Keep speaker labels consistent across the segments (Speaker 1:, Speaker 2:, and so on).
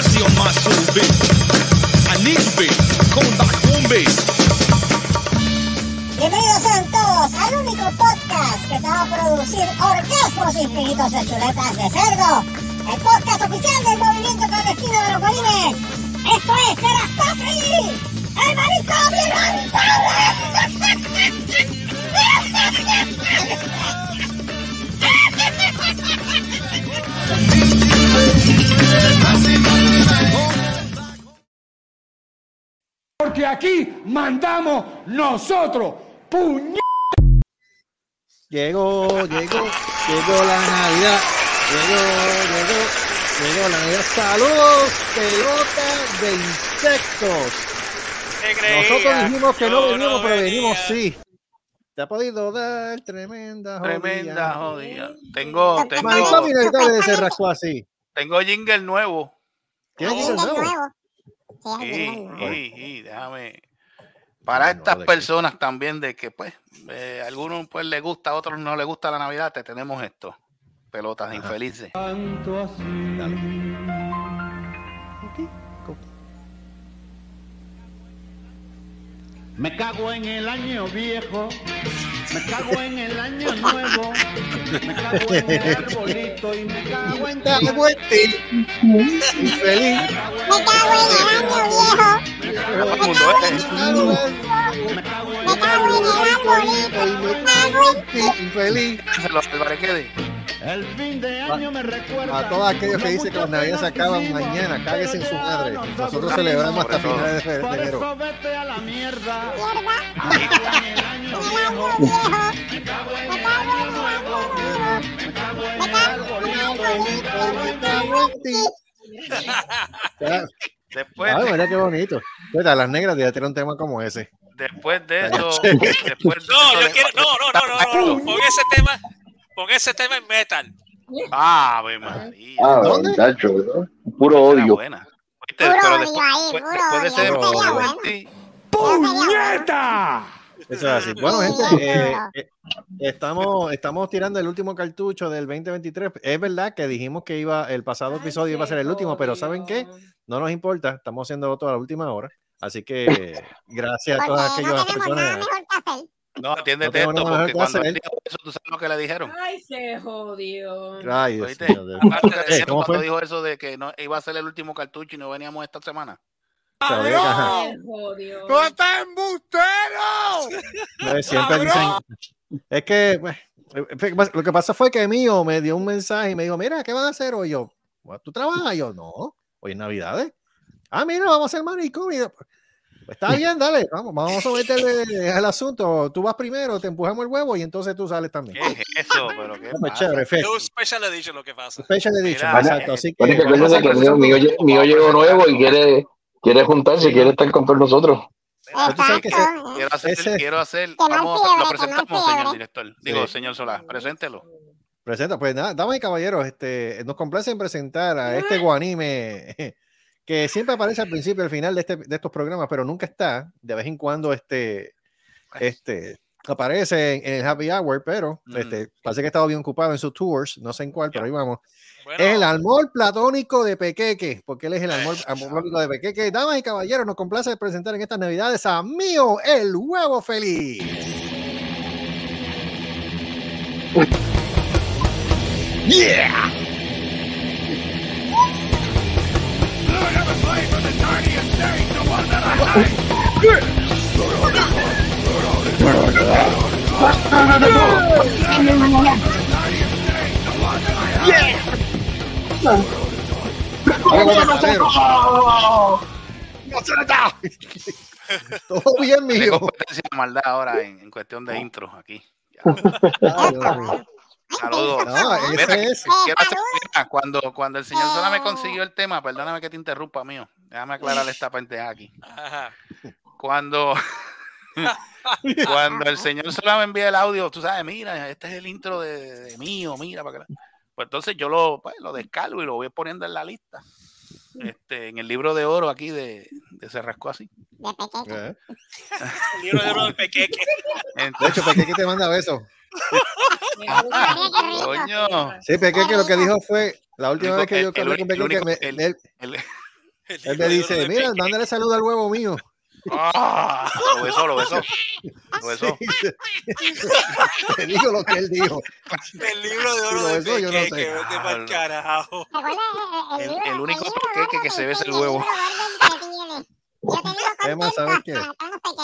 Speaker 1: I need you, bitch.
Speaker 2: Bienvenidos sean todos al único podcast que te va a producir orgasmos infinitos de chuletas de cerdo. El podcast oficial del movimiento clandestino de los bolines. Esto es Serastasi, el maricón
Speaker 3: Porque aquí mandamos nosotros. Puñ.
Speaker 4: Llegó, llegó, llegó la Navidad. Llegó, llegó, llegó la Navidad. Saludos, pelotas de insectos. Nosotros dijimos que no venimos, pero venimos sí. Te ha podido dar tremenda jodida.
Speaker 5: Tremenda jodida. Tengo, tengo,
Speaker 4: Maricón inevitable se rascó así.
Speaker 5: Tengo jingle nuevo. Déjame. Para
Speaker 4: No,
Speaker 5: estas
Speaker 4: que-
Speaker 5: personas también, de que pues, eh, a algunos pues les gusta, a otros no les gusta la Navidad, te tenemos esto. Pelotas infelices.
Speaker 4: Dale.
Speaker 3: Me cago en el año viejo. Me cago en el año nuevo. Me cago en el arbolito y me cago en
Speaker 4: Te hago en ti. Infeliz.
Speaker 2: Me cago en el año viejo.
Speaker 5: Todo el mundo, ¿eh?
Speaker 2: Me cago en el arbolito. Me cago en ti.
Speaker 4: Infeliz.
Speaker 5: Se lo Álvarez quede.
Speaker 3: El fin de año me recuerda.
Speaker 4: A todos aquellos que dicen que las navidades se acaban mañana, cáguese en su madre. Nosotros celebramos hasta finales de fe-
Speaker 3: Por eso vete a la mierda.
Speaker 5: Después,
Speaker 4: Ay,
Speaker 5: de,
Speaker 4: mira qué bonito. Fíjate, las negras ya tienen un tema como ese.
Speaker 5: después de eso, después de
Speaker 6: No,
Speaker 5: eso
Speaker 6: yo quiero, no, no, no, no, no, no, pon ese tema, pon ese tema en metal.
Speaker 5: Ave María.
Speaker 7: Ah,
Speaker 4: ¿Dónde?
Speaker 7: muchacho, ¿no? puro odio.
Speaker 5: buena. Oíste,
Speaker 2: Puro
Speaker 5: pero
Speaker 2: odio
Speaker 5: después,
Speaker 2: ahí, puro
Speaker 5: después de
Speaker 2: odio,
Speaker 5: ese
Speaker 2: eso sería
Speaker 5: después
Speaker 2: bueno.
Speaker 5: de ti,
Speaker 3: ¡Puñeta!
Speaker 4: Eso es así. Bueno, gente, eh, eh, estamos, estamos tirando el último cartucho del 2023. Es verdad que dijimos que iba el pasado episodio iba a ser el último, pero ¿saben qué? No nos importa, estamos haciendo todo a la última hora. Así que gracias a todas aquellas
Speaker 2: no tenemos nada
Speaker 4: personas.
Speaker 5: No atiéndete
Speaker 4: tengo
Speaker 5: esto, porque
Speaker 4: que
Speaker 5: cuando él dijo eso, tú sabes lo que le dijeron.
Speaker 8: Ay, se jodió.
Speaker 4: Ay, Dios
Speaker 5: ¿Oíste? Aparte
Speaker 4: Eh, ¿cómo
Speaker 5: cuando
Speaker 4: fue?
Speaker 5: dijo eso de que no iba a ser el último cartucho y no veníamos esta semana.
Speaker 4: Digo, ajá.
Speaker 8: Se jodió.
Speaker 4: No, Eh, Siempre dicen. Es que pues, eh, lo que pasa fue que mío me dio un mensaje y me dijo: Mira, ¿qué van a hacer hoy? Yo, "Bueno, ¿tú trabajas? Yo, no, hoy es Navidades. Ah, mira, vamos a hacer maricón. "Pues, está bien, dale, vamos, vamos a meterle al asunto. Tú vas primero, te empujamos el huevo y entonces tú sales también.
Speaker 5: ¿Qué es eso? Pero qué pasa?
Speaker 4: chévere, fe.
Speaker 6: Es un special edition lo que pasa.
Speaker 4: Special edition,
Speaker 5: Mira,
Speaker 4: exacto. Así que
Speaker 7: que mío llegó nuevo y quiere, quiere juntarse, quiere estar con todos nosotros.
Speaker 4: Que.
Speaker 5: Quiero hacer,
Speaker 4: Ese-
Speaker 5: quiero hacer, vamos,
Speaker 2: fiebre,
Speaker 5: lo presentamos, señor director. Digo,
Speaker 4: Sí.
Speaker 5: señor Solá, preséntelo.
Speaker 4: Presenta, pues nada, damas y caballeros, este, nos complace en presentar a este guanime que siempre aparece al principio y al final de, este, de estos programas, pero nunca está. De vez en cuando este, este, aparece en, en el happy hour, pero
Speaker 5: Mm.
Speaker 4: este, parece que ha estado bien ocupado en sus tours, no sé en cuál, pero ahí vamos.
Speaker 6: Bueno,
Speaker 4: el amor platónico de Pequeque, porque él es el amor, amor platónico de Pequeque. Damas y caballeros, nos complace presentar en estas navidades a Mío, el huevo feliz. Todo bien,
Speaker 5: de maldad ahora en, en cuestión de intros aquí. Saludos.
Speaker 4: No, es.
Speaker 5: quiero hacer- mira, cuando, cuando el señor Solá me consiguió el tema, perdóname que te interrumpa, mío. Déjame aclarar esta pendeja aquí.
Speaker 6: ajá.
Speaker 5: Cuando, cuando el señor Solá me envía el audio, tú sabes, mira, este es el intro de, de mío, mira, para que la- Pues entonces yo lo, pues, lo descargo y lo voy poniendo en la lista. Este, en el libro de oro aquí de, de Se Rascó Así.
Speaker 2: De.
Speaker 4: Eh,
Speaker 6: El libro de oro del pequeque.
Speaker 4: De hecho, Pequeque te manda besos.
Speaker 5: Coño,
Speaker 4: Sí, Pequeque lo que dijo fue, la última
Speaker 5: Único-
Speaker 4: vez que yo
Speaker 5: el- el
Speaker 4: hablé con
Speaker 5: único-
Speaker 4: Pequeque, me-
Speaker 5: el-
Speaker 4: él,
Speaker 5: el,
Speaker 6: El
Speaker 4: Él
Speaker 6: de
Speaker 4: dice, mira,
Speaker 6: Peque.
Speaker 4: mándale saludo al huevo mío.
Speaker 5: Ah, lo besó, lo besó. Lo besó.
Speaker 4: Te digo lo que él dijo.
Speaker 6: El libro de oro de
Speaker 4: eso yo no
Speaker 6: Peque,
Speaker 4: sé.
Speaker 6: que vete
Speaker 5: Ah, no.
Speaker 6: carajo.
Speaker 2: El, el,
Speaker 5: El- el único pequeque
Speaker 2: gordo
Speaker 5: que se besa el huevo.
Speaker 2: que. Yo te digo
Speaker 4: Emma,
Speaker 2: contento
Speaker 4: ¿sabes
Speaker 2: hasta que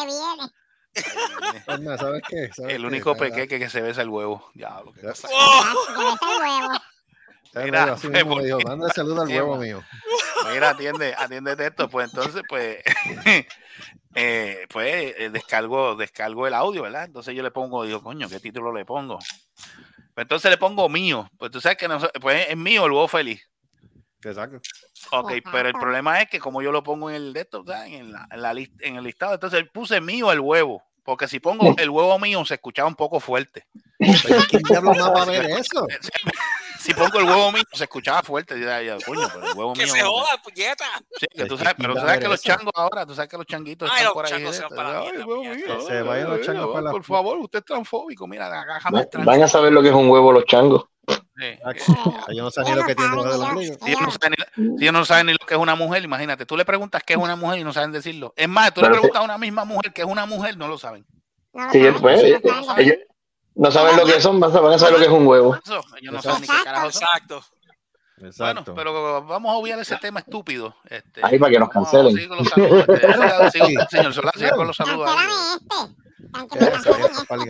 Speaker 2: viene.
Speaker 4: Es más, ¿sabes qué? ¿Sabes
Speaker 5: El
Speaker 4: qué?
Speaker 5: único
Speaker 4: Está-
Speaker 5: pequeque que se besa el huevo. Diablo, qué cosa.
Speaker 6: ¡Oh!
Speaker 4: Está
Speaker 5: Mira,
Speaker 4: medio así mismo
Speaker 5: ¿por
Speaker 4: me dijo,
Speaker 5: qué?
Speaker 4: mándale saludo al
Speaker 5: ¿Qué
Speaker 4: huevo mío.
Speaker 5: Mira, atiende, atiéndete esto. Pues entonces, pues, eh, pues eh, descargo, descargo el audio, ¿verdad? Entonces yo le pongo, digo, coño, ¿qué título le pongo? Pues entonces le pongo mío. Pues tú sabes que no, pues es mío el huevo feliz.
Speaker 4: Exacto.
Speaker 5: Ok, pero el problema es que como yo lo pongo en el de esto, ¿sabes? en, la, en, la en el listado, entonces puse mío el huevo. Porque si pongo el huevo mío se escuchaba un poco fuerte.
Speaker 4: Pero ¿Quién diablo va a ver eso?
Speaker 5: Si pongo el huevo mío se escuchaba fuerte. Yo, yo, coño, pero el huevo
Speaker 6: Que
Speaker 5: mío.
Speaker 6: se joda, puñeta.
Speaker 5: Sí, que tú sabes,
Speaker 4: ¿quién
Speaker 5: pero tú sabes que los changos ahora, tú sabes que los changuitos
Speaker 6: Ay,
Speaker 5: están
Speaker 6: los
Speaker 5: por ahí.
Speaker 6: se
Speaker 5: esto,
Speaker 6: para la
Speaker 5: ay,
Speaker 6: mierda,
Speaker 5: huevo
Speaker 6: puñeta.
Speaker 5: mío,
Speaker 4: se vayan los changos para la-
Speaker 5: Por favor, usted es transfóbico. Mira, déjame
Speaker 7: Va- Van a saber lo que es un huevo los changos.
Speaker 4: Yo no sé ni lo que tiene debajo del ombligo.
Speaker 5: Si ellos, no saben ni, si ellos no saben ni lo que es una mujer, imagínate. Tú le preguntas qué es una mujer y no saben decirlo. Es más, tú
Speaker 7: Pero
Speaker 5: le preguntas a una misma mujer qué es una mujer, no lo saben.
Speaker 7: Sí,
Speaker 2: saben,
Speaker 7: pues, ellos no saben lo que son, van a van a saber lo que es un huevo.
Speaker 5: Eso, ellos no
Speaker 4: Exacto.
Speaker 5: saben ni qué carajo son.
Speaker 6: Exacto.
Speaker 5: Bueno, pero vamos a obviar ese tema estúpido. Este,
Speaker 7: Ahí para que nos cancelen.
Speaker 5: seguir con los saludos. Este, señor Solá, siga con los saludos. ahí.
Speaker 2: Cancélame este. Tan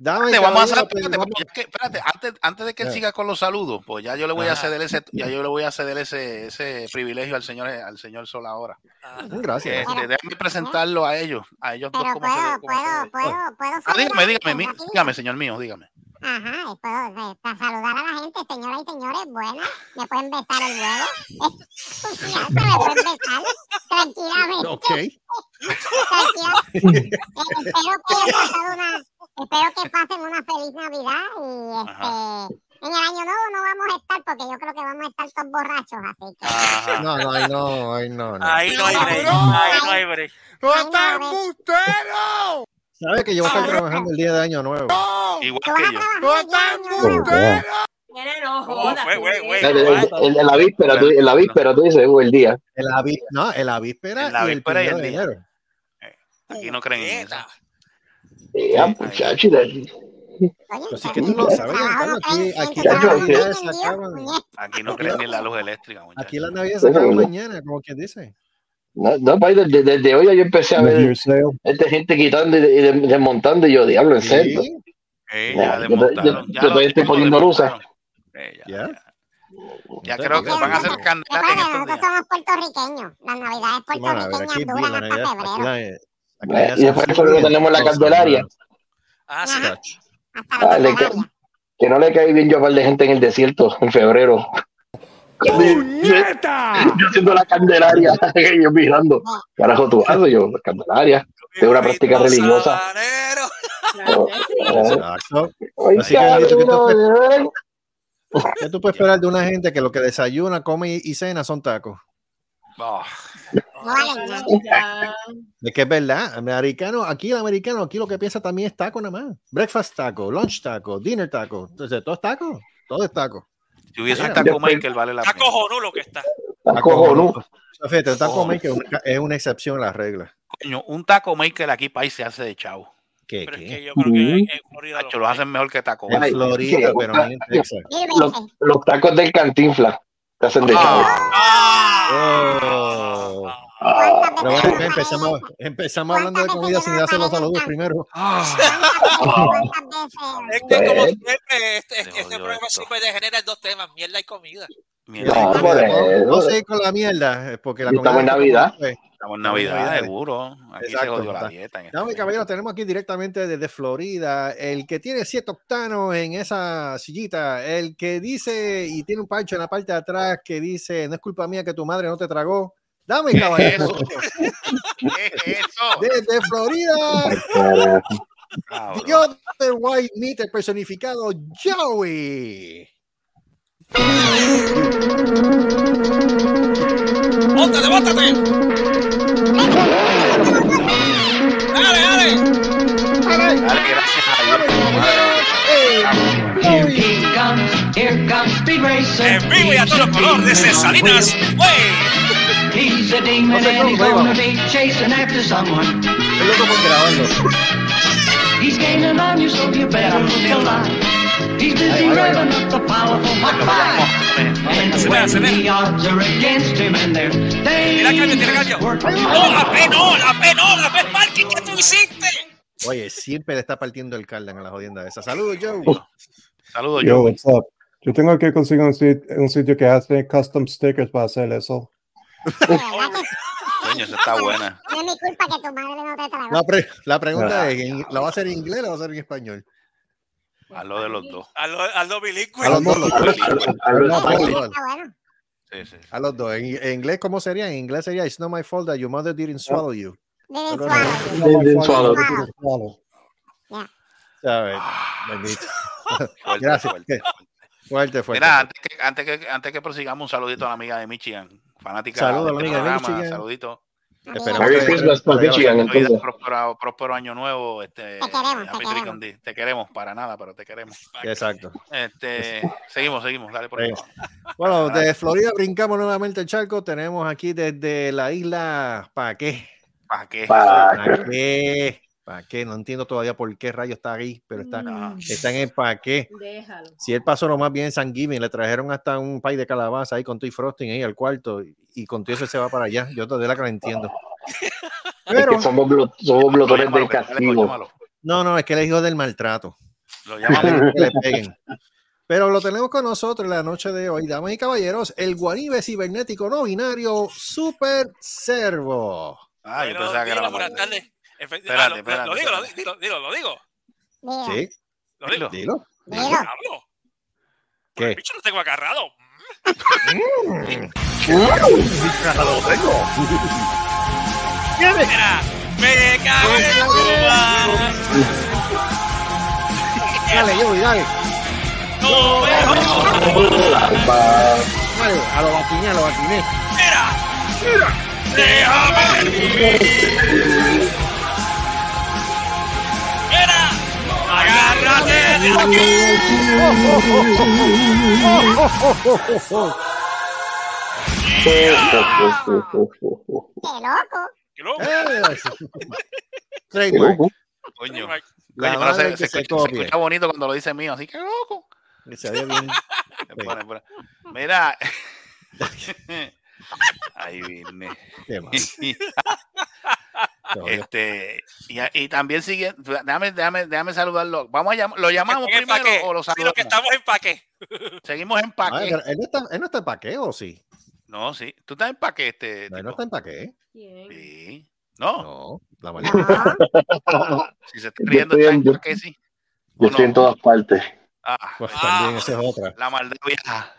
Speaker 4: Dame,
Speaker 5: Espérate, vamos a hacer,
Speaker 4: pues,
Speaker 5: espérate,
Speaker 4: vamos-
Speaker 5: es que- espérate, antes, antes de que él siga con los saludos, pues ya yo le voy a
Speaker 4: Ajá.
Speaker 5: ceder ese, ya yo le voy a ceder ese, ese privilegio al señor, al señor Sol ahora.
Speaker 6: Ah,
Speaker 4: Gracias.
Speaker 5: Este, déjame presentarlo a ellos, a ellos dos
Speaker 2: Pero
Speaker 5: como se
Speaker 2: puedo,
Speaker 5: ve- como se
Speaker 2: puedo,
Speaker 5: ve.
Speaker 2: puedo, puedo
Speaker 5: Ah, dígame,
Speaker 2: a
Speaker 5: dígame,
Speaker 2: rapidito.
Speaker 5: dígame, señor mío, dígame.
Speaker 2: Ajá, y puedo eh, para saludar a la gente, señoras y señores, buenas, me pueden besar el huevo. Confianza, me pueden besar tranquilamente.
Speaker 4: Ok.
Speaker 2: tranquilamente. Eh, espero que hayan pasado una, espero que pasen una feliz Navidad y este,
Speaker 5: Ajá.
Speaker 2: en el año nuevo no vamos a estar porque yo creo que vamos a estar todos borrachos, así que
Speaker 5: Ajá.
Speaker 4: No, no, ay, no, ay, no, no.
Speaker 6: Ahí no hay break. Ahí no hay break.
Speaker 2: ¡No está embustero!
Speaker 4: ¿Sabes que yo voy a estar trabajando el día de Año Nuevo?
Speaker 5: Igual
Speaker 2: Tú vas
Speaker 5: que yo.
Speaker 8: no
Speaker 6: ¿Cómo
Speaker 8: jodas,
Speaker 6: fue, güey, güey?
Speaker 7: En, la víspera, tú, en la víspera, tú dices, "Uh, el día.
Speaker 4: En la, vi- no, en la víspera
Speaker 5: En la
Speaker 4: y el
Speaker 5: víspera y el día.
Speaker 4: enero.
Speaker 5: Aquí no creen en eso.
Speaker 6: Puñeta.
Speaker 7: Ya, muchacho, y de-
Speaker 2: Oye,
Speaker 4: Pues sí que tú lo sabes,
Speaker 2: no
Speaker 4: aquí- aquí
Speaker 2: no.
Speaker 5: Aquí no creen ni en la luz eléctrica, muchachos.
Speaker 4: Aquí la Navidad se acaba mañana, como quien dice.
Speaker 7: No, no, desde, desde hoy yo empecé a ver esta gente quitando y, de- y de- desmontando y yo, diablo, en serio.
Speaker 4: Sí,
Speaker 5: Eh,
Speaker 7: Ya,
Speaker 5: ya
Speaker 7: yo-
Speaker 5: desmontaron.
Speaker 7: yo-
Speaker 5: ya
Speaker 7: yo
Speaker 5: los
Speaker 7: todavía estoy
Speaker 5: tipos
Speaker 7: poniendo luces.
Speaker 5: Eh, ya, creo que van a en estos
Speaker 2: nosotros somos puertorriqueños. Las navidades puertorriqueñas duran hasta febrero.
Speaker 7: Y después
Speaker 4: cinco
Speaker 7: tenemos la Candelaria.
Speaker 6: Ah, sí.
Speaker 2: La
Speaker 7: Dale, que-. Que no le cae bien yo a par de gente en el desierto en febrero. Yo, yo haciendo la candelaria, yo mirando. Carajo, tú haces yo, la candelaria. Es una práctica religiosa.
Speaker 4: Exacto. Así que, ¿qué tú
Speaker 7: cabrón,
Speaker 4: ¿Qué tú puedes esperar de una gente que lo que desayuna, come y, y cena son tacos?
Speaker 5: Oh,
Speaker 2: Nada.
Speaker 8: Ya.
Speaker 4: Es que es verdad, americano, aquí el americano, aquí lo que piensa también es taco nada más. Breakfast taco, lunch taco, dinner taco. Entonces, todo es taco, todo es taco.
Speaker 5: si hubiese un taco Michael, vale la pena.
Speaker 6: cojonudo que está.
Speaker 7: Cojonudo.
Speaker 4: Fíjate, el taco maker es una, excepción a la regla.
Speaker 5: Coño, un taco Michael aquí país se hace de chavo.
Speaker 4: ¿Qué,
Speaker 6: Pero es que
Speaker 4: qué?
Speaker 6: yo creo que en Florida
Speaker 5: Hacho, lo hacen mejor que taco
Speaker 4: En Florida,
Speaker 7: ¿qué?
Speaker 4: pero no en Texas.
Speaker 7: Los, los tacos del cantinfla te hacen de chavo.
Speaker 4: Oh.
Speaker 7: Ah,
Speaker 4: Pero bueno, empezamos, empezamos hablando de comida sin darse los saludos primero.
Speaker 2: ¿Cuántas veces?
Speaker 6: Es que como siempre, este,
Speaker 5: Se
Speaker 6: este, este
Speaker 5: jodió
Speaker 6: programa
Speaker 5: esto.
Speaker 6: siempre degenera en dos temas, mierda y comida.
Speaker 5: Mierda,
Speaker 7: No,
Speaker 5: aquí
Speaker 7: por
Speaker 4: Vamos
Speaker 7: eso.
Speaker 4: a seguir con la mierda, eh, porque la
Speaker 7: Y estamos en
Speaker 4: comida-
Speaker 7: Navidad.
Speaker 5: estamos en Navidad,
Speaker 4: Navidades.
Speaker 5: seguro. Aquí se
Speaker 4: Exacto,
Speaker 5: jodió la dieta. Este
Speaker 4: y caballeros, tenemos aquí directamente desde Florida el que tiene siete octanos en esa sillita, el que dice y tiene un pancho en la parte de atrás que dice: No es culpa mía que tu madre no te tragó. Dame y
Speaker 5: ¿Qué es
Speaker 4: caballeros,
Speaker 5: eso? ¿Qué es eso?
Speaker 4: desde Florida. The Other White Meat, el personificado Joey.
Speaker 6: ¡Bótate, bótate! ¡Dale, dale!
Speaker 5: Dale, gracias a Dios.
Speaker 6: En vivo y a desde Salinas, güey.
Speaker 9: He's a demon and he's gonna be chasing after someone. He's gaining on you, so you better look alive. He's busy revving up the powerful Mach 5. And when the odds are against him and there's
Speaker 6: Tira cambio, tira cambio. No, la P no, la P no, la P parking. ¿Qué tú hiciste?
Speaker 4: Oye, siempre le está partiendo el Cardan a la jodienda esa. Saludos, Joe.
Speaker 5: Saludos,
Speaker 10: Yo,
Speaker 5: yo.
Speaker 10: what's up? Yo tengo que conseguir un, sit- un sitio que hace custom stickers para hacer eso.
Speaker 5: Coño, esa está buena.
Speaker 2: no es mi culpa que tu madre no te.
Speaker 4: La, pre- la pregunta es, ¿en- ¿la va a hacer en inglés o la va a hacer en español?
Speaker 5: Hazlo de los dos.
Speaker 6: Hazlo, hazlo bilingüe.
Speaker 4: A los dos.
Speaker 7: A los
Speaker 4: A
Speaker 7: dos.
Speaker 4: A los dos. En, en inglés, ¿cómo sería? En inglés sería, It's not my fault that your mother didn't swallow you.
Speaker 2: Didn't swallow.
Speaker 7: Didn't swallow.
Speaker 10: Didn't swallow.
Speaker 4: ¿Sabes? Bendito.
Speaker 5: Fuerte,
Speaker 4: Gracias.
Speaker 5: fuerte.
Speaker 4: Fuerte, fuerte.
Speaker 5: Mira, antes que, antes, que, antes que prosigamos, un saludito a la amiga de Michigan, fanática
Speaker 4: Saludos
Speaker 5: este
Speaker 4: amiga
Speaker 5: programa,
Speaker 4: Michigan.
Speaker 5: Saludito.
Speaker 4: Esperemos
Speaker 7: Merry
Speaker 4: que-
Speaker 7: Christmas para Michigan, entonces.
Speaker 5: próspero, próspero año nuevo. Este,
Speaker 2: Te queremos, te queremos.
Speaker 5: Te para nada, pero te queremos.
Speaker 4: Exacto.
Speaker 5: Este, seguimos, seguimos. Dale por ahí.
Speaker 4: Bueno, de Florida brincamos nuevamente el charco. Tenemos aquí desde la isla Paqué.
Speaker 5: ¿Para qué?
Speaker 4: No entiendo todavía por qué rayo está ahí, pero está,
Speaker 8: Mm,
Speaker 4: está en el Paqué.
Speaker 8: Déjalo.
Speaker 4: Si él pasó nomás bien en San Giving, le trajeron hasta un pay de calabaza ahí con y frosting ahí al cuarto y, con todo eso se va para allá. Yo todavía la que no entiendo.
Speaker 7: Es
Speaker 4: Pero,
Speaker 7: que somos, blo- somos blotones
Speaker 5: Llámalo,
Speaker 7: del castigo.
Speaker 5: llámalo.
Speaker 4: no, no, es que él es hijo del maltrato.
Speaker 5: Lo llamamos.
Speaker 4: que le peguen. Pero lo tenemos con nosotros en la noche de hoy, damas y caballeros, el guanibe cibernético no binario Super Servo.
Speaker 5: Yo
Speaker 6: Bueno,
Speaker 5: pensaba que era la
Speaker 6: dilo, buenas tardes. Efe-
Speaker 5: Espérate,
Speaker 6: ah, lo-
Speaker 5: espérate,
Speaker 6: Lo digo, lo
Speaker 5: espérate.
Speaker 6: digo, dilo, lo digo.
Speaker 4: Sí,
Speaker 6: Lo digo.
Speaker 4: dilo.
Speaker 2: Dilo.
Speaker 6: Hablo.
Speaker 4: ¿Qué?
Speaker 6: El bicho lo tengo agarrado. Mira, me cago en Cuba.
Speaker 4: Dale, yo, dale.
Speaker 6: No
Speaker 4: a lo vaquiné, a lo vaquiné.
Speaker 6: Mira, déjame Mira, agárrate de aquí.
Speaker 2: Qué loco.
Speaker 6: Qué loco.
Speaker 5: Coño. Pero se, se
Speaker 4: se
Speaker 5: escucha, se
Speaker 4: copie.
Speaker 5: escucha bonito cuando lo dice mío, así que loco.
Speaker 4: Se bien.
Speaker 5: Mira. Ahí viene.
Speaker 4: Qué. Joder.
Speaker 5: Este, y, y también sigue, déjame, déjame, déjame saludarlo. Vamos a llam- lo llamamos primero o lo
Speaker 6: Sí, lo
Speaker 5: saludamos.
Speaker 6: que estamos en paque.
Speaker 5: Seguimos en
Speaker 4: Ay,
Speaker 5: paque.
Speaker 4: pero él, no está, él no está en paqué, ¿o sí?
Speaker 5: No, sí. ¿Tú estás en paque este?
Speaker 4: No, él no está en paqué.
Speaker 5: Sí. No,
Speaker 4: No, la maldita.
Speaker 2: No.
Speaker 5: si se está riendo está
Speaker 7: en-
Speaker 5: sí.
Speaker 7: Yo
Speaker 5: ¿O
Speaker 7: estoy en
Speaker 5: no?
Speaker 7: todas partes.
Speaker 5: Ah,
Speaker 4: Pues
Speaker 5: ah,
Speaker 4: también esa es otra.
Speaker 5: la maldad vieja.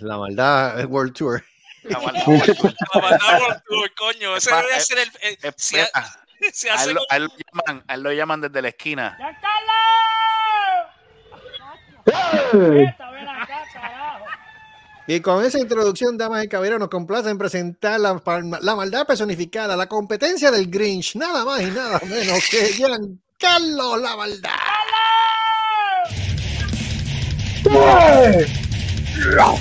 Speaker 4: La maldad es World Tour.
Speaker 5: La maldad
Speaker 6: La mandamos tú, coño. Ese debe ser el. el- si,
Speaker 5: Espera,
Speaker 6: si
Speaker 5: a
Speaker 6: hace
Speaker 5: él, lo- a él lo llaman, a él lo llaman desde la esquina.
Speaker 4: Y con esa introducción, damas y caballeros, nos complace en presentar la, la maldad personificada, la competencia del Grinch, nada más y nada menos que Giancarlo la maldad.
Speaker 2: El diablo.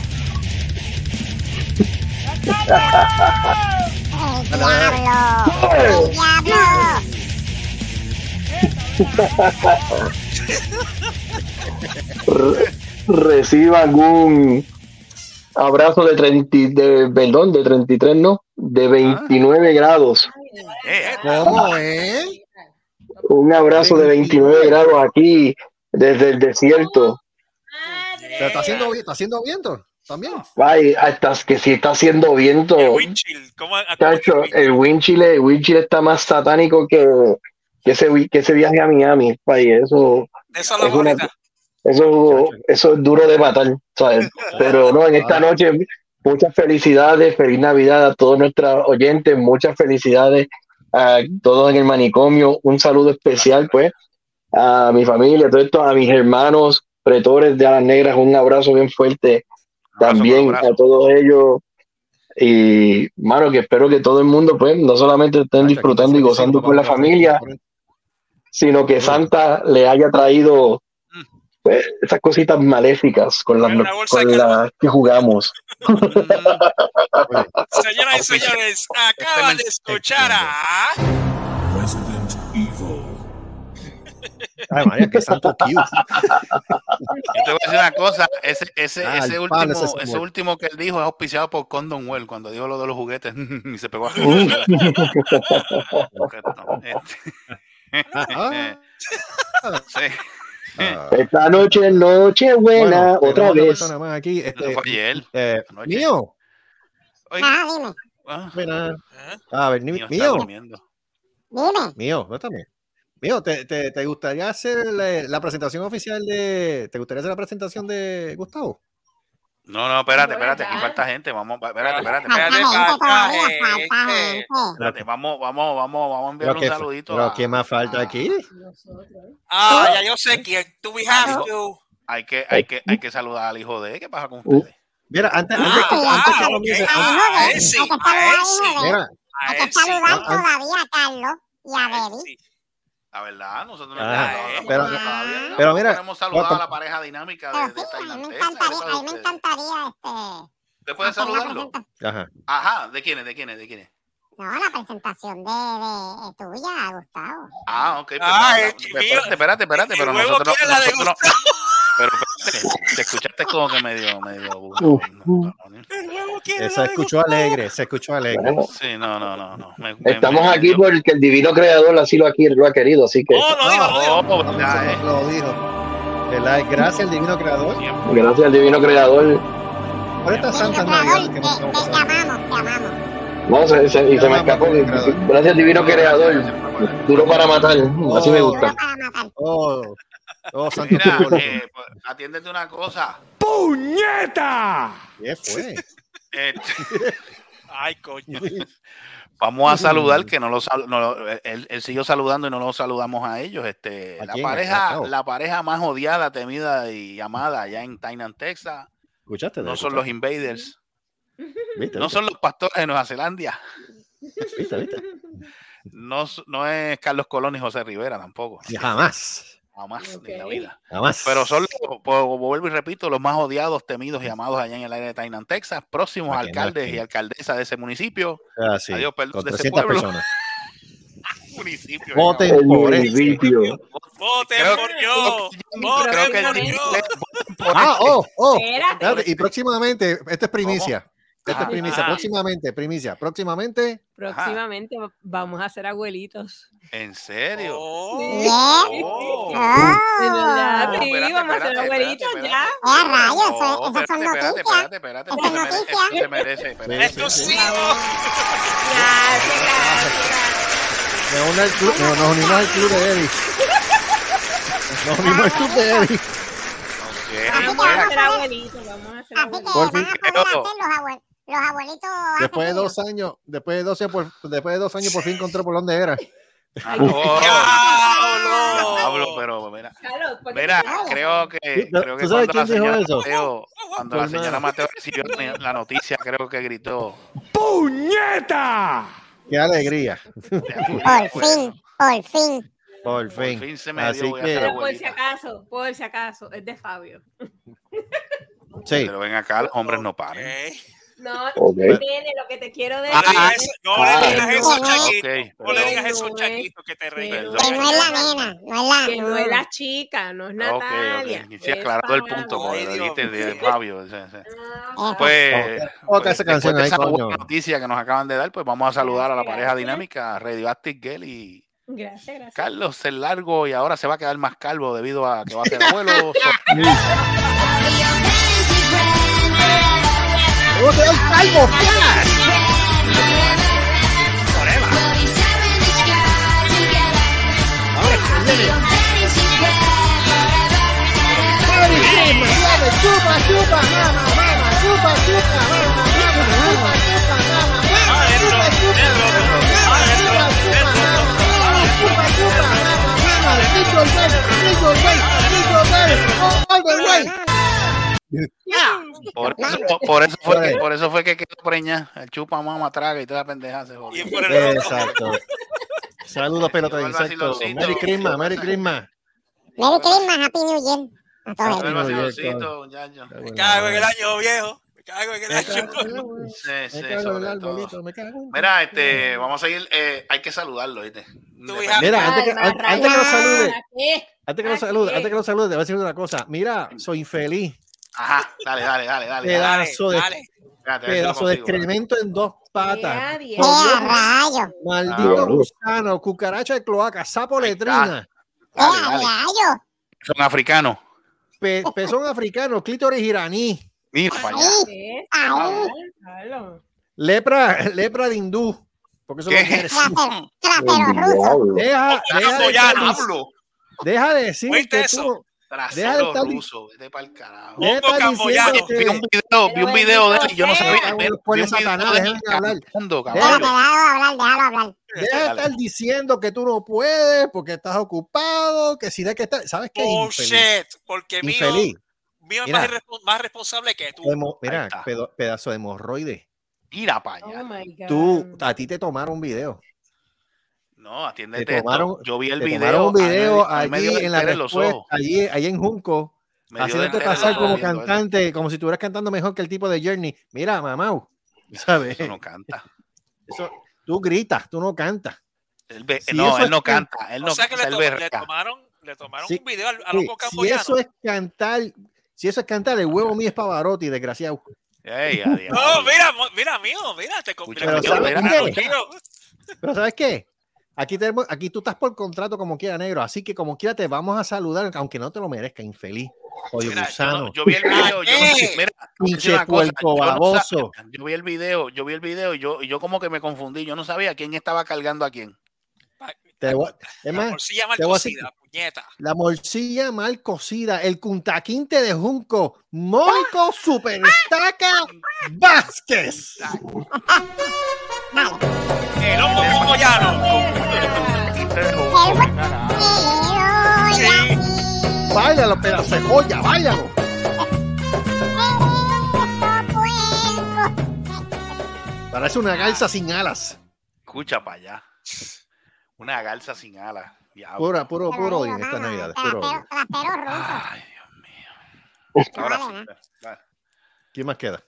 Speaker 2: El diablo.
Speaker 7: Re- reciban un abrazo de 30, y- de, perdón, de 33, no, de 29 grados.
Speaker 5: Eh, eh.
Speaker 7: Un abrazo de 29 grados aquí desde el desierto.
Speaker 4: ¿Pero está haciendo, está haciendo viento también.
Speaker 7: Ay, hasta que si está haciendo viento.
Speaker 6: el windshield. ¿Cómo, a-
Speaker 7: Chacho, el Winchile, el está más satánico que, que, ese, que ese viaje a Miami. Ay, eso,
Speaker 6: eso
Speaker 7: es una- eso, eso es duro de matar, ¿sabes? Pero no, en esta noche, muchas felicidades, feliz Navidad a todos nuestros oyentes, muchas felicidades a todos en el manicomio, un saludo especial, pues, a mi familia, a todo esto, a mis hermanos pretores de Alas Negras, un abrazo bien fuerte
Speaker 5: abrazo,
Speaker 7: también
Speaker 5: abrazo.
Speaker 7: a todos ellos. Y, mano, que espero que todo el mundo, pues, no solamente estén disfrutando y gozando con la familia, sino que Santa le haya traído pues, esas cositas maléficas con las, con las que jugamos.
Speaker 6: Señoras y señores, acaban de escuchar a.
Speaker 4: Ay, María, qué santo cute.
Speaker 5: Yo te voy a decir una cosa, ese, ese,
Speaker 4: Ah,
Speaker 5: ese último,
Speaker 4: ese
Speaker 5: ese último que él dijo es auspiciado por Condom Well cuando dijo lo de los juguetes y se pegó a
Speaker 4: Ah.
Speaker 5: Sí.
Speaker 4: Ah.
Speaker 7: Esta noche es noche buena,
Speaker 4: Bueno,
Speaker 7: otra vez.
Speaker 4: más aquí. Este,
Speaker 5: fue ayer.
Speaker 4: eh, mío.
Speaker 5: Oiga,
Speaker 2: Ah, dime,
Speaker 5: ah,
Speaker 4: Mira.
Speaker 6: ¿Eh?
Speaker 4: A ver,
Speaker 5: mío
Speaker 4: mío. Mío, no también. Mío, ¿te, te, te gustaría hacer la, la presentación oficial de. ¿Te gustaría hacer la presentación de Gustavo?
Speaker 5: No, no, espérate, espérate, aquí falta gente. Vamos, espérate, espérate, espérate. espérate, Vamos, vamos, vamos, vamos a
Speaker 4: ¿qué,
Speaker 5: un saludito.
Speaker 4: pero ¿qué más falta aquí?
Speaker 6: Ah, ya yo sé quién. Do we have to?
Speaker 5: Hay que, hay que, hay que saludar al hijo de él. ¿Qué pasa con ustedes?
Speaker 4: Mira, antes, antes, que, antes que
Speaker 6: ah,
Speaker 4: antes-
Speaker 2: Hay que saludar
Speaker 6: a
Speaker 2: a todavía Carlos y Debbie.
Speaker 5: La verdad, nosotros no
Speaker 4: Ah,
Speaker 5: no,
Speaker 4: pero-
Speaker 5: no, todavía no
Speaker 4: pero mira,
Speaker 5: podemos saludar
Speaker 4: cuatro-
Speaker 5: a la pareja dinámica de,
Speaker 2: Pero
Speaker 5: de
Speaker 2: sí, a mí me encantaría,
Speaker 5: ¿qué
Speaker 2: a mí me encantaría este,
Speaker 5: ¿Usted puede saludarlo?
Speaker 4: Ajá.
Speaker 5: Ajá, ¿de quiénes? ¿De quiénes? ¿De quiénes?
Speaker 2: No, la presentación de, de, de tuya, Gustavo.
Speaker 5: Ah, ok. pues,
Speaker 6: Ah, el
Speaker 5: no,
Speaker 6: mío.
Speaker 5: espérate, espérate, espérate, pero nosotros, nosotros no- pero te escuchaste como que medio, medio.
Speaker 4: Eh,
Speaker 6: la
Speaker 4: Se escuchó alegre, se escuchó alegre.
Speaker 7: Bueno,
Speaker 5: Sí, no, no, no, no. me-
Speaker 7: estamos
Speaker 5: me-
Speaker 7: aquí
Speaker 5: me-
Speaker 7: porque el divino creador así lo, aquí, lo ha querido, así que
Speaker 6: Oh, no digo, no digo.
Speaker 5: Oh,
Speaker 4: Vamos,
Speaker 5: ya,
Speaker 4: eso
Speaker 5: eh.
Speaker 4: lo dijo. ¿Verdad? Gracias al divino creador.
Speaker 7: gracias al divino creador.
Speaker 4: Por
Speaker 2: creador,
Speaker 4: navidades
Speaker 2: te,
Speaker 4: que
Speaker 2: te,
Speaker 4: nos
Speaker 2: te
Speaker 4: pasando.
Speaker 2: amamos, te amamos.
Speaker 7: No, se, se- y se me escapó. Gracias al divino creador. Duro para matar. Así me gusta.
Speaker 2: Duro para matar.
Speaker 4: Oh, santo
Speaker 5: Mira, eh, pues, atiéndete una cosa.
Speaker 4: ¿Qué fue?
Speaker 5: Eh,
Speaker 6: Ay, coño.
Speaker 5: vamos a saludar que no lo no él, él siguió saludando y no lo saludamos a ellos. Este,
Speaker 4: ¿A
Speaker 5: la pareja, la pareja más odiada, temida y amada allá en Tainan, Texas,
Speaker 4: ¿Escuchaste?
Speaker 5: no son los invaders,
Speaker 4: ¿Viste?
Speaker 5: no son los pastores de Nueva Zelanda,
Speaker 4: ¿Viste? ¿Viste?
Speaker 5: no, no es Carlos Colón y José Rivera tampoco,
Speaker 4: Jamás.
Speaker 5: Jamás
Speaker 8: Ok.
Speaker 5: en la vida.
Speaker 4: Jamás.
Speaker 5: Pero son, los- po- vuelvo y repito, los más odiados, temidos y amados allá en el área de Tainan, Texas, próximos
Speaker 4: no
Speaker 5: alcaldes
Speaker 4: estén.
Speaker 5: y alcaldesas de ese municipio.
Speaker 4: Ah, sí.
Speaker 5: Adiós, perdón,
Speaker 4: Con
Speaker 5: de ese
Speaker 4: 300
Speaker 5: pueblo.
Speaker 4: personas.
Speaker 5: municipio
Speaker 4: Voten
Speaker 7: El
Speaker 4: por eso.
Speaker 7: municipio.
Speaker 6: Voten por yo.
Speaker 5: Creo
Speaker 6: Voten
Speaker 5: que el
Speaker 6: por yo.
Speaker 4: Ah, oh, oh.
Speaker 8: Espérate.
Speaker 4: Y próximamente, esto es primicia. Esto es
Speaker 5: Ah,
Speaker 4: primicia.
Speaker 6: ah.
Speaker 4: Próximamente, primicia. Próximamente,
Speaker 8: Próximamente va- vamos a ser abuelitos.
Speaker 5: ¿En serio?
Speaker 6: Oh.
Speaker 2: Bien.
Speaker 5: Oh.
Speaker 2: Oh.
Speaker 8: De verdad,
Speaker 5: No,
Speaker 8: sí,
Speaker 5: espérate,
Speaker 8: vamos a ser
Speaker 5: espérate,
Speaker 8: abuelitos
Speaker 5: espérate,
Speaker 8: ya.
Speaker 2: ¡Eh, rayos!
Speaker 5: No,
Speaker 2: esas son
Speaker 5: espérate, espérate,
Speaker 2: noticias.
Speaker 5: espérate, espérate,
Speaker 2: Eso
Speaker 5: porque
Speaker 2: es
Speaker 5: se merece-
Speaker 2: noticia.
Speaker 5: se merece, espérate.
Speaker 6: Esto sí.
Speaker 8: Gracias, gracias.
Speaker 4: nos unimos al club, nos, nos unimos al club de Eddie. Nos unimos al club de Eddie.
Speaker 8: Vamos a ser abuelitos, vamos a ser
Speaker 2: Así que
Speaker 8: abuelitos.
Speaker 4: Por
Speaker 2: van
Speaker 4: fin
Speaker 2: a hacer los, abue- los abuelitos
Speaker 4: Después de dos años, después de dos años, por, después de dos años por fin encontré por dónde era.
Speaker 5: ah, oh,
Speaker 6: ¡Diablo!
Speaker 5: Diablo, pero mira.
Speaker 8: Carlos, ¿por qué
Speaker 5: Mira, creo que,
Speaker 4: Sí,
Speaker 5: creo que
Speaker 4: ¿tú sabes
Speaker 5: cuando la
Speaker 4: quién dijo
Speaker 5: señora
Speaker 4: eso?
Speaker 5: Mateo, cuando la
Speaker 4: Tu
Speaker 5: señora. Mateo recibió la- noticia, creo que gritó.
Speaker 4: Qué alegría.
Speaker 2: Por fin, por fin.
Speaker 4: Por
Speaker 5: Por
Speaker 4: fin.
Speaker 5: fin se me
Speaker 4: Así
Speaker 5: dio, voy a
Speaker 4: que-
Speaker 8: por si acaso, por si acaso, es de Fabio.
Speaker 4: Sí.
Speaker 5: Pero ven acá, los hombres no paran.
Speaker 6: Ok.
Speaker 8: No,
Speaker 7: Ok.
Speaker 8: nene, lo que te quiero decir.
Speaker 6: Ah, eso- no
Speaker 7: Ah,
Speaker 6: le digas eso,
Speaker 2: no.
Speaker 6: Chaquito. No le
Speaker 5: pero-
Speaker 6: digas eso,
Speaker 8: No es-
Speaker 6: Chaquito, que te reí.
Speaker 8: que
Speaker 2: no es la nena, no es la...
Speaker 8: que no es la chica, no es Natalia.
Speaker 5: ok. Y sí,
Speaker 8: es
Speaker 5: aclarando el punto,
Speaker 6: Ay,
Speaker 5: lo dijiste de. Fabio. sí, sí.
Speaker 2: Eh,
Speaker 5: Pues,
Speaker 4: Toca esa
Speaker 5: después
Speaker 4: canción
Speaker 5: de
Speaker 4: ahí,
Speaker 5: esa buena
Speaker 4: coño.
Speaker 5: noticia que nos acaban de dar, pues vamos a saludar a la pareja
Speaker 8: gracias.
Speaker 5: dinámica, Radioactive Girl y
Speaker 8: Gracias, gracias.
Speaker 5: Carlos el largo y ahora se va a quedar más calvo debido a que va a ser abuelo.
Speaker 6: Dentro, adentro, dentro.
Speaker 5: Por, eso, por eso fue que, por eso fue que quedó preña. El chupa, mamá, traga y toda la pendeja se.
Speaker 4: Exacto. Saludos, pelota de insectos. Merry Christmas, Merry Christmas.
Speaker 2: Merry Christmas, Happy New Year. A.
Speaker 6: Me cago en el año, viejo. Me cago en el año.
Speaker 5: Sí, sí, sobre
Speaker 4: me cago
Speaker 5: Mira, este, vamos a seguir. eh, hay que saludarlo, ¿viste?
Speaker 4: Mira, antes que, antes que lo salude, antes que lo salude, antes que lo salude, te voy a decir una cosa. Mira, soy infeliz.
Speaker 5: Ajá, dale, dale, dale, dale.
Speaker 6: Dale,
Speaker 4: Pedazo de,
Speaker 6: dale.
Speaker 5: Espérate, lo
Speaker 4: pedazo de excremento en dos patas.
Speaker 8: Ya, Dios.
Speaker 2: ¡Eh, rayo!
Speaker 4: Maldito
Speaker 7: Ah.
Speaker 4: gusano, cucaracha de cloaca, sapo letrina,
Speaker 2: ¡Eh,
Speaker 5: Dale, dale.
Speaker 2: rayo!
Speaker 5: Son africanos.
Speaker 4: pe- pezón africano, clítoris iraní, lepra, lepra de hindú. Porque eso
Speaker 5: ¿Qué?
Speaker 4: lo. Deja, deja, de,
Speaker 5: Hablo.
Speaker 4: deja de decir
Speaker 6: ¿Oíste
Speaker 4: que
Speaker 6: eso?
Speaker 4: tú,
Speaker 5: Trasero
Speaker 4: estar-
Speaker 5: ruso. Vete para el carajo.
Speaker 4: deja de estar
Speaker 6: camboyano.
Speaker 4: diciendo
Speaker 5: Vi un
Speaker 4: que
Speaker 5: video, vi un video de él y yo no sabía. Vi vi un video de él cantando,
Speaker 2: hablar.
Speaker 4: Deja de estar diciendo que tú no puedes porque estás ocupado, que si de que estás, ¿sabes qué?
Speaker 6: Bullshit. Porque mío,
Speaker 4: Infeliz.
Speaker 6: mío es
Speaker 4: Mira.
Speaker 6: más, responsable que tú.
Speaker 4: Mira, pedazo de hemorroide.
Speaker 5: Mira para
Speaker 8: Oh
Speaker 5: allá.
Speaker 8: my God.
Speaker 4: Tú, a ti te tomaron un video.
Speaker 5: No, atiéndete
Speaker 4: Te
Speaker 5: esto.
Speaker 4: tomaron-
Speaker 5: Yo vi el
Speaker 4: te
Speaker 5: video.
Speaker 4: tomaron un video
Speaker 5: a
Speaker 4: allí en la
Speaker 5: los
Speaker 4: respuesta,
Speaker 5: ojos.
Speaker 4: allí, allí en Junco, haciéndote pasar
Speaker 5: los
Speaker 4: como
Speaker 5: viendo eso.
Speaker 4: cantante, como si estuvieras cantando mejor que el tipo de Journey. Mira, mamá, ¿sabes?
Speaker 5: Eso no canta.
Speaker 4: Eso- tú gritas, tú no cantas.
Speaker 5: Él
Speaker 4: Si
Speaker 5: no, él no
Speaker 4: can-
Speaker 5: canta. Él
Speaker 6: o
Speaker 5: no
Speaker 6: sea que le, to- le tomaron, le tomaron
Speaker 4: Sí,
Speaker 6: un video al, al
Speaker 4: Sí,
Speaker 6: loco
Speaker 4: si eso es cantar, si eso es cantar, el huevo mío es Pavarotti, desgraciado.
Speaker 5: Ey, a diablo.
Speaker 6: No, mira, mira, mío, mira, te
Speaker 4: pero ¿sabes
Speaker 6: mira,
Speaker 4: qué? Pero ¿sabes qué? Aquí, tenemos, aquí tú estás por contrato como quiera, negro. Así que como quiera te vamos a saludar, aunque no te lo merezca, infeliz. Oye,
Speaker 5: Mira, yo,
Speaker 4: gusano.
Speaker 5: no- yo vi el video, yo yo no yo vi el video, yo vi el video y yo, y yo como que me confundí, yo no sabía quién estaba cargando a quién.
Speaker 4: Te voy- es más, te voy a decir-
Speaker 6: cocida, puñeta.
Speaker 4: la morcilla mal cocida, el cuntaquinte de Junco, Mónico Superestaca Vázquez.
Speaker 6: El camboyano.
Speaker 2: ¡Eh,
Speaker 4: Báilalo, pedazo de joya, báilalo. Parece una garza sin alas.
Speaker 5: Escucha para allá. Una garza sin alas.
Speaker 4: Pura, puro, puro odio en esta Navidad. Puro odio.
Speaker 5: Ay, Dios mío. Ahora sí.
Speaker 2: Dale,
Speaker 5: dale.
Speaker 4: ¿Quién más queda?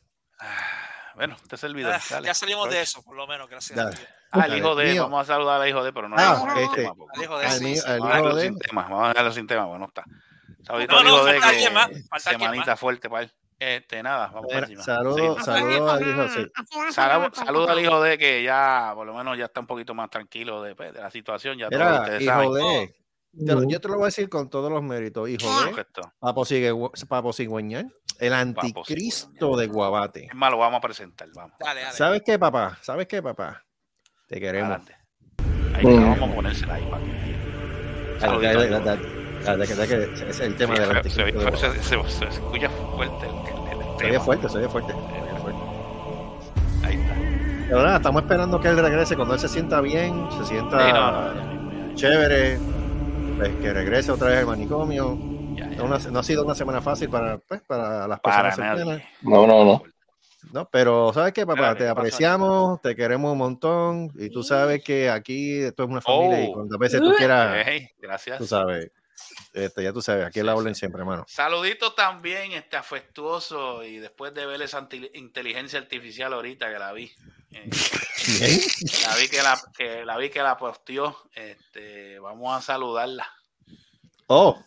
Speaker 5: Bueno, este servidor.
Speaker 6: Ah,
Speaker 5: dale.
Speaker 6: ya salimos de eso, por lo menos, gracias.
Speaker 4: Dale.
Speaker 6: a Dios.
Speaker 5: Ah, el hijo de,
Speaker 4: mío.
Speaker 5: vamos a saludar al hijo de, pero no
Speaker 4: Ah,
Speaker 5: vamos a
Speaker 4: ok.
Speaker 5: tema, porque-
Speaker 6: Al hijo de
Speaker 4: Al
Speaker 6: sí,
Speaker 4: mío-
Speaker 6: sí.
Speaker 4: al
Speaker 5: Vamos a
Speaker 4: hijo
Speaker 5: dejarlo
Speaker 4: de
Speaker 5: sin tema, vamos a dejarlo sin tema, bueno, está. Saludito
Speaker 6: No,
Speaker 5: al
Speaker 6: no,
Speaker 5: hijo de
Speaker 6: falta alguien
Speaker 5: que
Speaker 6: más,
Speaker 5: semanita fuerte para él. Este, nada, vamos para
Speaker 4: Mira,
Speaker 5: encima.
Speaker 4: saludo,
Speaker 5: Seguimos.
Speaker 4: saludo al hijo. sí.
Speaker 5: Saludo, saludo al hijo de que ya, por lo menos, ya está un poquito más tranquilo de, pues, de la situación. Ya todos
Speaker 4: Mira,
Speaker 5: ustedes
Speaker 4: hijo
Speaker 5: saben.
Speaker 4: de. te lo- yo te lo voy a decir con todos los méritos, hijo de. Papo, sigue, Papo Cigüeñal, el anticristo de Guabate.
Speaker 5: Es más, lo vamos a presentar, vamos.
Speaker 6: Dale, dale.
Speaker 4: ¿Sabes qué, papá? ¿Sabes qué, papá? Te queremos.
Speaker 5: Adelante. Ahí vamos a ponérsela ahí que.
Speaker 4: Dale,
Speaker 5: Saludito
Speaker 4: dale, que ese es el tema
Speaker 5: Sí,
Speaker 4: del
Speaker 5: se-
Speaker 4: anticristo.
Speaker 5: se,
Speaker 4: de Guabate.
Speaker 5: se- se- se- se escucha fuerte el, el- el
Speaker 4: Se oye
Speaker 5: tema.
Speaker 4: fuerte, se oye fuerte. se oye fuerte.
Speaker 5: Ahí está.
Speaker 4: Pero nada, estamos esperando que él regrese cuando él se sienta bien, se sienta
Speaker 5: Sí, no,
Speaker 4: chévere, pues, que regrese otra vez al manicomio.
Speaker 5: ya- ya-
Speaker 4: No, una- no ha sido una semana fácil para, pues, para las
Speaker 5: Para
Speaker 4: personas cercanas.
Speaker 7: No, no, no.
Speaker 4: No, pero ¿sabes qué, papá? Te apreciamos, te queremos un montón y tú sabes que aquí esto es una familia y
Speaker 5: Oh.
Speaker 4: cuantas veces tú quieras,
Speaker 5: gracias.
Speaker 4: tú sabes, este, ya tú sabes, aquí la
Speaker 5: sí.
Speaker 4: siempre, hermano.
Speaker 5: Saludito también, este afectuoso, y después de ver esa inteligencia artificial ahorita que la vi. eh,
Speaker 4: Bien.
Speaker 5: la vi que la, que la vi que la posteó. Este, vamos a saludarla.
Speaker 4: Oh,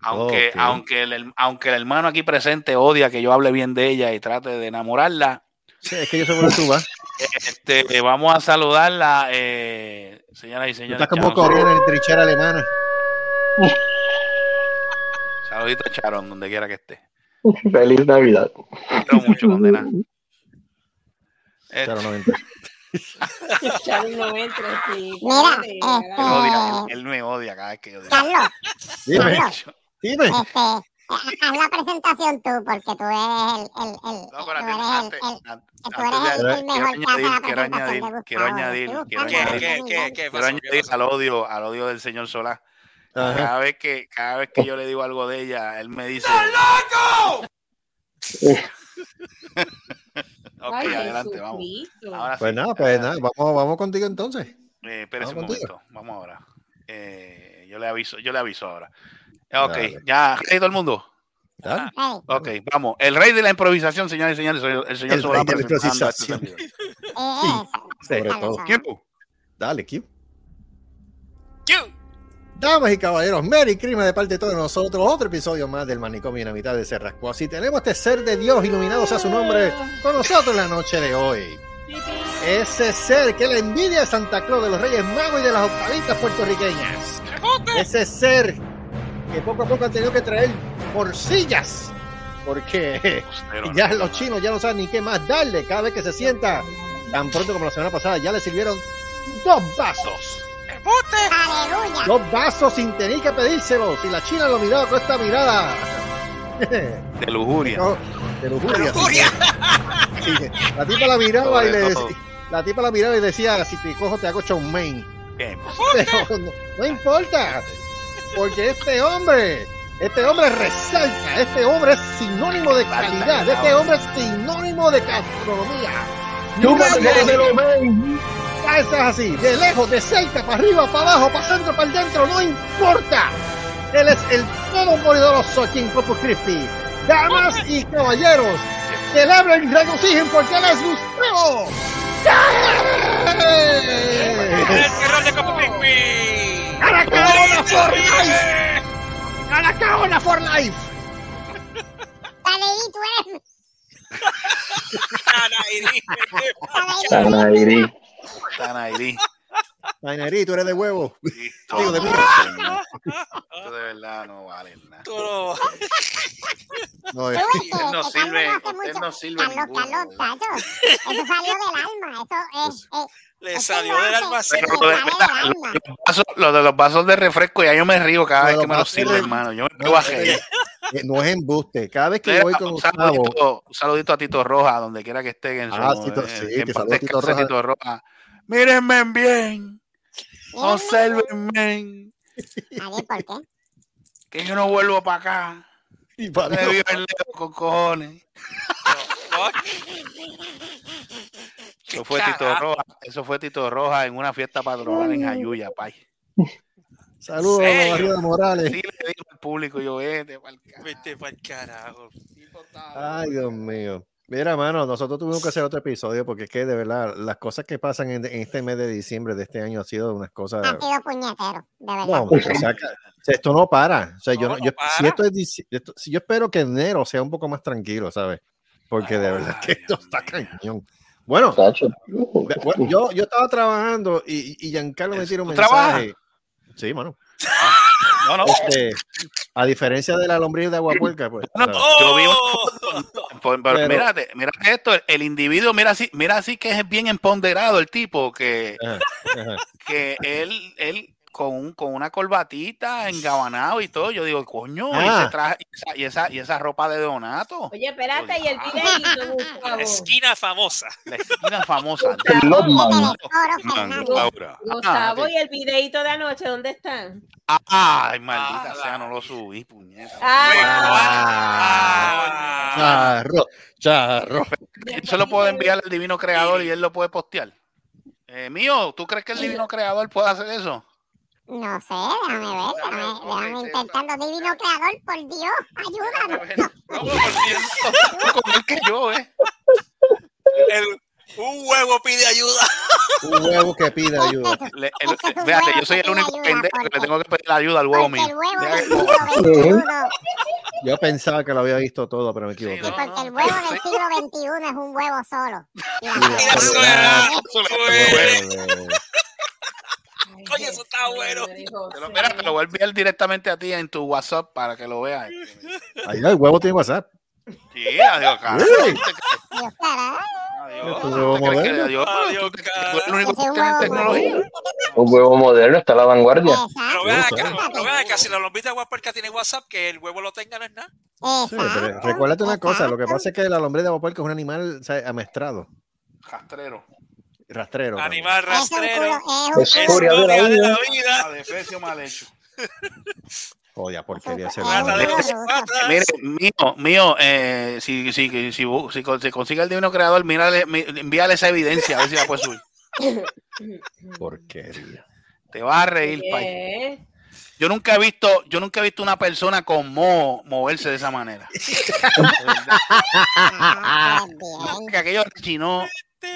Speaker 5: Aunque, aunque, el, aunque el hermano aquí presente odia que yo hable bien de ella y trate de enamorarla,
Speaker 4: sí, es que yo tú vas.
Speaker 5: este, vamos a saludarla, eh, señoras y señores.
Speaker 4: estás como corriendo en trinchera alemana.
Speaker 5: Saludito a Charon, donde quiera que esté.
Speaker 7: Feliz Navidad.
Speaker 5: Quiero mucho, condena.
Speaker 4: No entra,
Speaker 8: sí.
Speaker 2: Mira, este-
Speaker 5: él, odia, él, él me odia cada vez que yo digo.
Speaker 2: Carlos,
Speaker 4: Dime,
Speaker 2: Carlos,
Speaker 4: dime.
Speaker 2: este, ha- haz la presentación tú, porque tú eres el, el, el,
Speaker 5: No,
Speaker 2: tú
Speaker 5: pero
Speaker 2: eres
Speaker 5: antes,
Speaker 2: el,
Speaker 5: antes,
Speaker 2: el,
Speaker 5: antes
Speaker 2: tú eres
Speaker 5: de-
Speaker 2: el, el
Speaker 5: quiero
Speaker 2: mejor que hace la
Speaker 5: añadir, quiero
Speaker 2: presentación
Speaker 5: añadir, quiero añadir, al odio, al odio del señor Solá.
Speaker 4: Ajá.
Speaker 5: Cada vez que, cada vez que yo le digo algo de ella, él me dice. ok,
Speaker 8: Ay,
Speaker 5: adelante, vamos. Ahora sí.
Speaker 4: Pues nada, pues nada, vamos, vamos contigo entonces.
Speaker 5: Eh, espérese un
Speaker 4: contigo.
Speaker 5: momento, vamos ahora. Eh, yo le aviso, yo le aviso ahora. Ok,
Speaker 4: Dale.
Speaker 5: ya, ¿ready todo el mundo?
Speaker 4: Dale.
Speaker 2: Ready.
Speaker 5: Ok, vamos. El rey de la improvisación, señores y señores, el señor
Speaker 4: El rey de la
Speaker 5: este
Speaker 4: improvisación.
Speaker 2: eso.
Speaker 4: Sobre
Speaker 2: Dale,
Speaker 4: todo.
Speaker 5: Tiempo.
Speaker 4: Dale, Q. Damas y caballeros, Merry Christmas de parte de todos nosotros. Otro episodio más del manicomio en la mitad de Cerrasco. Así tenemos este ser de Dios, iluminado sea su nombre, con nosotros la noche de hoy. Ese ser que la envidia de Santa Claus, de los Reyes Magos y de las octavitas puertorriqueñas. Ese ser que poco a poco han tenido que traer morcillas. Porque ya los chinos ya no saben ni qué más darle. Cada vez que se sienta, tan pronto como la semana pasada, ya le sirvieron dos vasos.
Speaker 2: Aleluya.
Speaker 4: Dos vasos sin tener que pedírselos. Y la china lo miraba con esta mirada.
Speaker 5: De lujuria.
Speaker 4: No, de lujuria. sí.
Speaker 6: Lujuria.
Speaker 4: Sí, la tipa la miraba y le decía, la tipa la miraba y decía, si te cojo te hago chow mein.
Speaker 5: Bien, pues,
Speaker 4: Pero no, no importa, porque este hombre, este hombre resalta, este hombre es sinónimo de calidad, este hombre es sinónimo de gastronomía.
Speaker 7: Lo ven.
Speaker 4: Ah, Eso es así, de lejos, de cerca, para arriba, para abajo, para centro, para el dentro, no importa. Él es el todo poderoso King Corpus Christi. Damas y caballeros, celebren y regocijen porque él es Gustavo.
Speaker 6: El terror de Copo Pigby.
Speaker 4: ¡Anacaona for life! ¡Anacaona for life!
Speaker 2: Dale, y tú eres.
Speaker 7: Tanairi.
Speaker 5: Tanairi.
Speaker 4: Taineri, tú eres de huevo.
Speaker 5: Listo.
Speaker 4: Digo, de mí.
Speaker 5: Esto de verdad no vale nada.
Speaker 6: Tú no-
Speaker 4: No,
Speaker 2: Tú
Speaker 4: es-
Speaker 5: Usted no sirve,
Speaker 2: Carlos
Speaker 5: usted no sirve
Speaker 2: Carlos, Carlos, tacho, Eso salió del alma. Eso es. eh,
Speaker 6: Le
Speaker 2: Eso
Speaker 6: salió
Speaker 2: lo
Speaker 6: del almacén.
Speaker 5: Lo de, lo
Speaker 2: alma.
Speaker 5: de los vasos, lo de los vasos de refresco, ya yo me río cada
Speaker 4: Lo
Speaker 5: vez que me
Speaker 4: los
Speaker 5: sirve, hermano. Yo me reír.
Speaker 4: eh, no es embuste. Cada vez que voy con
Speaker 5: un, saludito, un saludito a Tito Roja, donde quiera que esté. En su,
Speaker 4: Ah, Tito,
Speaker 5: eh,
Speaker 4: sí,
Speaker 5: que en paz
Speaker 4: Tito Roja.
Speaker 5: Tito Roja. Mírenme bien, observenme,
Speaker 2: ¿por qué?
Speaker 5: que yo no vuelvo para acá.
Speaker 4: y para
Speaker 5: Me vio el con cojones. Eso fue Tito. Roja, eso fue Tito Roja en una fiesta patronal en Jayuya, pay.
Speaker 4: saludos a de Morales.
Speaker 5: Sí le digo al público, yo vete pa'l carajo.
Speaker 6: Vete pa'l carajo.
Speaker 4: Ay, Dios mío. Mira, mano, nosotros tuvimos que hacer otro episodio porque es que de verdad las cosas que pasan en, en este mes de diciembre de este año han sido unas cosas.
Speaker 2: Ha sido puñetero, de verdad.
Speaker 4: No, o sea, esto no para. O sea, yo,
Speaker 6: No,
Speaker 4: no-
Speaker 6: no
Speaker 4: yo, si esto es esto- si yo espero que enero sea un poco más tranquilo, ¿sabes? Porque de verdad que esto está cañón. Bueno, yo, yo estaba trabajando y, y Giancarlo me tira un mensaje. Sí, mano.
Speaker 5: No, no.
Speaker 4: Este, a diferencia de la lombriz de agua puerca, pues.
Speaker 5: No. Yo vi una
Speaker 6: ¡Oh!
Speaker 5: Pues, pero
Speaker 4: Pero-
Speaker 5: mírate, mírate esto, el, el individuo, mira así, mira así que es bien empoderado el tipo, que,
Speaker 4: Ajá, ajá.
Speaker 5: que él, él con, un- con una corbatita, engabanado y todo, yo digo, coño, y,
Speaker 4: Ah.
Speaker 5: ese traje- y, esa, y, esa, y esa ropa de Donato,
Speaker 8: Oye, espérate, y el videíto, Gustavo.
Speaker 6: Esquina famosa.
Speaker 5: la esquina famosa. Laura.
Speaker 8: Gustavo,
Speaker 5: Ah,
Speaker 8: y el videíto de anoche, ¿dónde están?
Speaker 5: Ay, maldita
Speaker 6: Ah,
Speaker 5: sea, no lo subí, puñeta.
Speaker 8: Ah.
Speaker 4: Charro, charro.
Speaker 5: Yo se lo puedo enviar al divino creador y él lo puede postear. Eh, mío, ¿tú crees que el divino creador puede hacer eso?
Speaker 2: No sé, déjame ver, déjame, déjame intentando. Divino creador, por Dios, ayúdanos.
Speaker 5: No, con él que yo, ¿eh?
Speaker 6: El- un huevo pide ayuda.
Speaker 4: Un huevo que pide ayuda.
Speaker 5: Le- el-
Speaker 2: es
Speaker 5: yo soy el único pendejo que le tengo que pedir ayuda al huevo
Speaker 2: Porque
Speaker 5: mío.
Speaker 2: el huevo del siglo XXI,
Speaker 4: Yo pensaba que lo había visto todo, pero me
Speaker 5: Sí,
Speaker 4: equivoqué.
Speaker 5: no,
Speaker 2: porque el huevo del siglo XXI es un huevo solo. Y la
Speaker 6: era.
Speaker 5: Eso
Speaker 6: está bueno.
Speaker 5: Te lo, mira, te lo voy a enviar directamente a ti en tu WhatsApp para que lo veas.
Speaker 4: Ahí el huevo tiene WhatsApp.
Speaker 5: Sí, adiós, cara. El único que tiene
Speaker 2: huevo
Speaker 5: tecnología?
Speaker 2: moderno.
Speaker 7: Un huevo moderno, está a la vanguardia.
Speaker 6: Pero vean acá, pero vean acá, si la lombita guapuerca tiene WhatsApp, que el huevo lo tenga no es nada.
Speaker 4: Sí, pero recuérdate una cosa, lo que pasa es que la lombriz de agua puerca es un animal o sea, amestrado,
Speaker 5: Rastrero.
Speaker 4: Rastrero.
Speaker 6: Animal
Speaker 2: Es un culo,
Speaker 6: rastrero.
Speaker 2: es un
Speaker 7: Es
Speaker 2: culo.
Speaker 7: Historia de la
Speaker 6: Historia de
Speaker 7: vida.
Speaker 6: la vida.
Speaker 5: Adefesio mal hecho.
Speaker 4: Joder, porquería ese.
Speaker 5: Mire, mío, mío, eh, si, si, si, si, si, con- si consigue el divino creador, mírale, envíale esa evidencia, a ver si la puedes subir.
Speaker 4: Porquería.
Speaker 5: Te vas a reír, pay.
Speaker 8: ¿Qué?
Speaker 5: Yo nunca he visto, yo nunca he visto una persona con mo moverse de esa manera. Que aquello rechinó,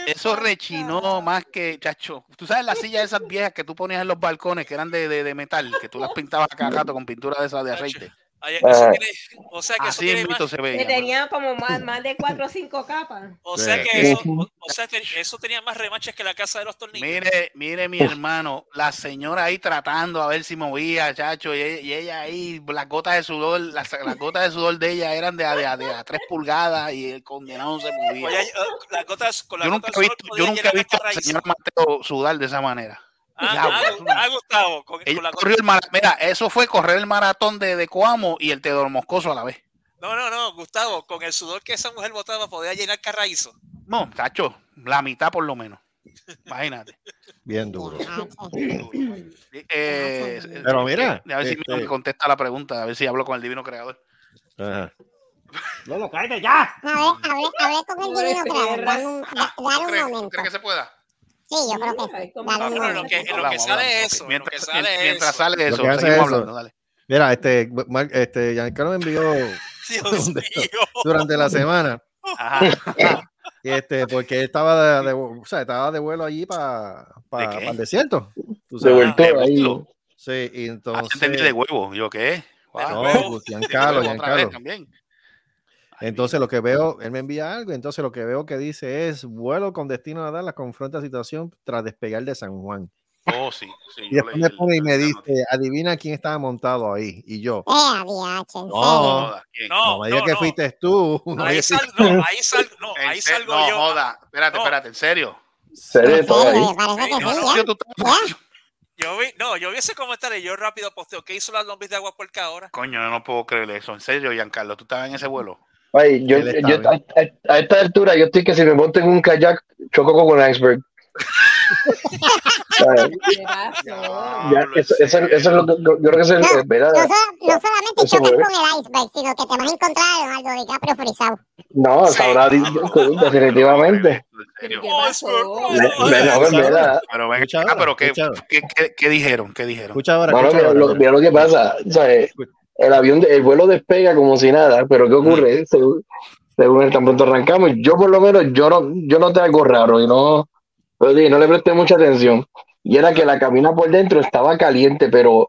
Speaker 5: eso rechinó más que, chacho. Tú sabes las sillas esas viejas que tú ponías en los balcones que eran de, de, de metal, que tú las pintabas a cada rato con pintura de esas de aceite.
Speaker 6: Ay, eso
Speaker 7: Ah.
Speaker 6: tiene- o sea que eso
Speaker 5: Así
Speaker 6: tiene
Speaker 5: en
Speaker 6: más,
Speaker 5: se
Speaker 8: Que
Speaker 5: veía.
Speaker 8: tenía como más, más de cuatro o cinco capas.
Speaker 6: o sea
Speaker 4: Sí.
Speaker 6: que eso, o, o sea que eso tenía más remaches que la casa de los tornillos.
Speaker 5: Mire, mire mi hermano, la señora ahí tratando a ver si movía, chacho, y ella, y ella ahí, las gotas de sudor, las, las gotas de sudor de ella eran de a, de a- de a tres pulgadas y el condenado no se movía.
Speaker 6: Oye, eh, las gotas, con las
Speaker 5: Yo
Speaker 6: gotas
Speaker 5: nunca he
Speaker 6: de
Speaker 5: visto, yo nunca he visto
Speaker 6: hasta
Speaker 5: a la
Speaker 6: raíces.
Speaker 5: señora Mateo sudar de esa manera.
Speaker 6: Ah, ah,
Speaker 5: no-
Speaker 6: ah, Gustavo, con, con la
Speaker 5: el mara- Mira, eso fue correr el maratón de, de Coamo y el Teodoro Moscoso a la vez.
Speaker 6: No, no, no, Gustavo, con el sudor que esa mujer botaba podía llenar carraízo.
Speaker 5: No, chacho, la mitad por lo menos. Imagínate.
Speaker 4: Bien duro.
Speaker 5: Eh,
Speaker 4: Pero mira,
Speaker 5: a ver si
Speaker 4: este-
Speaker 5: me contesta la pregunta, a ver si hablo con el divino creador.
Speaker 4: Ajá.
Speaker 3: Lolo, cállate ya.
Speaker 2: A ver, hablé, hablé con el divino creador.
Speaker 8: perra.
Speaker 2: Dame un, da-
Speaker 5: ¿Tú
Speaker 2: dale un
Speaker 5: crees, tú
Speaker 2: momento.
Speaker 5: crees que se pueda?
Speaker 2: Sí, yo creo que
Speaker 8: Ay,
Speaker 2: sí.
Speaker 8: cómo
Speaker 2: Dale
Speaker 6: Ah,
Speaker 2: un
Speaker 6: pero en lo
Speaker 2: momento.
Speaker 6: que, en lo que
Speaker 5: Hablamos,
Speaker 6: sale
Speaker 5: hablamos,
Speaker 6: eso,
Speaker 5: ok.
Speaker 6: en lo que
Speaker 5: Mientras,
Speaker 6: sale
Speaker 5: mientras
Speaker 6: eso.
Speaker 5: sale eso,
Speaker 4: que hace
Speaker 5: seguimos
Speaker 4: eso.
Speaker 5: hablando, dale.
Speaker 4: Mira, este, este, Giancarlo me envió
Speaker 6: Dios mío.
Speaker 4: durante la semana,
Speaker 5: Ajá.
Speaker 4: y este, porque él estaba de, de- o sea, estaba de vuelo allí para
Speaker 5: ¿De
Speaker 4: el desierto. tú
Speaker 7: De
Speaker 4: sabes.
Speaker 7: vuelto ahí.
Speaker 4: Sí, y
Speaker 5: Ah,
Speaker 4: entonces.
Speaker 5: entendí de huevo. ¿Yo qué? Wow.
Speaker 4: No, pues, Giancarlo, Giancarlo.
Speaker 5: también.
Speaker 4: Entonces lo que veo, él me envía algo, entonces lo que veo que dice es vuelo con destino a Dallas confronta situación tras despegar de San Juan.
Speaker 5: Oh, sí. sí
Speaker 4: Y
Speaker 5: yo
Speaker 4: después
Speaker 5: leí
Speaker 4: me
Speaker 5: el-
Speaker 4: pone y me dice, adivina quién estaba montado ahí. Y yo,
Speaker 2: Eh,
Speaker 4: No. no,
Speaker 6: No,
Speaker 4: digas
Speaker 6: no,
Speaker 4: que
Speaker 6: no.
Speaker 4: fuiste tú. no
Speaker 6: Ahí sal, no, ahí sal, no, ahí salgo
Speaker 5: no,
Speaker 6: yo.
Speaker 5: joda. Espérate,
Speaker 6: No.
Speaker 5: espérate, en serio.
Speaker 7: Serio,
Speaker 6: no, no.
Speaker 5: Yo, tú estás-
Speaker 2: ¿Ya?
Speaker 6: Yo vi, no, yo vi ese comentario y yo rápido posteo. ¿Qué hizo la lombriz de agua puerca ahora?
Speaker 5: Coño, yo no puedo creer eso. En serio, Giancarlo, tú estabas en ese vuelo.
Speaker 7: Ay, yo, yo- a, a- a esta altura yo estoy que si me monto en un kayak choco con un iceberg. Eso, eso- es lo que yo, creo que es el,
Speaker 2: No,
Speaker 7: ¿verdad?
Speaker 2: No, no solamente
Speaker 7: fue.
Speaker 2: con el iceberg, sino que te vas a encontrar a Leonardo DiCaprio frisado.
Speaker 7: No, sabrá sí, definitivamente.
Speaker 5: Pero ah, ¿qué, qué, qué, qué dijeron? ¿Qué dijeron?
Speaker 4: Escucha ahora,
Speaker 7: Bueno,
Speaker 4: escucha
Speaker 7: mira,
Speaker 4: ahora,
Speaker 7: lo,
Speaker 4: mira.
Speaker 7: lo que pasa. o sea, el avión, de- el vuelo despega como si nada, pero ¿qué ocurre? Según, según el tan pronto arrancamos, yo por lo menos, yo no, yo noté algo raro y no, no le presté mucha atención. Y era que la cabina por dentro estaba caliente, pero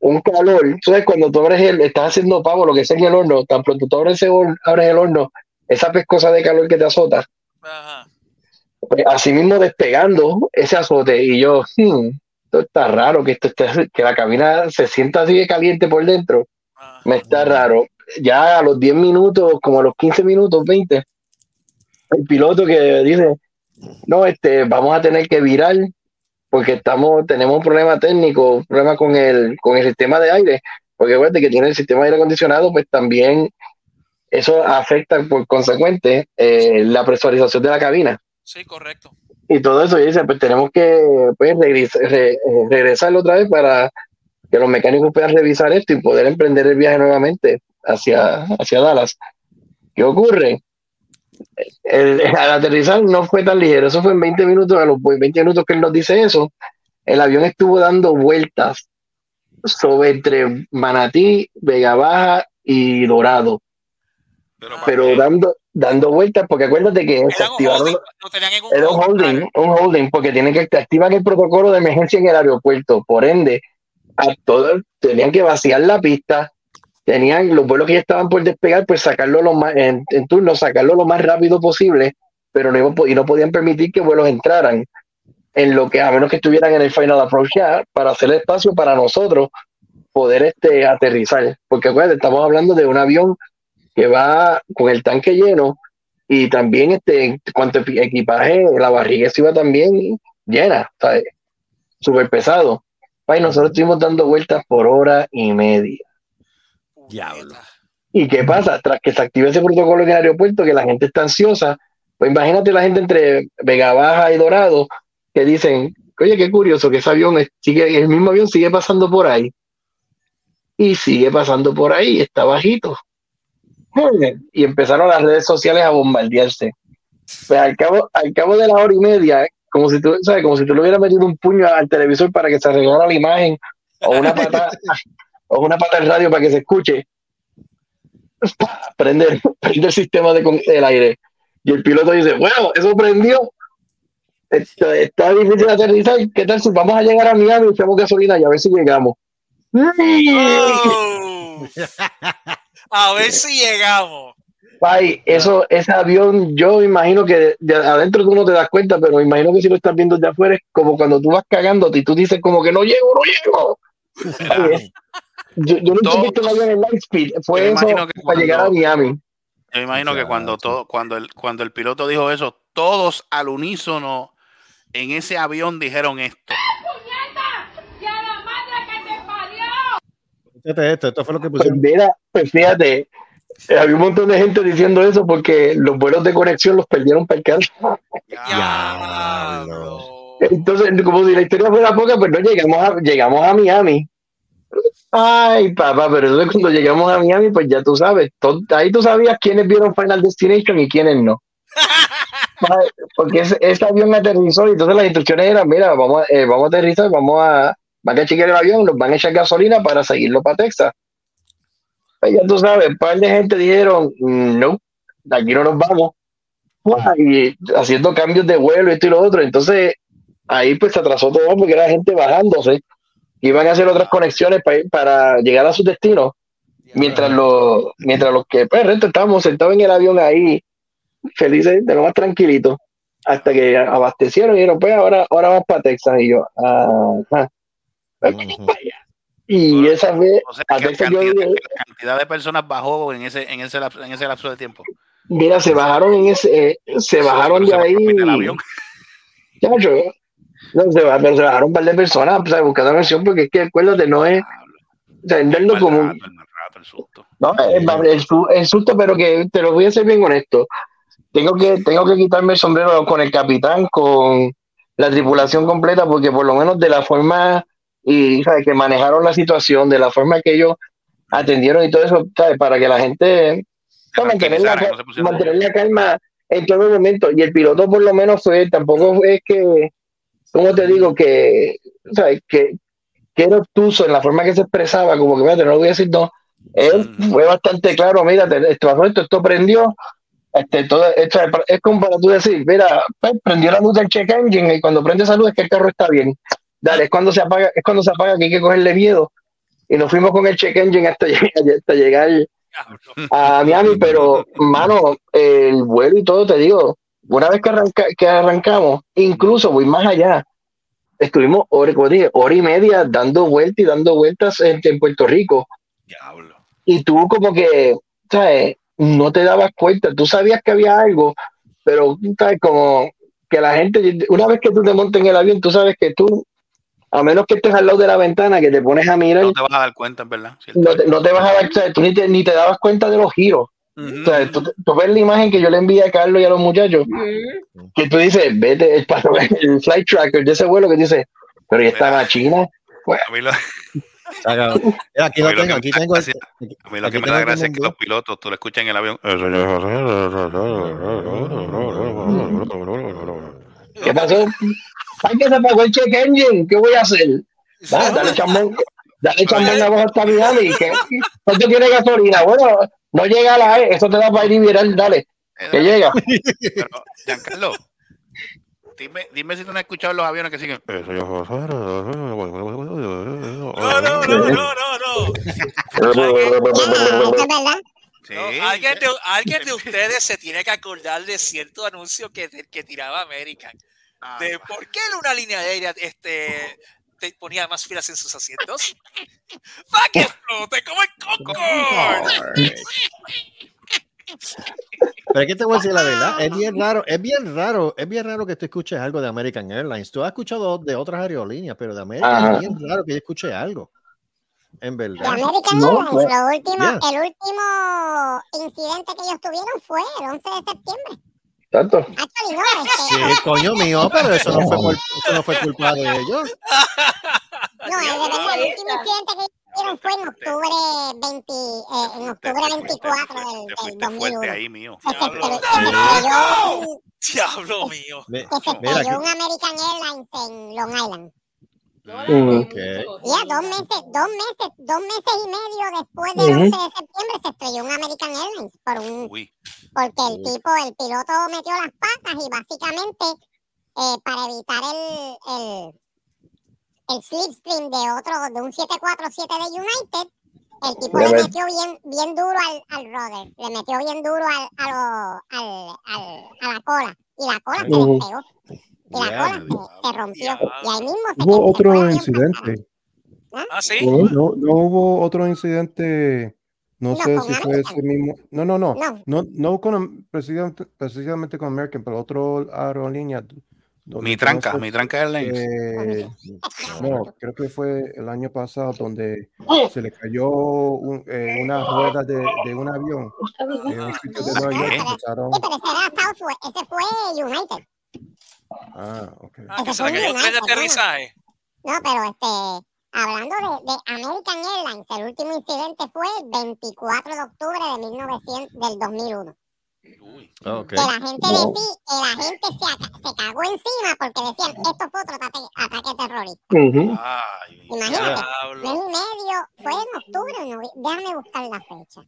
Speaker 7: un calor. ¿Sabes? Cuando tú abres el, estás haciendo pavo, lo que sea en el horno, tan pronto tú abres, hor- abres el horno, esa pescosa de calor que te azota,
Speaker 6: Ajá.
Speaker 7: pues, así mismo despegando ese azote y yo, hmm, esto está raro que esto esté- que la cabina se sienta así de caliente por dentro. Me está raro. Ya a los 10 minutos, como a los 15 minutos, 20, el piloto que dice, no, este, vamos a tener que virar porque estamos, tenemos un problema técnico, un problema con el, con el sistema de aire, porque acuérdate que tiene el sistema de aire acondicionado, pues también eso afecta por consecuente eh, la presurización de la cabina
Speaker 6: Sí, correcto.
Speaker 7: y todo eso, y dice, pues tenemos que pues, regres- re- eh, regresarlo otra vez para que los mecánicos puedan revisar esto y poder emprender el viaje nuevamente hacia, hacia Dallas. ¿Qué ocurre? El, al aterrizar no fue tan ligero, eso fue en 20 minutos, a los 20 minutos que él nos dice eso, el avión estuvo dando vueltas sobre entre Manatí, Vega Baja y Dorado,
Speaker 5: Pero,
Speaker 7: dando, dando vueltas, porque acuérdate que se activaron
Speaker 6: holding,
Speaker 7: era un holding, un holding, porque tienen que activar el protocolo de emergencia en el aeropuerto. Por ende, a todos tenían que vaciar la pista, tenían los vuelos que ya estaban por despegar, pues sacarlo lo más, en, turno, sacarlo lo más rápido posible, pero no, y no podían permitir que vuelos entraran en lo que, a menos que estuvieran en el final approach ya, para hacer espacio para nosotros poder este, aterrizar. Porque acuérdate, estamos hablando de un avión que va con el tanque lleno y también este cuanto equipaje la barriga se iba también llena súper pesado y nosotros estuvimos dando vueltas por hora y media.
Speaker 4: Diablo.
Speaker 7: y qué pasa tras que se active ese protocolo en el aeropuerto que la gente está ansiosa pues imagínate la gente entre Vega Baja y Dorado que dicen oye qué curioso que ese avión sigue el mismo avión sigue pasando por ahí y sigue pasando por ahí está bajito. Y empezaron las redes sociales a bombardearse. Pues al cabo, al cabo de la hora y media, como si tú, ¿sabes? Como si tú le hubieras metido un puño al televisor para que se arreglara la imagen o una pata, o una pata del radio para que se escuche. Prende, prende el sistema de con- del aire. Y el piloto dice, bueno, eso prendió. Está, está difícil aterrizar. ¿Qué tal si vamos a llegar a Miami y echamos gasolina y a ver si llegamos?
Speaker 11: Oh. A ver si llegamos.
Speaker 7: Ay, eso, ese avión, yo imagino que de, de adentro tú no te das cuenta, pero me imagino que si lo estás viendo de afuera es como cuando tú vas cagándote y tú dices como que no llego, no llego. Ay, yo, yo nunca he visto un avión en Lightspeed, fue eso
Speaker 5: que
Speaker 7: para llegar a Miami.
Speaker 5: Yo imagino que cuando todo, cuando el, cuando el piloto dijo eso, todos al unísono en ese avión dijeron esto.
Speaker 4: Fíjate esto, esto fue lo que
Speaker 7: Pues
Speaker 4: pusieron.
Speaker 7: mira, pues fíjate, había un montón de gente diciendo eso porque los vuelos de conexión los perdieron para el carro. Entonces, como si la historia fuera poca, pues no llegamos a, llegamos a Miami. Ay, papá, pero entonces cuando llegamos a Miami, pues ya tú sabes, to- ahí tú sabías quiénes vieron Final Destination y quiénes no. Porque ese, ese avión aterrizó y entonces las instrucciones eran, mira, vamos eh, vamos a aterrizar, vamos a, van a chequear el avión, nos van a echar gasolina para seguirlo para Texas. Pues ya tú sabes, un par de gente dijeron, "Mm, no, de aquí no nos vamos. Y haciendo cambios de vuelo, esto y lo otro. Entonces, ahí pues se atrasó todo porque era gente bajándose. Iban a hacer otras conexiones para, ir- para llegar a su destino. Mientras los, mientras los que pues, resto estábamos sentados en el avión ahí, felices, de lo más tranquilito. Hasta que abastecieron y dijeron, pues ahora, ahora vamos para Texas. Y yo, ajá. Y esa vez,
Speaker 5: O sea,
Speaker 7: a
Speaker 5: que la
Speaker 7: Texas yo
Speaker 5: cantidad,
Speaker 7: dije,
Speaker 5: la cantidad de personas bajó en ese, en ese, lapso, en ese lapso de tiempo.
Speaker 7: Mira, se bajaron en ese, eh, se bajaron de ahí. Chacho, no, se, ba- pero se bajaron un par de personas o sea, buscando la versión porque es que acuérdate, no es, o sea, no es lo común. No, el, su- el susto, pero que te lo voy a ser bien honesto. Tengo que, tengo que quitarme el sombrero con el capitán, con la tripulación completa, porque por lo menos de la forma y ¿sabes? que manejaron la situación, de la forma que ellos atendieron y todo eso, ¿sabes? para que la gente mantener, la,
Speaker 5: no
Speaker 7: mantener la calma en todo momento. Y el piloto por lo menos fue, tampoco es que, ¿cómo te digo? Que, ¿sabes? Que, que era obtuso en la forma que se expresaba, como que, fíjate, no lo voy a decir, no. Él fue bastante claro, mira, esto esto, esto prendió, este, todo, esto, es- es como para tú decir, mira, pues, prendió la luz del check engine y cuando prende esa luz es que el carro está bien. Dale, es cuando se apaga, es cuando se apaga que hay que cogerle miedo. Y nos fuimos con el check engine hasta llegar, hasta llegar a Miami, pero, mano, el vuelo y todo, te digo, una vez que, arranca, que arrancamos, incluso voy más allá, estuvimos hora, dije, hora y media dando vueltas y dando vueltas en, en Puerto Rico. Y tú como que, ¿sabes? No te dabas cuenta, tú sabías que había algo, pero, ¿sabes? Como que la gente, una vez que tú te montes en el avión, tú sabes que tú, a menos que estés al lado de la ventana, que te pones a mirar,
Speaker 5: No te vas a dar cuenta, en verdad.
Speaker 7: No te, no te vas a dar, o sea, tú ni te, ni te dabas cuenta de los giros. O sea, tú, tú ves la imagen que yo le envié a Carlos y a los muchachos, que tú dices, vete, el, el flight tracker de ese vuelo que dice, pero ya está machina. Pues,
Speaker 5: A mí lo,
Speaker 4: aquí
Speaker 5: a
Speaker 4: lo
Speaker 5: mí lo
Speaker 4: tengo, aquí
Speaker 5: me da
Speaker 4: tengo.
Speaker 5: gracia- a mí lo que
Speaker 4: aquí
Speaker 5: me da
Speaker 4: tengo
Speaker 5: gracia es que los pilotos, tú lo escuchas en el avión.
Speaker 7: ¿Qué pasó? Ay, que se apagó el check engine, ¿qué voy a hacer? Dale, dale chambón, dale chambón la voz hasta Miami. ¿qué- ¿Cuánto tiene gasolina? Bueno, no llega a la E, eso te da para ir y virar, dale, que llega.
Speaker 5: Pero, Giancarlo, dime, dime si tú no has escuchado los aviones que siguen.
Speaker 11: No, no, no, no, no. No, alguien, de, alguien de ustedes se tiene que acordar de cierto anuncio que, que tiraba American. De por qué una línea aérea este, te ponía más filas en sus asientos. ¡Para que explote como el Concorde!
Speaker 4: Pero es que te voy a decir la verdad, es bien raro, es bien raro, es bien raro que tú escuches algo de American Airlines. Tú has escuchado de otras aerolíneas, pero de American
Speaker 7: Ajá.
Speaker 4: es bien raro que yo escuche algo. En
Speaker 2: De
Speaker 4: verdad.
Speaker 2: American
Speaker 7: No,
Speaker 2: Airlines,
Speaker 7: pues,
Speaker 2: lo último,
Speaker 4: yeah.
Speaker 2: el último incidente que ellos tuvieron fue el 11 de septiembre.
Speaker 7: Tanto.
Speaker 2: Este,
Speaker 4: Sí, coño mío, pero eso no fue, por- eso no fue culpa de ellos.
Speaker 2: no, el, el último incidente que tuvieron fue en octubre 20, eh, en octubre 24 del, del
Speaker 5: fuerte
Speaker 2: 2001.
Speaker 5: ahí, mío.
Speaker 11: Diablo mío.
Speaker 2: Que se estrelló un American Airlines en Long Island. Ya, dos meses, dos meses, dos meses y medio después del
Speaker 7: Ujú.
Speaker 2: 11 de septiembre se estrelló un American Airlines por un, porque el tipo, el piloto metió las patas y básicamente eh, para evitar el, el, el slipstream de otro, de un 747 de United, el tipo le metió bien, bien duro al, al rudder, le metió bien duro al, a, lo- al, al- a la cola y la cola se despegó y la cola se, se rompió y ahí mismo se
Speaker 10: Hubo otro incidente.
Speaker 11: Ah, sí.
Speaker 10: No, no hubo otro incidente. No,
Speaker 2: No,
Speaker 10: sé si fue
Speaker 2: American.
Speaker 10: ese mismo. No, no, no.
Speaker 2: No.
Speaker 10: No, no con precisamente, precisamente con American, pero otro aerolínea.
Speaker 5: Mi tranca, mi tranca Airlines.
Speaker 10: eh, no, creo que fue el año pasado donde se le cayó un- eh, una rueda de, de un avión en un sitio de Nueva York.
Speaker 5: ¿Qué?
Speaker 10: empezaron-
Speaker 2: Sí, pero ese era Southwest, ese fue United.
Speaker 10: Ah, ok.
Speaker 11: Ah, que se le
Speaker 2: fue
Speaker 11: cayó el tren de aterrizaje.
Speaker 2: No, pero este, hablando de, de American Airlines, el último incidente fue el 24 de octubre de 1900, del 2001.
Speaker 4: Ok.
Speaker 2: Que la gente decía, que la gente se, se cagó encima porque decían, esto fue otro ataque, ataque terrorista. Imagínate, mes y medio, fue en octubre, novi- déjame buscar la fecha.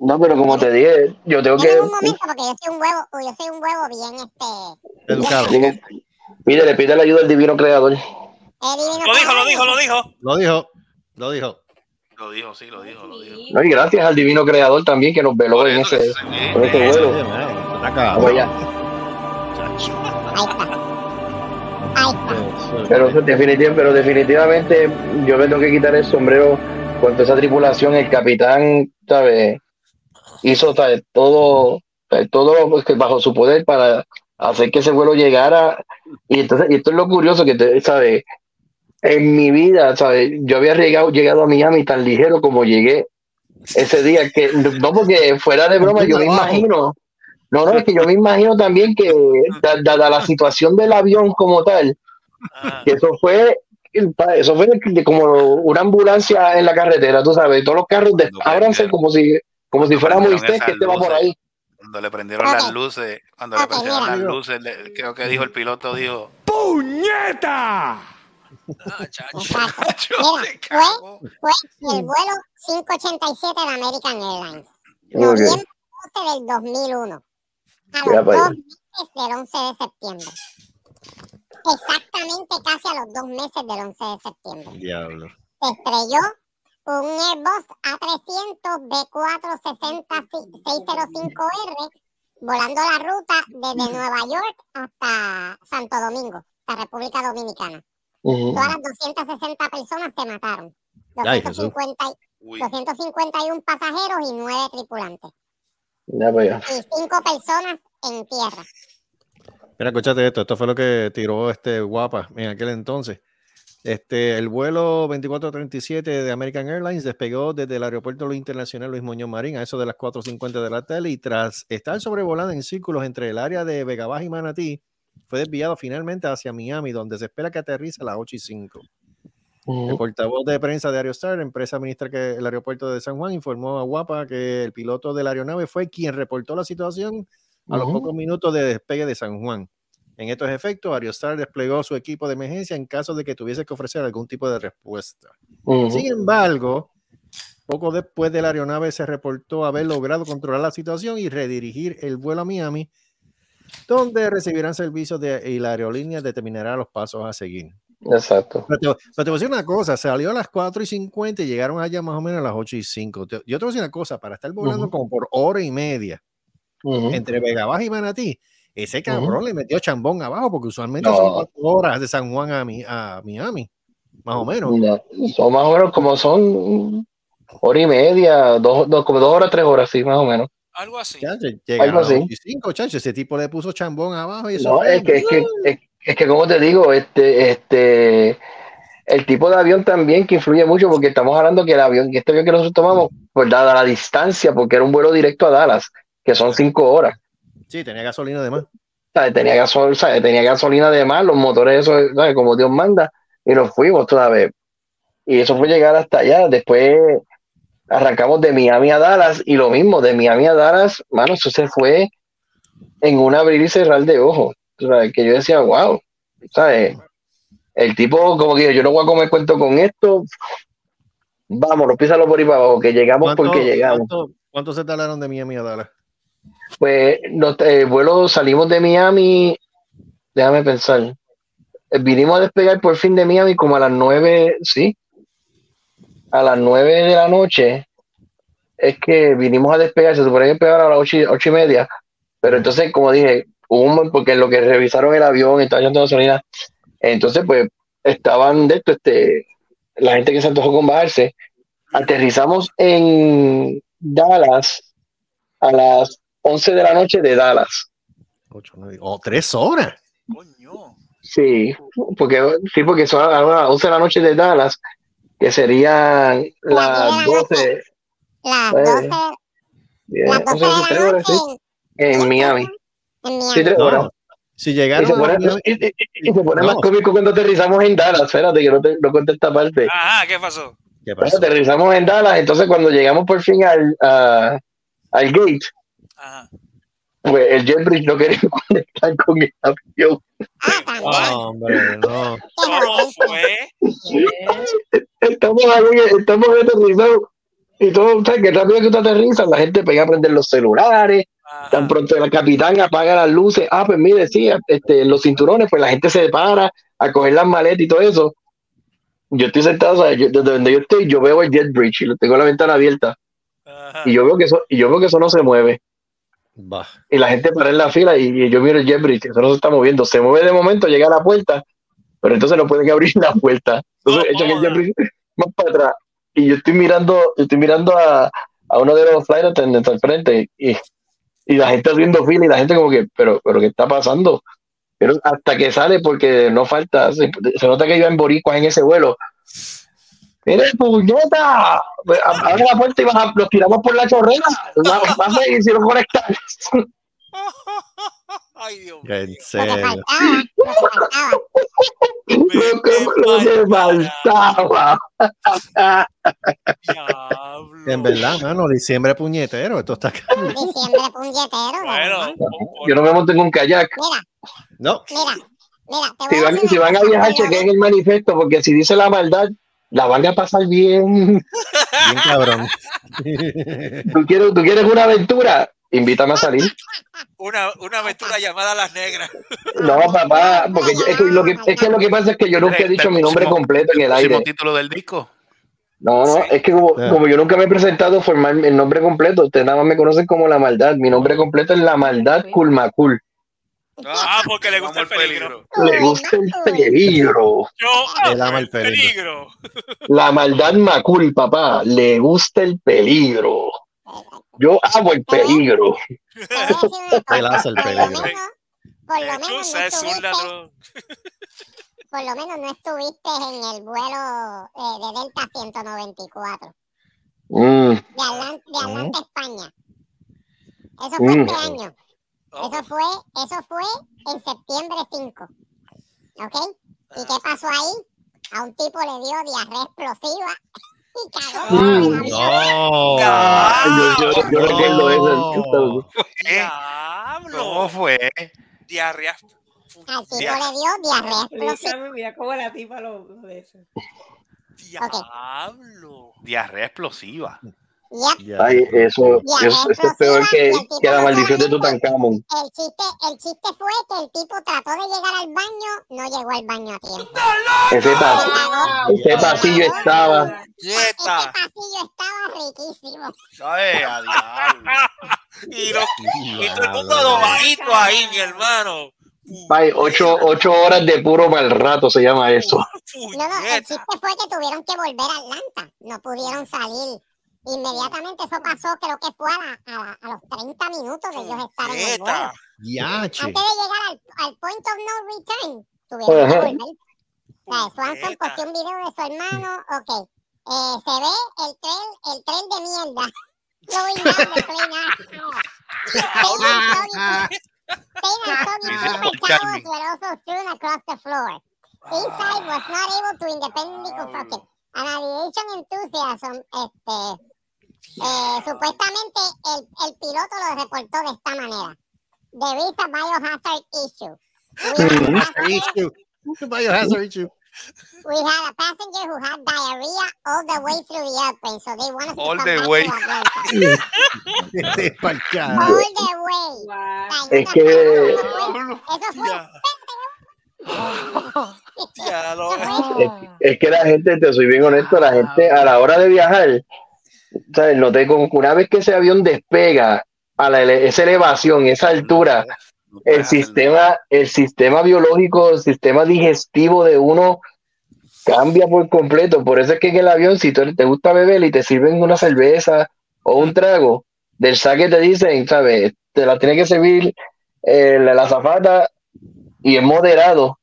Speaker 7: No, pero como te dije, yo tengo que.
Speaker 2: Un momento porque yo soy un huevo, yo soy un huevo bien este,
Speaker 4: Educado.
Speaker 7: Mire, le pide la ayuda al divino creador.
Speaker 2: eh, divino
Speaker 11: Lo dijo, lo dijo, lo dijo.
Speaker 4: Lo dijo. Lo dijo.
Speaker 5: Lo dijo, sí, lo dijo, lo dijo.
Speaker 7: No, y gracias al divino creador también que nos veló
Speaker 5: Por
Speaker 7: en ese, en vuelo. Vamos allá.
Speaker 2: Ahí está. Ahí está.
Speaker 7: Pero, pero definitivamente yo me tengo que quitar el sombrero con toda esa tripulación. El capitán, ¿sabes? Hizo ¿sabes? todo, todo lo pues, que bajo su poder para hacer que ese vuelo llegara. Y entonces, y esto es lo curioso que, ¿sabes? En mi vida, ¿sabes? Yo había llegado, llegado a Miami tan ligero como llegué ese día, que no porque fuera de broma, yo me imagino. No, no, es que yo me imagino también que, da- dada la situación del avión como tal,
Speaker 11: Ah,
Speaker 7: que eso fue eso fue de- como una ambulancia en la carretera, tú sabes, todos los carros desabranse como si como si fuera Moisés que te va por ahí.
Speaker 5: Cuando le prendieron las luces, cuando le prendieron las luces, le- creo que dijo el piloto, dijo,
Speaker 6: ¡Puñeta!
Speaker 11: ah, chacho.
Speaker 2: Fue el vuelo 587 de American Airlines. Noviembre 12 del 2001. A los dos meses del 11 de septiembre. Exactamente casi a los dos meses del 11 de septiembre.
Speaker 4: Diablo.
Speaker 2: Se estrelló un Airbus A300 B460-605R volando la ruta desde Nueva York hasta Santo Domingo, la República Dominicana.
Speaker 7: Ujú.
Speaker 2: Todas las 260 personas se mataron.
Speaker 4: Ay, Jesús.
Speaker 2: 250 y-
Speaker 5: Uy,
Speaker 2: 251 pasajeros y 9 tripulantes.
Speaker 7: Ya.
Speaker 2: Y 5 personas en tierra.
Speaker 4: Mira, escúchate esto. Esto fue lo que tiró este guapa en aquel entonces. Este, el vuelo 2437 de American Airlines despegó desde el aeropuerto internacional Luis Muñoz Marín a eso de las 4.50 de la tarde y tras estar sobrevolando en círculos entre el área de Vega Baja y Manatí, fue desviado finalmente hacia Miami, donde se espera que aterrice a las 8 y 5. El
Speaker 7: Ujú.
Speaker 4: portavoz de prensa de Aerostar, empresa administra que el aeropuerto de San Juan, informó a Guapa que el piloto de la aeronave fue quien reportó la situación a los
Speaker 7: Ujú.
Speaker 4: pocos minutos de despegue de San Juan. En estos efectos, Aerostar desplegó su equipo de emergencia en caso de que tuviese que ofrecer algún tipo de respuesta.
Speaker 7: Ujú.
Speaker 4: Sin embargo, poco después de la aeronave se reportó haber logrado controlar la situación y redirigir el vuelo a Miami, donde recibirán servicios de, y la aerolínea determinará los pasos a seguir.
Speaker 7: Exacto.
Speaker 4: Pero te, pero te voy a decir una cosa, salió a las 4 y 50 y llegaron allá más o menos a las 8 y 5. Te- yo te voy a decir una cosa, para estar volando
Speaker 7: Ujú.
Speaker 4: como por hora y media Entre Vega Baja y Manatí, ese cabrón le metió chambón abajo porque usualmente
Speaker 7: No.
Speaker 4: son 4 horas de San Juan a, Mi- a Miami, más o menos.
Speaker 7: Ya. Son más o menos como son hora y media, dos, dos- como dos horas, tres horas, sí, más o menos.
Speaker 11: Algo así.
Speaker 4: Chacho, llegaron
Speaker 7: Algo así.
Speaker 4: 8 y 5, chacho, ese tipo le puso chambón abajo y eso
Speaker 7: No, es que, es que, es, es que como te digo, este, este, el tipo de avión también que influye mucho, porque estamos hablando que el avión, que este avión que nosotros tomamos, pues dada la distancia, porque era un vuelo directo a Dallas, que son cinco horas,
Speaker 4: Sí, tenía gasolina además.
Speaker 7: ¿sabes? Tenía, gasol, ¿sabes? tenía gasolina de más, los motores, eso, ¿sabes? como Dios manda, y nos fuimos toda vez. Y eso fue llegar hasta allá. Después arrancamos de Miami a Dallas, y lo mismo, de Miami a Dallas, mano, eso se fue en un abrir y cerrar de ojos. Que yo decía, wow, ¿sabes? El tipo, como que yo no voy a comer cuento con esto. Vámonos, písalo por ahí para abajo, que llegamos porque llegamos.
Speaker 4: ¿Cuánto, cuánto se tardaron de Miami a Dallas?
Speaker 7: Pues el vuelo salimos de Miami, déjame pensar. Eh, Vinimos a despegar por fin de Miami como a las nueve, sí, a las nueve de la noche. Es que vinimos a despegar, se supone que despegar a las ocho, y- ocho y media, pero entonces, como dije, hubo porque lo que revisaron el avión, estaba echando gasolina, entonces pues estaban de esto, este, la gente que se antojó con bajarse. Aterrizamos en Dallas a las 11 de la noche de Dallas.
Speaker 4: Ocho, nueve, oh, tres horas.
Speaker 7: Sí, porque, sí, porque son a las 11 de la noche de Dallas, que serían las 12,
Speaker 2: Las
Speaker 7: Eh,
Speaker 2: 12,
Speaker 7: diez,
Speaker 2: las 12
Speaker 7: once,
Speaker 2: de
Speaker 7: doce,
Speaker 2: la
Speaker 7: tres horas, sí,
Speaker 2: noche
Speaker 7: en Miami.
Speaker 2: en Miami.
Speaker 7: Sí, tres
Speaker 4: No,
Speaker 7: horas.
Speaker 4: Si
Speaker 7: Y
Speaker 4: llegaron
Speaker 7: se
Speaker 4: a
Speaker 7: pone, y- y- y se pone
Speaker 4: No.
Speaker 7: más cómico cuando aterrizamos en Dallas. Espérate, que no, te, no conté esta parte.
Speaker 11: Ajá, ¿qué pasó?
Speaker 4: ¿Qué
Speaker 7: Bueno,
Speaker 4: pasó?
Speaker 7: aterrizamos en Dallas, entonces cuando llegamos por fin al, a- al gate,
Speaker 11: Ajá.
Speaker 7: pues el JetBridge no quería conectar con el avión.
Speaker 2: Ah.
Speaker 4: No, hombre, no.
Speaker 7: Estamos ahí, estamos aterrizados y todo, ¿sabes? Que rápido que tú aterrizas, la gente pega a prender los celulares,
Speaker 11: Ajá.
Speaker 7: tan pronto el capitán apaga las luces, ah, pues mire, sí, este, los cinturones, pues la gente se para a coger las maletas y todo eso. Yo estoy sentado, ¿sabes? Yo- desde donde yo estoy, yo veo el jet bridge y lo tengo la ventana abierta
Speaker 11: Ajá.
Speaker 7: y yo veo que eso, y yo veo que eso no se mueve. Y la gente para en la fila y, yo miro el jet bridge, eso no se está moviendo, se mueve de momento, llega a la puerta, pero entonces no pueden abrir la puerta. Entonces
Speaker 11: No
Speaker 7: echan el jet
Speaker 11: jodas.
Speaker 7: bridge más para atrás. Y yo estoy mirando, yo estoy mirando a, a uno de los flight attendants al frente y, y la gente haciendo fila y la gente como que, pero, pero ¿qué está pasando? Pero hasta que sale porque no falta, se, se nota que iban boricuas en ese vuelo. ¡Mire, puñeta! Pues, a- Abre la puerta y baja- los tiramos por la chorrera. A y si lo conectan.
Speaker 11: Ay, Dios mío.
Speaker 4: En serio.
Speaker 2: lo que faltaba.
Speaker 7: Lo que.
Speaker 4: En verdad, mano, diciembre puñetero. Esto está acá.
Speaker 2: Diciembre puñetero,
Speaker 11: Bueno,
Speaker 7: Yo no me monto en un kayak.
Speaker 2: Mira,
Speaker 4: No.
Speaker 2: mira, mira, te
Speaker 7: Si
Speaker 2: voy a
Speaker 7: van,
Speaker 2: decir
Speaker 7: si van a viajar, chequen el manifiesto, porque si dice la maldad, la van a pasar bien.
Speaker 4: Bien cabrón.
Speaker 7: ¿Tú quieres, tú quieres una aventura? Invítame a salir.
Speaker 11: una, una aventura llamada Las Negras.
Speaker 7: No, papá, porque yo- es, que lo que, es que lo que pasa es que yo nunca he dicho mi nombre completo en el aire.
Speaker 5: título del disco.
Speaker 7: No, no, es que como,
Speaker 4: Ah.
Speaker 7: como yo nunca me he presentado formal el nombre completo, ustedes nada más me conocen como La Maldad. Mi nombre completo es La Maldad Culmacul.
Speaker 11: Ah, porque le gusta el peligro.
Speaker 7: Le gusta el peligro.
Speaker 11: Yo amo el
Speaker 4: el peligro.
Speaker 11: peligro.
Speaker 7: La maldad Macul, papá. Le gusta el peligro. Yo amo el peligro.
Speaker 4: Hace el
Speaker 2: por lo
Speaker 4: peligro.
Speaker 2: menos, por lo menos por lo menos no estuviste en el vuelo eh, de Delta 194,
Speaker 7: Mm,
Speaker 2: de Atlanta, de Atlanta España. Eso fue
Speaker 7: Mm.
Speaker 2: este año. Eso fue, eso fue en septiembre 5. ¿Ok? ¿Y qué pasó ahí? A un tipo le dio diarrea explosiva y cagó avión.
Speaker 4: No.
Speaker 7: Ah, yo, yo, yo
Speaker 4: No.
Speaker 7: recuerdo eso.
Speaker 11: Diablo.
Speaker 5: ¿Cómo fue?
Speaker 11: Diarrea.
Speaker 2: Al tipo
Speaker 5: Dia-
Speaker 2: le dio diarrea explosiva.
Speaker 8: Mira, cómo la tipa lo, lo de eso.
Speaker 11: Diablo.
Speaker 5: Diarrea explosiva.
Speaker 2: Yep.
Speaker 7: Ay, eso,
Speaker 2: Ya,
Speaker 7: eso, eso es peor que, que la maldición de Tutankamón.
Speaker 2: El chiste, el chiste fue que el tipo trató de llegar al baño, no llegó al baño a tiempo.
Speaker 7: Ese,
Speaker 2: Se
Speaker 7: pas- ese pasillo estaba.
Speaker 11: Quieta.
Speaker 2: Este pasillo estaba riquísimo.
Speaker 5: Ay, a diablo.
Speaker 11: Y, lo- y todo el mundo adobadito ahí, mi hermano.
Speaker 7: Ay, ocho, ocho horas de puro mal rato se llama eso.
Speaker 2: No, no, el chiste fue que tuvieron que volver a Atlanta. No pudieron salir. Inmediatamente eso pasó, creo que fue a, la- a, la- a los 30 minutos de ellos estar en el vuelo. Antes de llegar al, al point of no return, tuvieron que volver. O sea, Swanson posteó un video de su hermano. Ok. Eh, se ve el tren, el tren de mierda. Going down the plane Pain paper towels were also strewn across the floor. Inside was not able to independently construct it. An aviation enthusiasm, este, eh, supuestamente el, el piloto lo reportó de esta manera. There is a biohazard issue.
Speaker 4: Biohazard issue. Biohazard issue.
Speaker 2: We had a passenger who had diarrhea all the way through the airplane, so they wanted
Speaker 5: All
Speaker 2: to come
Speaker 5: the
Speaker 2: back
Speaker 5: way.
Speaker 2: All the way.
Speaker 8: Wow.
Speaker 7: Es que
Speaker 2: Eso fue.
Speaker 11: Lo-
Speaker 7: Es, es que la gente, te soy bien honesto, la gente a la hora de viajar, ¿sabes? Noté con una vez que ese avión despega a la ele- esa elevación, esa altura,
Speaker 5: No
Speaker 7: el sistema, el sistema biológico, el sistema digestivo de uno cambia por completo. Por eso es que en el avión, si tú te gusta beber y te sirven una cerveza o un trago, del saque te dicen, ¿sabes? Te la tiene que servir eh, la, la azafata y es moderado.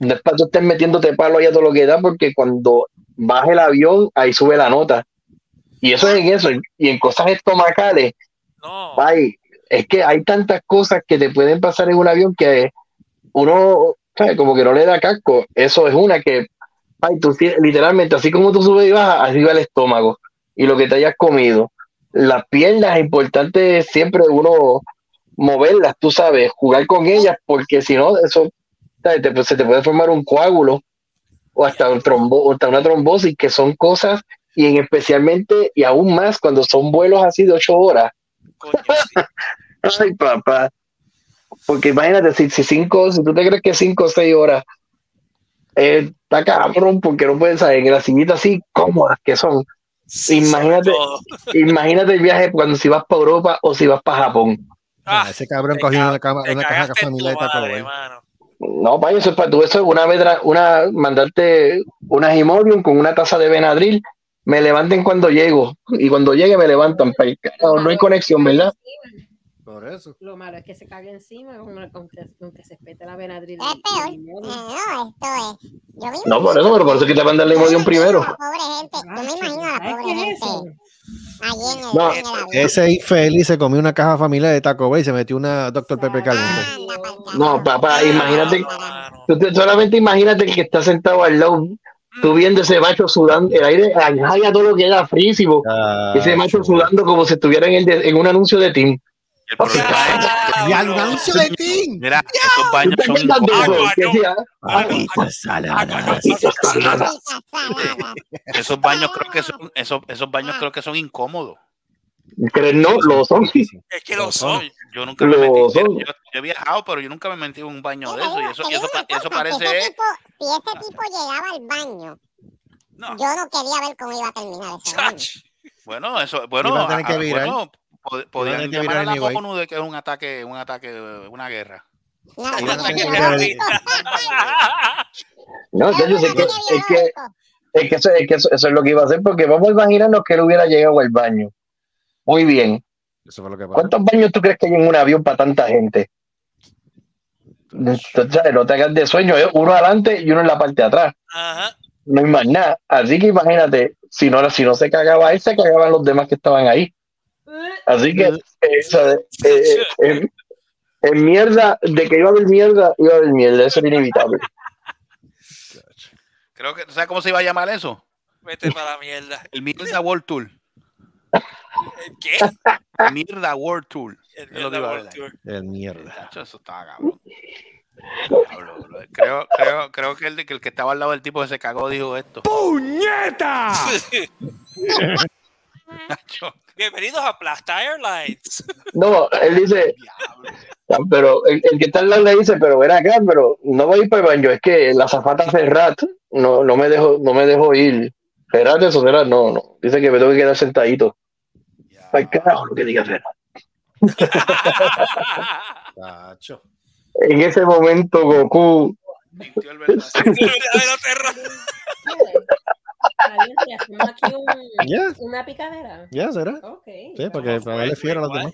Speaker 7: No es para tú estés metiéndote palo ahí a todo lo que da, porque cuando baja el avión, ahí sube la nota. Y eso es en eso. Y en cosas estomacales,
Speaker 11: No.
Speaker 7: ay, es que hay tantas cosas que te pueden pasar en un avión que uno, ¿sabes? Como que no le da casco. Eso es una que, ay, tú literalmente, así como tú subes y bajas, así va el estómago y lo que te hayas comido. Las piernas es importante siempre uno moverlas, tú sabes, jugar con ellas, porque si no, eso. Te- se te puede formar un coágulo o hasta, un trombo, o hasta una trombosis, que son cosas, y en especialmente, y aún más cuando son vuelos así de ocho horas.
Speaker 11: Coño, sí.
Speaker 7: Ay, papá. Porque imagínate, si, si cinco, si tú te crees que cinco o seis horas eh, está cabrón, porque no puedes saber en la sillita así cómodas que son.
Speaker 11: Sí,
Speaker 7: Imagínate. Imagínate el viaje cuando si vas para Europa o si vas para Japón.
Speaker 11: Ah,
Speaker 4: ese cabrón cogió
Speaker 11: ca-
Speaker 4: una, cama, una caja familiar
Speaker 11: mano.
Speaker 7: No, vaya, eso es para tú. Eso es una vez, una, mandarte una Imodium con una taza de Benadryl. Me levanten cuando llego. Y cuando llegue me levantan. para el carajo. No hay conexión, ¿verdad?
Speaker 4: Por eso.
Speaker 8: Lo malo es que se cague encima con, que, con que se espete la Benadryl.
Speaker 2: Es peor.
Speaker 8: y.
Speaker 2: Eh, no, esto es. Yo me
Speaker 7: No, por eso, pero por eso es que te mandan primero.
Speaker 2: La pobre gente. Yo me imagino a la
Speaker 8: ¿Sabes
Speaker 2: pobre gente
Speaker 8: eso?
Speaker 2: allí en el,
Speaker 7: No,
Speaker 2: en el avión.
Speaker 4: Ese infeliz se comió una caja familiar de Taco Bell y se metió una Dr. Pepper caliente.
Speaker 7: No, papá, imagínate.
Speaker 11: No.
Speaker 7: Tú te- solamente imagínate el que está sentado al lado, tú viendo ese macho sudando, el aire añade todo lo que era frísimo. Ese macho sudando como si estuviera en, el de- en un anuncio de Team.
Speaker 5: El problema
Speaker 4: Y al anuncio de Tim.
Speaker 5: Mira, esos
Speaker 7: ¿Tú
Speaker 5: baños son
Speaker 4: saladas.
Speaker 5: Esos baños creo que son, esos, esos baños creo que son incómodos.
Speaker 7: ¿Crees? No, lo son.
Speaker 11: Es que lo soy.
Speaker 5: Yo nunca me
Speaker 7: Lo
Speaker 5: metí.
Speaker 7: son.
Speaker 5: Yo, yo he viajado, pero yo nunca me metí en un baño de eso. Y eso, y eso,
Speaker 2: una
Speaker 5: eso
Speaker 2: cosa,
Speaker 5: parece.
Speaker 2: Si ese, tipo, si ese tipo llegaba al baño,
Speaker 5: No.
Speaker 2: yo no quería ver cómo iba a terminar ese baño.
Speaker 5: Bueno, eso, bueno,
Speaker 4: a tener
Speaker 5: a-
Speaker 4: que
Speaker 5: a-
Speaker 4: virar.
Speaker 5: bueno, pod- podían
Speaker 4: tener que
Speaker 5: llamar a la
Speaker 4: anyway.
Speaker 5: ONU de que es un ataque, un ataque, una guerra.
Speaker 2: No, no, no,
Speaker 7: yo sé que, es que, es que, eso, es que eso, eso es lo que iba a hacer, porque vamos a imaginarnos que él hubiera llegado al baño. Muy bien.
Speaker 4: Eso fue lo que pasó.
Speaker 7: ¿Cuántos baños tú crees que hay en un avión para tanta gente? Entonces, no te hagas de sueño, uno adelante y uno en la parte de atrás.
Speaker 11: Ajá.
Speaker 7: No hay más nada. Así que imagínate, si no, si no se cagaba él, se cagaban los demás que estaban ahí. Así que, eh, ¿sabes? Eh, eh, en, en mierda, de que iba a haber mierda, iba a haber mierda, eso era inevitable.
Speaker 5: Creo que, ¿sabes cómo se iba a llamar eso?
Speaker 11: Vete para la mierda.
Speaker 5: El Mierda World Tour.
Speaker 11: ¿El ¿Qué?
Speaker 5: Mierda World Tour.
Speaker 11: El mierda World. Tour.
Speaker 4: El mierda.
Speaker 5: Eso estaba cabrón. Creo, creo, creo que, el, de- que el que estaba al lado del tipo que se cagó dijo esto. Chacho,
Speaker 11: Bienvenidos a Plasta Airlines.
Speaker 7: No, él dice, pero el, el que está al lado le dice, pero ven acá, pero no voy a ir para el baño, es que la zafata Ferrat no, no me dejo, no me dejo ir. Ferrat, eso será, no, no. Dice que me tengo que quedar sentadito. Ay, carajo, lo que diga. En ese momento, Goku,
Speaker 5: el verdadero-
Speaker 11: El
Speaker 8: aquí un- una picadera.
Speaker 4: Ya será.
Speaker 8: Ok.
Speaker 4: Sí, porque para darle fiebre a los demás.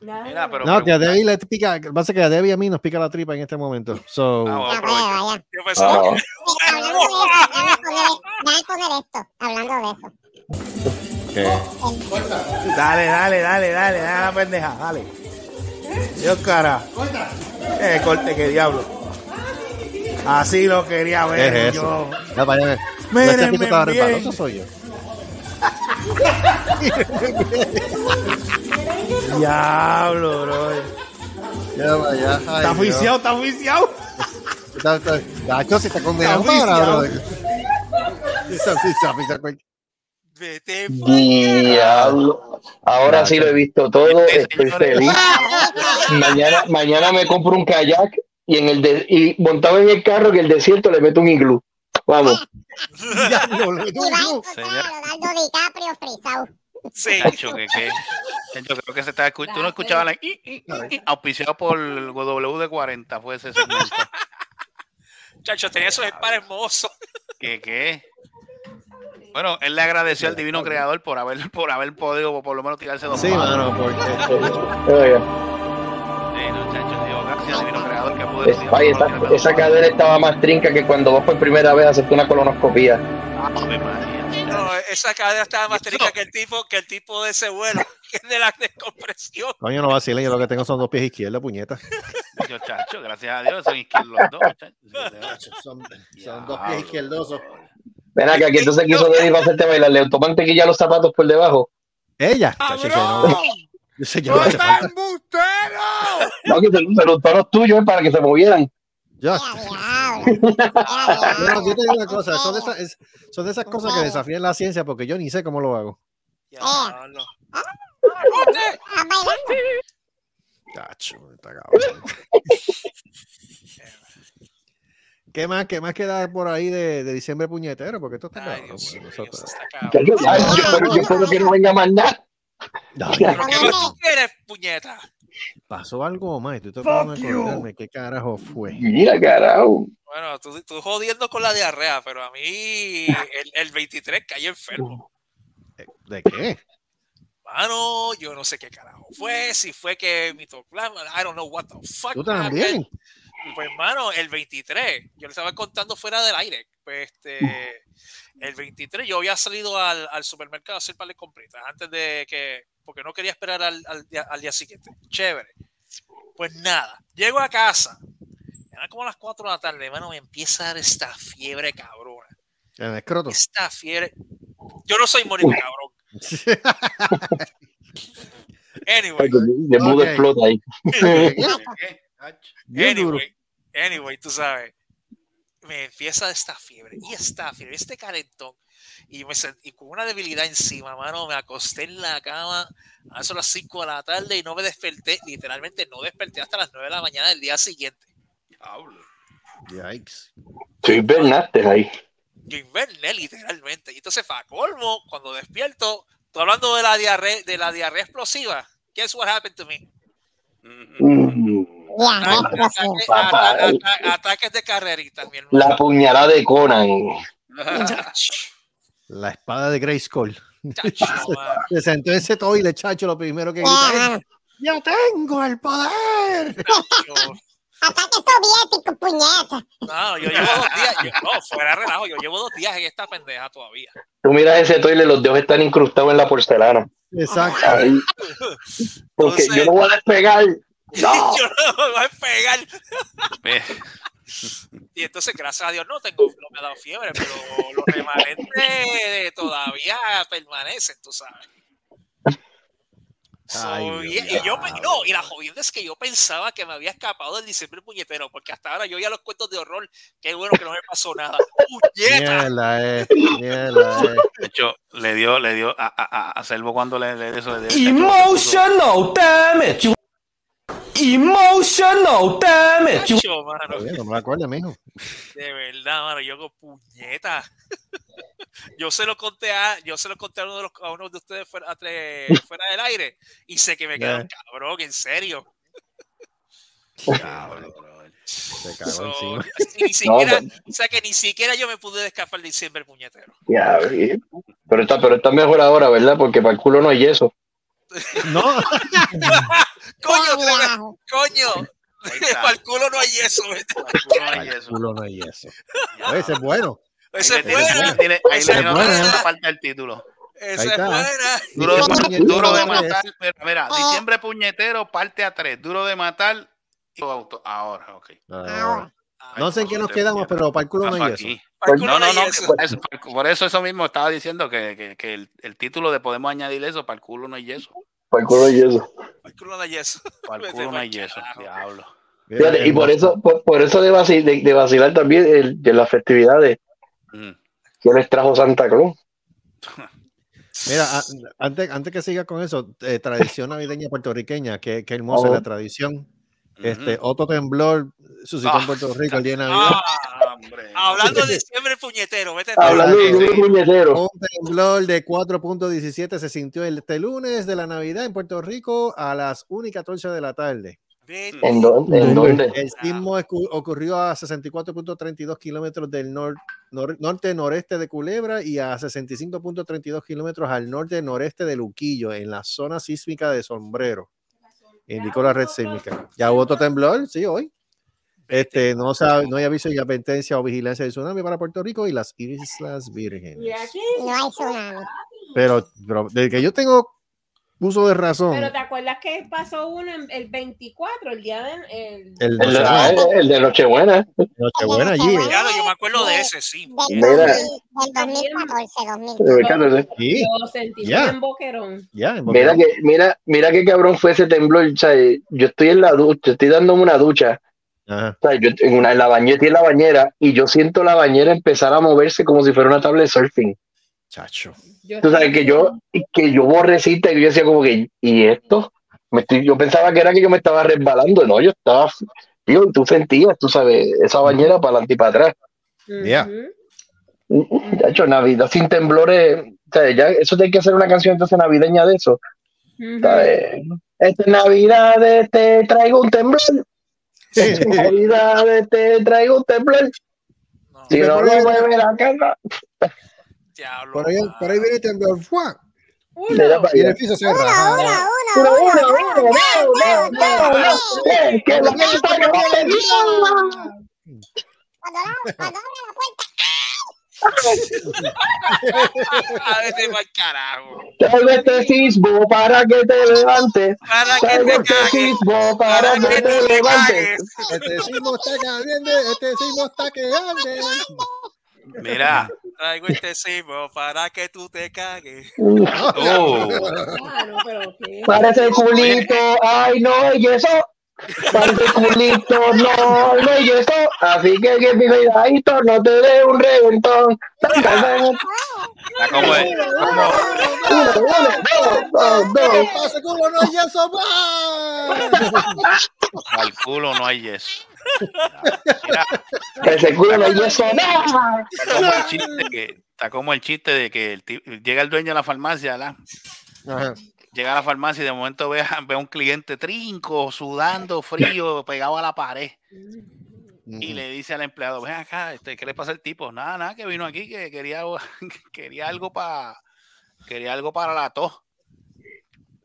Speaker 8: Nada,
Speaker 5: Mira,
Speaker 8: nada.
Speaker 5: pero-
Speaker 4: No, que a Debbie le pica, pasa que a Debbie a mí nos pica la tripa en este momento. So,
Speaker 5: Ah,
Speaker 2: Ya.
Speaker 11: Yo pensaba
Speaker 7: Ah.
Speaker 11: que-
Speaker 2: poner esto, hablando de eso.
Speaker 12: Dale, dale, dale, dale, dale la pendeja, dale. Dios cara. Eh, corte, que diablo. Así lo quería
Speaker 4: ¿Qué
Speaker 12: ver
Speaker 4: es eso?
Speaker 12: yo.
Speaker 4: Ya, vaya,
Speaker 12: Mírenme
Speaker 4: soy yo.
Speaker 12: Diablo, bro.
Speaker 4: Ya, vaya.
Speaker 12: Está está oficiado.
Speaker 4: Está- está- está condenado
Speaker 12: Está
Speaker 4: ahora,
Speaker 12: viciado.
Speaker 4: brother.
Speaker 11: Vete
Speaker 7: Diablo. Ahora sí lo he visto todo, estoy feliz. Mañana, mañana me compro un kayak y en el de- y montado en el carro que el desierto le meto un iglú. Vamos.
Speaker 4: Diablo, le meto un
Speaker 2: Y va a
Speaker 4: iglú.
Speaker 2: encontrar a Leonardo DiCaprio frisado.
Speaker 11: Sí.
Speaker 5: Chacho, que, que, yo creo que se estaba escuchando. Tú no escuchabas la. i, i, i, i, auspiciado por WD40 fue ese segmento.
Speaker 11: Chacho, tenía esos pares hermosos.
Speaker 5: ¿Qué qué? Bueno, él le agradeció al divino creador por haber, por haber podido por lo menos tirarse dos
Speaker 4: Sí, mano, porque.
Speaker 5: Sí, no, chacho, digo, gracias al divino creador que pudo
Speaker 7: es- esa, esa cadera estaba más trinca que cuando vas por primera vez a hacerte una colonoscopía.
Speaker 5: Ave María.
Speaker 11: No, esa cadera estaba más rica que el tipo, que el tipo de ese vuelo, que es de la descompresión.
Speaker 4: Coño, no vacilen, yo lo que tengo son dos pies izquierdos, puñeta.
Speaker 5: Yo, chacho, gracias a Dios son izquierdos los dos. chacho.
Speaker 4: Son, son dos pies izquierdosos.
Speaker 7: Ven acá, que entonces quiso Denis para hacerte bailar. Le tomó mantequilla los zapatos por debajo.
Speaker 4: Ella. No. Yo sé, yo no falta.
Speaker 7: No, que se, se los toros tuyos eh, para que se movieran.
Speaker 2: Diablo.
Speaker 4: no, yo te digo una cosa, son de, esas, es- son de esas cosas que desafían la ciencia porque yo ni sé cómo lo hago.
Speaker 11: Ya,
Speaker 2: Eh.
Speaker 11: no.
Speaker 2: ¿Estás bailando?
Speaker 4: Chacho, está cabrón. ¿Qué más, ¿Qué más queda por ahí de, de diciembre puñetero? Porque esto está bueno,
Speaker 11: cabrón.
Speaker 7: Yo, yo, espero- que no venga más nada.
Speaker 11: ¿Pero qué más tú quieres, puñeta?
Speaker 4: pasó algo más. Estoy tratando de acordarme qué carajo fue.
Speaker 7: Mira, carajo.
Speaker 11: Bueno, tú, tú jodiendo con la diarrea, pero a mí el, el 23 caí enfermo.
Speaker 4: ¿De qué?
Speaker 11: Mano, yo no sé qué carajo fue, si fue que mi toclama, I don't know what the fuck.
Speaker 4: ¿Tú también?
Speaker 11: happened. Pues, mano, el 23, yo le estaba contando fuera del aire. Pues, este, el 23, yo había salido al, al supermercado a hacer par de compritas antes de que, porque no quería esperar al, al día, al día siguiente. Chévere. Pues nada, llego a casa, eran como las 4 de la tarde, mano, me empieza a dar esta fiebre cabrona.
Speaker 4: En el escroto.
Speaker 11: Esta fiebre. Yo no soy mónico, cabrón. Anyway,
Speaker 7: De mudo explota ahí.
Speaker 11: Anyway, anyway, tú sabes, me empieza esta fiebre y esta fiebre, este calentón y, me sent- y con una debilidad encima, mano, me acosté en la cama a eso las 5 de la tarde y no me desperté, literalmente no desperté hasta las 9 de la mañana del día siguiente.
Speaker 5: Diablo.
Speaker 4: Yikes.
Speaker 7: Tú invernaste ahí.
Speaker 11: Yo inverné literalmente. Y entonces, para colmo, cuando despierto, estoy hablando de la diarrea, de la diarrea explosiva. Guess what happened to me?
Speaker 7: Mm,
Speaker 2: Diablo,
Speaker 11: Ata-
Speaker 2: explosivo.
Speaker 11: Ataque-
Speaker 7: Papá.
Speaker 11: ata- ata- ataques de carreritas, mi hermano.
Speaker 7: La puñalada de Conan.
Speaker 4: La espada de.
Speaker 11: Chacho, mano.
Speaker 4: Se sentó en ese toile, chacho, lo primero que grita
Speaker 2: Ya,
Speaker 4: es, ¡Ya tengo el poder!
Speaker 11: Chacho.
Speaker 2: Ataque soviético, puñeta.
Speaker 11: No, yo llevo dos días. yo- no, fuera relajo. Yo llevo dos días en esta pendeja todavía.
Speaker 7: Tú miras ese toile, los dedos están incrustados en la porcelana.
Speaker 4: Exacto.
Speaker 7: Ahí. Porque
Speaker 11: Entonces-
Speaker 7: yo no voy a despegar. No.
Speaker 11: Yo no me voy a pegar. Y entonces, gracias a Dios, no tengo, no me ha dado fiebre, pero los remanentes todavía permanecen, tú sabes. So,
Speaker 4: Ay,
Speaker 11: y, yo, me- no, y la jodienda es que yo pensaba que me había escapado del diciembre puñetero, porque hasta ahora yo ya los cuentos de horror, qué bueno que no me pasó nada. ¡Puñeta!
Speaker 4: Mierda, eh. Mierda, eh.
Speaker 5: de hecho, le dio, le dio a, a, a- a Selvo cuando le, le eso. Le,
Speaker 9: Emotional damage. Emotional damage.
Speaker 11: Chacho, mano,
Speaker 4: Oye, No me acuerdo, mijo.
Speaker 11: de verdad, mano, yo hago puñeta. Yo se lo conté a, yo se lo conté a uno de, los, a uno de ustedes fuera, del aire y sé que me quedaron cabrón, en serio.
Speaker 5: Brother.
Speaker 4: Se cagó
Speaker 11: So,
Speaker 4: encima.
Speaker 11: ni siquiera,
Speaker 7: No,
Speaker 11: o sea que ni siquiera yo me pude escapar de diciembre puñetero.
Speaker 7: Ya, pero está, pero está mejor ahora, ¿verdad? Porque para el culo no hay yeso.
Speaker 4: No,
Speaker 11: Coño, coño, para el culo no hay eso. ¿verdad?
Speaker 5: Al culo no hay eso.
Speaker 4: no Ese es bueno.
Speaker 5: Ahí
Speaker 11: es
Speaker 5: le tiene-
Speaker 11: buena,
Speaker 5: ahí le no falta el título.
Speaker 4: Ahí
Speaker 11: es buena.
Speaker 5: Duro de,
Speaker 4: Duro matar.
Speaker 5: Mira, mira, diciembre puñetero, parte a tres. Duro de matar. y auto- Ahora, ok.
Speaker 4: Ahora. No sé en qué nos quedamos, pero para el culo no hay eso.
Speaker 5: No, no, no. Por eso, por eso eso mismo estaba diciendo que, que, que el, el título de podemos añadir eso, para el culo no hay yeso.
Speaker 7: Para el culo no hay yeso.
Speaker 11: Para el culo no hay eso.
Speaker 5: Para el culo no hay yeso. Diablo.
Speaker 7: Fíjate, y por eso, por, por eso de, vaci- de- de vacilar también el- de las festividades
Speaker 5: Mm.
Speaker 7: que les trajo Santa Claus.
Speaker 4: Mira, a- antes, antes que siga con eso, eh, tradición navideña puertorriqueña, que, que hermosa es
Speaker 7: Oh.
Speaker 4: la tradición. Este, Otto Temblor suscitó en
Speaker 11: Ah,
Speaker 4: Puerto Rico el día de Navidad.
Speaker 11: Ah, hablando de diciembre puñetero, vete
Speaker 7: Hablando de un puñetero.
Speaker 4: Un temblor de 4.17 se sintió este lunes de la Navidad en Puerto Rico a las 1 y 14 de la tarde.
Speaker 7: ¿En dónde? ¿En dónde?
Speaker 4: El sismo ocurrió a 64.32 kilómetros del nor- nor- norte-noreste de Culebra y a 65.32 kilómetros al norte-noreste de Luquillo, en la zona sísmica de Sombrero. Indicó la red sísmica. Ya hubo otro temblor, sí, hoy. Este, no, sabe, no hay aviso de advertencia o vigilancia de tsunami para Puerto Rico y las Islas Vírgenes.
Speaker 2: No hay tsunami.
Speaker 4: Pero, pero desde que yo tengo uso de razón,
Speaker 8: Pero te acuerdas que pasó uno en el 24, el día de. El,
Speaker 4: el,
Speaker 7: El de,
Speaker 4: Nochebuena.
Speaker 7: ah, el de Nochebuena.
Speaker 4: Nochebuena allí.
Speaker 11: Claro, yo me acuerdo de ese, sí.
Speaker 2: Del,
Speaker 7: Mira.
Speaker 2: 2000 del 2014, 2014.
Speaker 7: Eh, Carlos,
Speaker 4: Sí,
Speaker 8: Lo sentí
Speaker 7: Ya.
Speaker 8: en boquerón.
Speaker 4: ya, en
Speaker 7: Mira
Speaker 4: Boquerón.
Speaker 7: que, mira, mira qué cabrón fue ese temblor. o sea, yo estoy en la ducha, estoy dándome una ducha.
Speaker 4: Ajá.
Speaker 7: O sea, yo en, una, en la bañera, estoy en la bañera y yo siento la bañera empezar a moverse como si fuera una tabla de surfing.
Speaker 4: Chacho.
Speaker 7: Tú sabes que yo, que yo borrecita y yo decía como que, ¿y esto? Me estoy, yo pensaba que era que yo me estaba resbalando, no, yo estaba, tío, y tú sentías, tú sabes, esa bañera para adelante y para atrás.
Speaker 4: Ya.
Speaker 7: De hecho, Navidad sin temblores, o sea, ya, eso hay que hacer una canción entonces navideña de eso. ¿sabes? Esta Navidad te traigo un temblor. Esta Navidad te traigo un temblor. Si no
Speaker 4: ahí-
Speaker 7: mueve la casa.
Speaker 4: Por ahí, por ahí viene el temblor. Y el
Speaker 7: allá.
Speaker 4: piso se raja.
Speaker 7: Uno, uno, uno, uno. Eh, que
Speaker 11: carajo.
Speaker 7: Traigo este sismo para que te levantes.
Speaker 11: Para que te
Speaker 7: este sismo para que te levantes.
Speaker 4: Este sismo está caliente, este sismo está quedando.
Speaker 5: Mira.
Speaker 11: Traigo este sismo para que tú te cagues.
Speaker 5: Oh.
Speaker 8: Claro, pero qué.
Speaker 7: Parece culito, ay no, y eso. Parece culito, no, no, y eso. Así que que cuidadito, no te dé un reventón.
Speaker 5: Está como el- como-
Speaker 7: Uno, uno, dos, dos, dos.
Speaker 4: ¡Pase culo, no hay eso más!
Speaker 5: al culo no hay yeso.
Speaker 7: Y eso no.
Speaker 5: está como el chiste que está como el chiste de que el llega el dueño de la farmacia. Llega a la farmacia y de momento ve a, ve a un cliente trinco, sudando, frío, pegado a la pared. Y le dice al empleado, ven acá, este, ¿qué le pasa al tipo? Nada, nada, que vino aquí, que quería, quería algo para quería algo para la tos.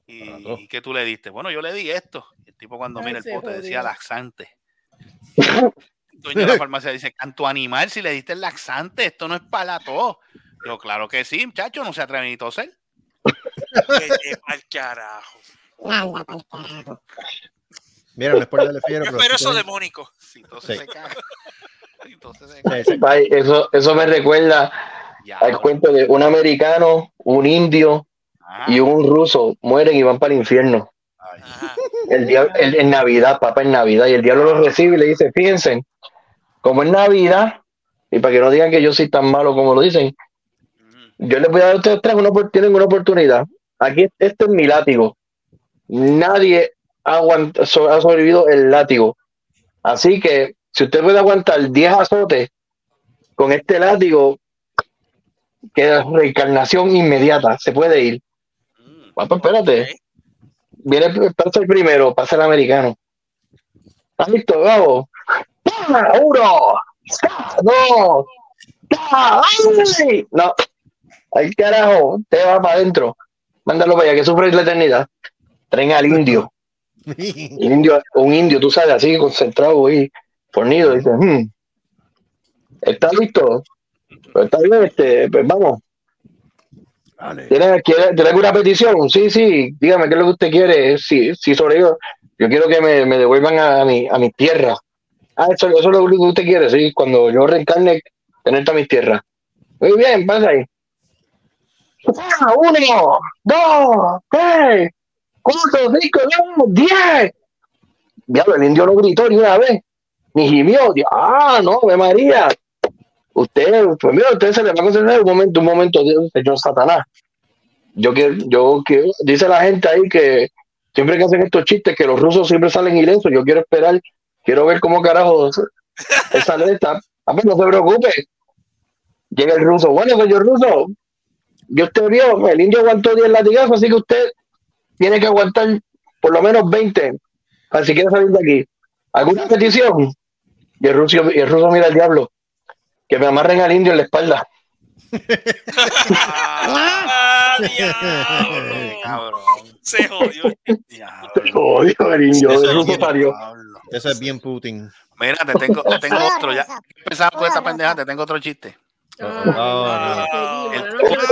Speaker 5: Y, ¿y qué tú le diste? Bueno, yo le di esto. El tipo cuando
Speaker 8: Ay,
Speaker 5: mira el
Speaker 8: se
Speaker 5: pote
Speaker 8: jodió.
Speaker 5: decía laxante. El dueño de la farmacia dice, canto animal, si le diste el laxante, esto no es para tos. Yo, claro que sí, muchacho, no se atreve ni toser.
Speaker 11: Vete pa'l carajo.
Speaker 4: Mira, no es por darle fiero, pero.
Speaker 11: Pero eso
Speaker 4: tú
Speaker 11: demónico.
Speaker 5: Sí, entonces
Speaker 4: Sí.
Speaker 5: se caga. Entonces se
Speaker 4: tienes- Sí, sí.
Speaker 7: Ay, Eso, eso me recuerda al cuento de un americano, un indio y un ruso mueren y van para el infierno. El el- en Navidad, papá, en Navidad. Y el diablo los recibe y le dice, fíjense, como es Navidad, y para que no digan que yo soy tan malo como lo dicen, yo les voy a dar a ustedes tres una, tienen una oportunidad. Aquí, este es mi látigo. Nadie ha, aguant- so- ha sobrevivido el látigo. Así que, si usted puede aguantar 10 azotes con este látigo, queda reencarnación inmediata. Se puede ir. Papá, espérate. Viene, pasa el primero, pasa el americano. ¿Estás listo? Vamos. ¡Ah! Uno, dos. ¡Ay! No. Ay, carajo, te va para adentro. Mándalo para allá, que sufre la eternidad. Traen al indio. El indio, un indio, tú sabes, así concentrado ahí, fornido. Dice, "Hmm, ¿estás listo? Pues está bien, este, pues vamos. ¿Tiene, quiere, ¿Tiene alguna petición? Sí, sí, dígame qué es lo que usted quiere. Sí, sí, sobre yo. Yo quiero que me, me devuelvan a, mi, a mi tierra. Ah, eso, eso es lo único que usted quiere, sí. Cuando yo reencarne, tenerte a mis tierras. Muy bien, pasa ahí. Ah, uno, dos, tres, cuatro, cinco, seis, diez. diablo, el indio no gritó ni una vez, ni gimió. Ah, no, María. Usted, pues mira, usted se le va a conceder un momento, un momento, Dios, señor Satanás. Yo quiero, yo quiero, dice la gente ahí que siempre que hacen estos chistes, que los rusos siempre salen ilesos. Yo quiero esperar, quiero ver cómo carajo sale esta. A ver, no se preocupe. Llega el ruso. Bueno, señor ruso, yo usted vio, el indio aguantó 10 latigazos, así que usted tiene que aguantar por lo menos 20 para si quiere salir de aquí. ¿Alguna petición? Y el ruso, y el ruso mira al diablo. Que me amarren al indio en la espalda.
Speaker 11: Ah, diablo. Se jodió.
Speaker 7: Odio el indio,
Speaker 4: Eso
Speaker 7: el
Speaker 4: es bien-. Eso es bien Putin.
Speaker 5: Mira, te tengo, te tengo otro. Ya empezamos con esta pendeja, te tengo otro chiste.
Speaker 4: Oh,
Speaker 5: El tipo,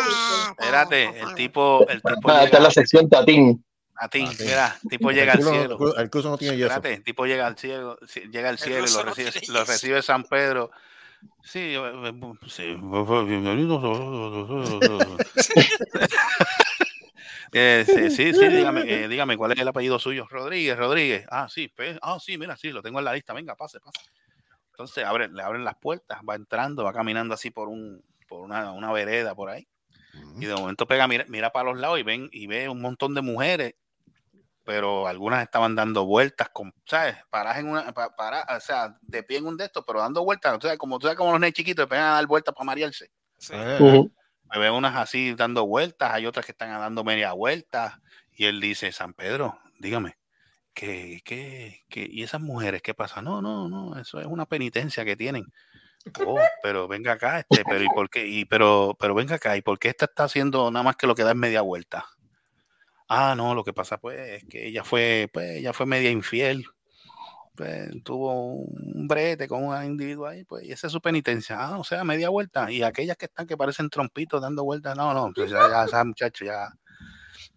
Speaker 5: espérate, el tipo, el tipo
Speaker 7: Ah, esta es
Speaker 5: llega
Speaker 7: la sección Tatín.
Speaker 5: a ti, mira, el tipo llega al cielo.
Speaker 4: el culo no tiene yeso.
Speaker 5: Espérate, el tipo llega al cielo, llega al cielo y lo recibe, lo recibe San Pedro. Sí, eh, eh, sí, bienvenidos. Eh, sí, sí, sí, dígame, eh, dígame cuál es el apellido suyo. Rodríguez, Rodríguez. Ah, sí, ah, sí, mira, sí, lo tengo en la lista. Venga, pase, pase. Entonces abre, le abren las puertas, va entrando, va caminando así por un, por una, una vereda por ahí. Y de momento pega, mira, mira para los lados y ven, y ve un montón de mujeres, pero algunas estaban dando vueltas con, ¿sabes? Paradas en una, pa- para, o sea, de pie en un de estos, pero dando vueltas, o sea, como tú sabes como los nenes chiquitos, pegan a dar vueltas para marearse.
Speaker 4: Eh,
Speaker 7: Ujú.
Speaker 5: Me veo unas así dando vueltas, hay otras que están dando media vuelta. Y él dice, San Pedro, dígame, ¿qué, qué, qué- y esas mujeres qué pasa? No, no, no, eso es una penitencia que tienen. Oh, pero venga acá, este, pero ¿y por qué? Y, pero, pero venga acá, ¿y por qué esta está haciendo nada más que lo que da es media vuelta? Ah, no, lo que pasa pues es que ella fue, pues, ella fue media infiel. Pues, tuvo un brete con un individuo ahí, pues, y esa es su penitencia. Ah, o sea, media vuelta. Y aquellas que están que parecen trompitos dando vueltas, no, no, pues ya, ya esas muchachos, ya,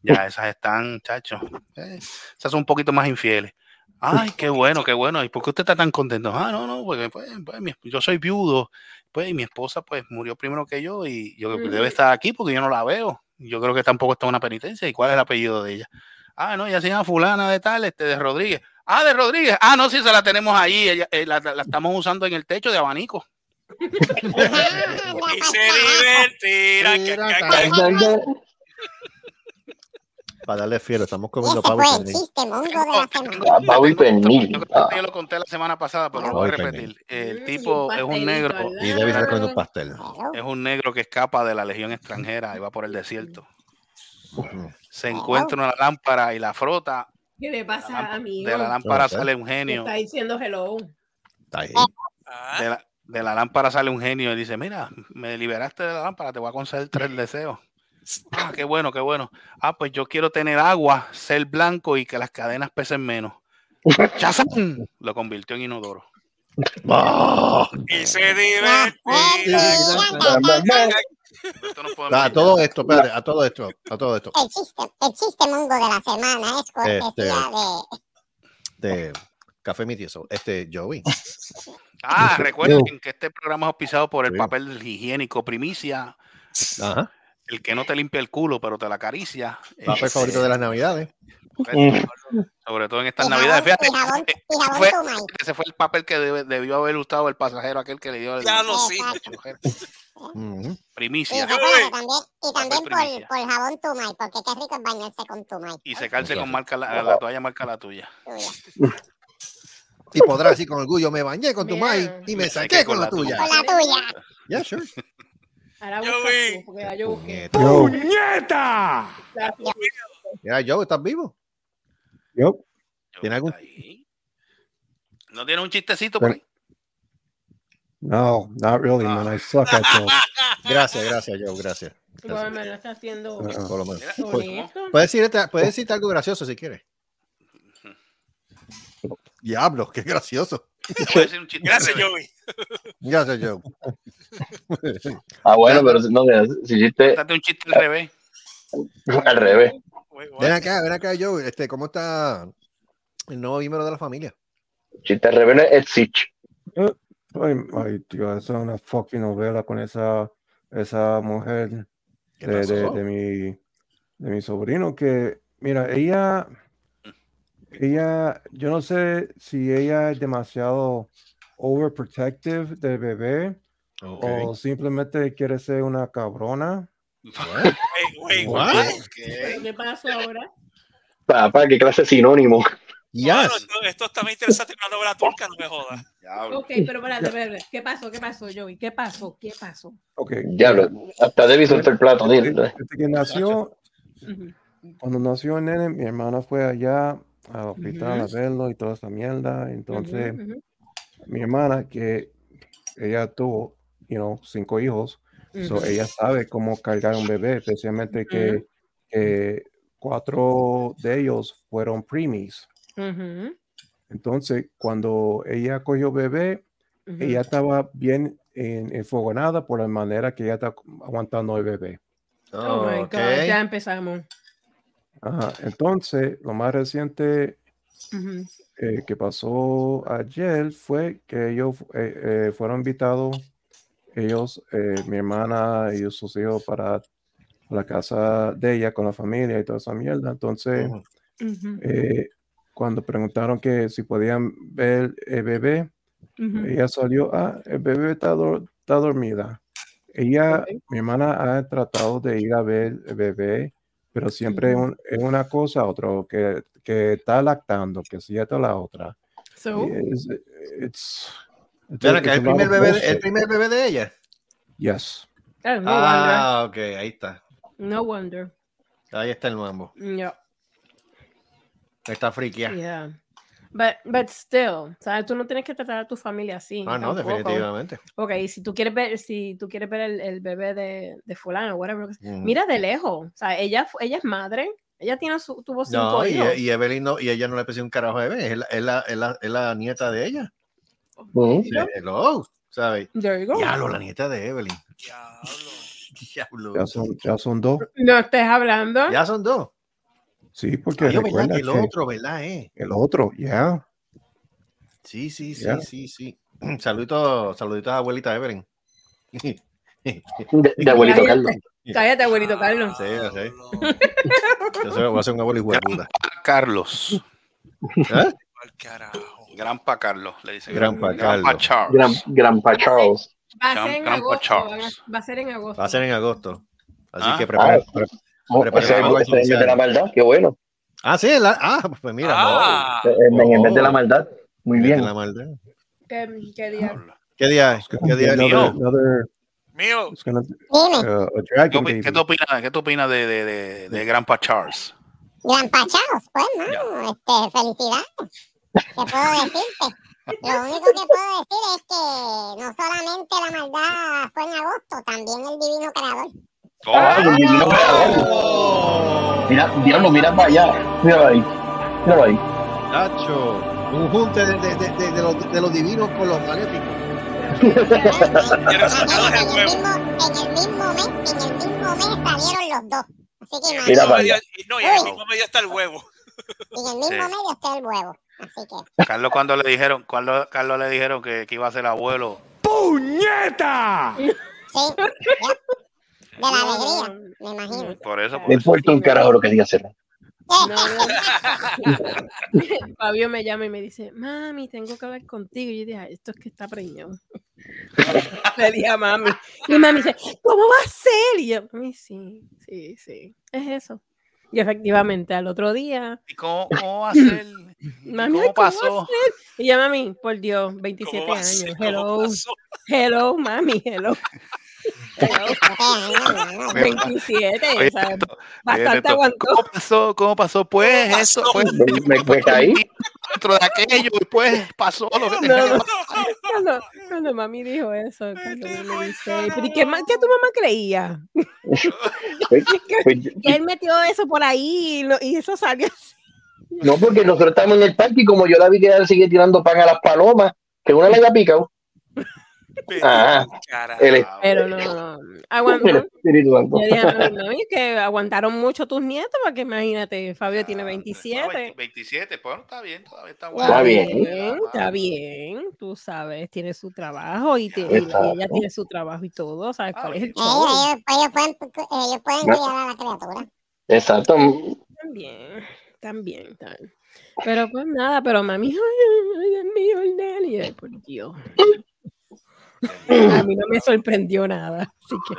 Speaker 5: ya esas están, muchachos, eh, esas son un poquito más infieles. Ay, qué bueno, qué bueno. ¿Y por qué usted está tan contento? Ah, no, no, porque pues, pues, mi- yo soy viudo, pues, y mi esposa, pues, murió primero que yo, y yo creo que debe estar aquí porque yo no la veo. Yo creo que tampoco está una penitencia. ¿Y cuál es el apellido de ella? Ah, no, ella se llama fulana de tal, este, de Rodríguez. Ah, de Rodríguez. Ah, no, sí, se la tenemos ahí. Ella, eh, la, la estamos usando en el techo de abanico.
Speaker 11: Y se divertirá.
Speaker 4: Mira,
Speaker 11: ca- ca- ca-
Speaker 4: Para darle fiero, estamos comiendo pavo
Speaker 2: fue
Speaker 4: y pernil.
Speaker 2: chiste mongo de la semana.
Speaker 7: Pavo y pernil.
Speaker 5: Yo lo conté la semana pasada, pero lo voy a repetir. El tipo es un negro.
Speaker 4: Y David está comiendo un pastel.
Speaker 5: Es un negro que escapa de la legión extranjera y va por el desierto. Se encuentra una lámpara y la frota.
Speaker 8: ¿Qué le pasa,
Speaker 5: lámpara-
Speaker 8: amigo?
Speaker 5: de la lámpara sale un genio.
Speaker 8: está diciendo hello.
Speaker 4: Está ahí.
Speaker 11: Ah,
Speaker 5: De la, de la lámpara sale un genio y dice, mira, me liberaste de la lámpara, te voy a conceder tres deseos. Ah, qué bueno, qué bueno. Ah, pues yo quiero tener agua, ser blanco y que las cadenas pesen menos. ¡Chazán! Lo convirtió en inodoro.
Speaker 4: ¡Ah!
Speaker 11: Y se
Speaker 5: puedo
Speaker 4: A todo esto, espérate, a todo esto, a todo esto.
Speaker 2: El chiste, el chiste mongo de la semana es cortesía de
Speaker 4: De Café Mi Tieso. Este, Joey.
Speaker 5: Ah, recuerden que este programa es auspiciado por el papel higiénico Primicia,
Speaker 4: Ajá.
Speaker 5: El que no te limpia el culo, pero te la acaricia.
Speaker 4: Papel
Speaker 5: Este,
Speaker 4: favorito de las navidades.
Speaker 5: Sobre todo en estas navidades. Fíjate,
Speaker 2: y jabón-
Speaker 5: fue,
Speaker 2: Tumay.
Speaker 5: ese fue el papel que debió haber usado el pasajero aquel que le dio el,
Speaker 11: Ya lo sí.
Speaker 2: Y
Speaker 5: primicia
Speaker 2: también, y también por, por jabón Tumay, porque qué rico es bañarse con Tumay.
Speaker 5: y secarse con marca la, la toalla marca la tuya.
Speaker 4: Y podrá decir con orgullo, me bañé con tu
Speaker 8: Mira.
Speaker 4: mai y me
Speaker 5: Me
Speaker 4: saqué con la
Speaker 2: Con
Speaker 4: tuya.
Speaker 2: la tuya.
Speaker 4: Yeah, sure.
Speaker 8: Ahora
Speaker 11: Yo
Speaker 8: busca yo busqué. La-
Speaker 4: Ya, Joe, ¿estás vivo?
Speaker 10: yo,
Speaker 4: ¿Tiene algún-.
Speaker 5: ¿No tiene un chistecito por ahí?
Speaker 10: no, not really, man. I suck at jokes.
Speaker 4: Gracias, gracias, Joe, gracias.
Speaker 8: Bueno, me lo está haciendo
Speaker 10: Uh-uh.
Speaker 4: Por lo menos.
Speaker 5: Mira.
Speaker 4: Puedes decirte, puedes decirte algo gracioso si quieres. Diablo, qué gracioso.
Speaker 5: Te voy a decir un chiste.
Speaker 11: Gracias. Joey.
Speaker 4: Gracias, Joe.
Speaker 7: Ah, bueno, pero no, si hiciste
Speaker 5: Cuéntate un chiste al revés.
Speaker 7: al revés.
Speaker 4: Ven acá, ven acá, Joe. Este, ¿Cómo está el nuevo miembro de la familia?
Speaker 7: Chiste al revés no es Sitch.
Speaker 10: Ay, ay, tío, esa es una fucking novela con esa, esa mujer
Speaker 4: ¿Qué
Speaker 10: de, de, de mi, de mi sobrino que, mira, ella, ella, yo no sé si ella es demasiado overprotective del bebé o simplemente quiere ser una cabrona.
Speaker 11: Wait,
Speaker 4: What?
Speaker 8: ¿Qué pasó ahora?
Speaker 7: Papá, qué clase de sinónimo.
Speaker 11: Bueno, esto, esto está muy interesante la novela turca, no me jodas.
Speaker 8: Ok, pero espérate, espérate. ¿Qué pasó? ¿Qué pasó, Joey? ¿Qué pasó? ¿Qué pasó?
Speaker 10: Ok.
Speaker 7: Diablo, hasta Debbie soltó el plato. dile.
Speaker 10: Desde que nació, cuando nació el nene, mi hermana fue allá al hospital a
Speaker 8: Ujú.
Speaker 10: verlo y toda esa mierda. Entonces,
Speaker 8: Ujú, ujú.
Speaker 10: mi hermana, que ella tuvo, you know, cinco hijos, so
Speaker 8: Ujú.
Speaker 10: ella sabe cómo cargar un bebé, especialmente que, que cuatro de ellos fueron preemies. Entonces, cuando ella cogió bebé, ella estaba bien en- enfogonada por la manera que ella está aguantando el bebé.
Speaker 8: Oh my God, ya empezamos.
Speaker 10: Ajá, Entonces, lo más reciente eh, que pasó ayer fue que ellos eh, eh, fueron invitados, ellos, mi hermana y sus hijos, para la casa de ella con la familia y toda esa mierda. Entonces, cuando preguntaron que si podían ver el bebé, ella salió, ah, el bebé está, dor- está dormida. Ella, mi hermana ha tratado de ir a ver el bebé, pero siempre es
Speaker 8: Ujú.
Speaker 10: un- es una cosa, otro, que, que está lactando, que si esta la otra.
Speaker 8: So,
Speaker 10: it's- it's
Speaker 4: el primer bebé, el
Speaker 10: bullshit.
Speaker 4: primer bebé de ella.
Speaker 10: Yes.
Speaker 8: ah, no
Speaker 4: Ah, ok, ahí está.
Speaker 8: wonder. No wonder.
Speaker 4: Ahí está el mambo.
Speaker 8: Yeah.
Speaker 4: Está friquia.
Speaker 8: Yeah. But, but still, ¿sabes? Tú no tienes que tratar a tu familia así.
Speaker 4: Ah, no,
Speaker 8: tampoco.
Speaker 4: definitivamente.
Speaker 8: Ok, si tú quieres ver, si tú quieres ver el, el bebé de, de fulano, whatever,
Speaker 4: Ujú.
Speaker 8: mira de lejos. O sea, ella, ella es madre, ella tiene su, tuvo cinco
Speaker 4: No, y,
Speaker 8: hijos.
Speaker 4: y Evelyn no, y ella no le pensó un carajo a Evelyn, es la, es la, es la, es la nieta de ella. Hello, ¿sabes?
Speaker 8: There you go.
Speaker 4: Diablo, la nieta de Evelyn. Diablo.
Speaker 10: Ya son, ya son dos.
Speaker 8: No estés hablando.
Speaker 4: Ya son dos.
Speaker 10: Sí, porque
Speaker 4: Ay, ¿verdad?
Speaker 10: recuerda
Speaker 4: que el
Speaker 10: que
Speaker 4: otro, ¿verdad? Eh?
Speaker 10: el otro, ya.
Speaker 4: Sí, sí, sí, sí, sí. Saluditos, saluditos a abuelita Evelyn.
Speaker 7: De, de abuelito
Speaker 8: Cállate.
Speaker 7: Carlos.
Speaker 8: Cállate, abuelito Carlos.
Speaker 4: Sí, ya sé. Yo soy- voy a ser un abuelo de puta.
Speaker 5: Carlos.
Speaker 4: ¿Eh?
Speaker 5: Granpa Carlos, le dicen.
Speaker 4: Granpa
Speaker 5: Granpa
Speaker 4: Carlos.
Speaker 5: Charles.
Speaker 7: Gran, Grandpa Charles.
Speaker 8: Va a
Speaker 5: Gran-
Speaker 8: ser en agosto. Va a ser en agosto.
Speaker 4: Va a ser en agosto. Así
Speaker 5: Ah.
Speaker 4: que prepara,
Speaker 7: Ah. Oh, ese es el de la maldad, qué bueno.
Speaker 4: Ah, sí, la- ah, pues mira.
Speaker 11: Ah.
Speaker 7: Eh, En el mes de la
Speaker 4: Oh.
Speaker 7: maldad. Muy
Speaker 4: no,
Speaker 7: bien.
Speaker 4: la maldad.
Speaker 8: ¿Qué, qué día?
Speaker 4: ¿Qué día? ¿Qué día es?
Speaker 10: Another-
Speaker 11: Mío,
Speaker 10: gonna- uh, a
Speaker 5: ¿Qué, tú opinas, qué opinas de, de, de, de Grandpa Charles?
Speaker 2: Gran Pachaos, pues, no, este, felicidades. ¿Qué puedo decirte? Lo único que puedo decir es que no solamente la maldad fue en agosto, también el divino creador.
Speaker 7: El divino creador. Mira, diablo, mira para allá. Míralo ahí. Míralo ahí.
Speaker 4: Nacho, un junte de, de, de, de- de los, de los divinos con los maléficos.
Speaker 2: En
Speaker 11: el
Speaker 2: mismo, en el mismo mes, en el mismo mes salieron los dos. Así que
Speaker 7: Mira para allá.
Speaker 11: no, y en el mismo medio está el huevo.
Speaker 2: en el mismo
Speaker 5: Sí.
Speaker 2: medio está el huevo. Así que,
Speaker 5: Carlos cuando le dijeron, cuando Carlos le dijeron que, que iba a ser abuelo.
Speaker 2: sí, ya. De la
Speaker 8: No,
Speaker 2: alegría, me imagino.
Speaker 5: Por eso, por
Speaker 7: Me importa un carajo lo que diga Serra.
Speaker 8: No, no. Fabio me llama y me dice, mami, tengo que hablar contigo. Y yo dije, "Ay, esto es que está preñado. Le dije a mami. Y mami dice, ¿cómo va a ser? Y yo, mami, sí, sí, sí, es eso. Y efectivamente, al otro día,
Speaker 5: ¿Y cómo, cómo va a ser? ¿Y
Speaker 8: mami,
Speaker 5: ¿Cómo
Speaker 8: "Ay, ¿cómo a
Speaker 5: pasó?
Speaker 8: ser?". Y yo, mami, por Dios, 27
Speaker 11: ¿Cómo va a
Speaker 8: años. Hello, hello, mami, hello. Hello, 27,
Speaker 5: Oye,
Speaker 8: ¿sabes?
Speaker 5: esto-
Speaker 8: Bastante
Speaker 5: esto,
Speaker 8: aguantó.
Speaker 5: ¿Cómo pasó? ¿Cómo pasó? Pues
Speaker 11: ¿Cómo
Speaker 5: eso,
Speaker 11: pasó?
Speaker 5: pues
Speaker 7: Me, me caí.
Speaker 5: dentro de aquello y pues pasó lo que
Speaker 8: No, no. Cuando, cuando mami dijo eso, cuando me dice, ¿pero y qué, qué tu mamá creía?
Speaker 7: Pues-
Speaker 8: Que él metió eso por ahí y, lo- y eso salió así.
Speaker 7: no, porque nosotros estamos en el parque y como yo la vi que ella sigue tirando pan a las palomas, que una le haya picado. Ah, el,
Speaker 8: Pero no, no. Aguan-
Speaker 7: el
Speaker 8: no. Mami, que aguantaron mucho tus nietos, porque imagínate, Fabio tiene
Speaker 5: No,
Speaker 8: 27.
Speaker 5: 27, pues está bien, todavía está
Speaker 8: Está
Speaker 7: Está
Speaker 5: bueno.
Speaker 7: bien.
Speaker 8: está bien, tú sabes, tiene su trabajo y, te- y- ella tiene su trabajo y todo, ¿sabes
Speaker 5: Ah,
Speaker 8: cuál es el
Speaker 2: Ellos, ellos, pueden, ellos pueden cuidar a la criatura.
Speaker 7: Exacto.
Speaker 8: También, también, también. Pero pues nada, pero mami, ay, ay, Dios mío, el Nelly, ay, por Dios. A mí no me sorprendió nada, así que.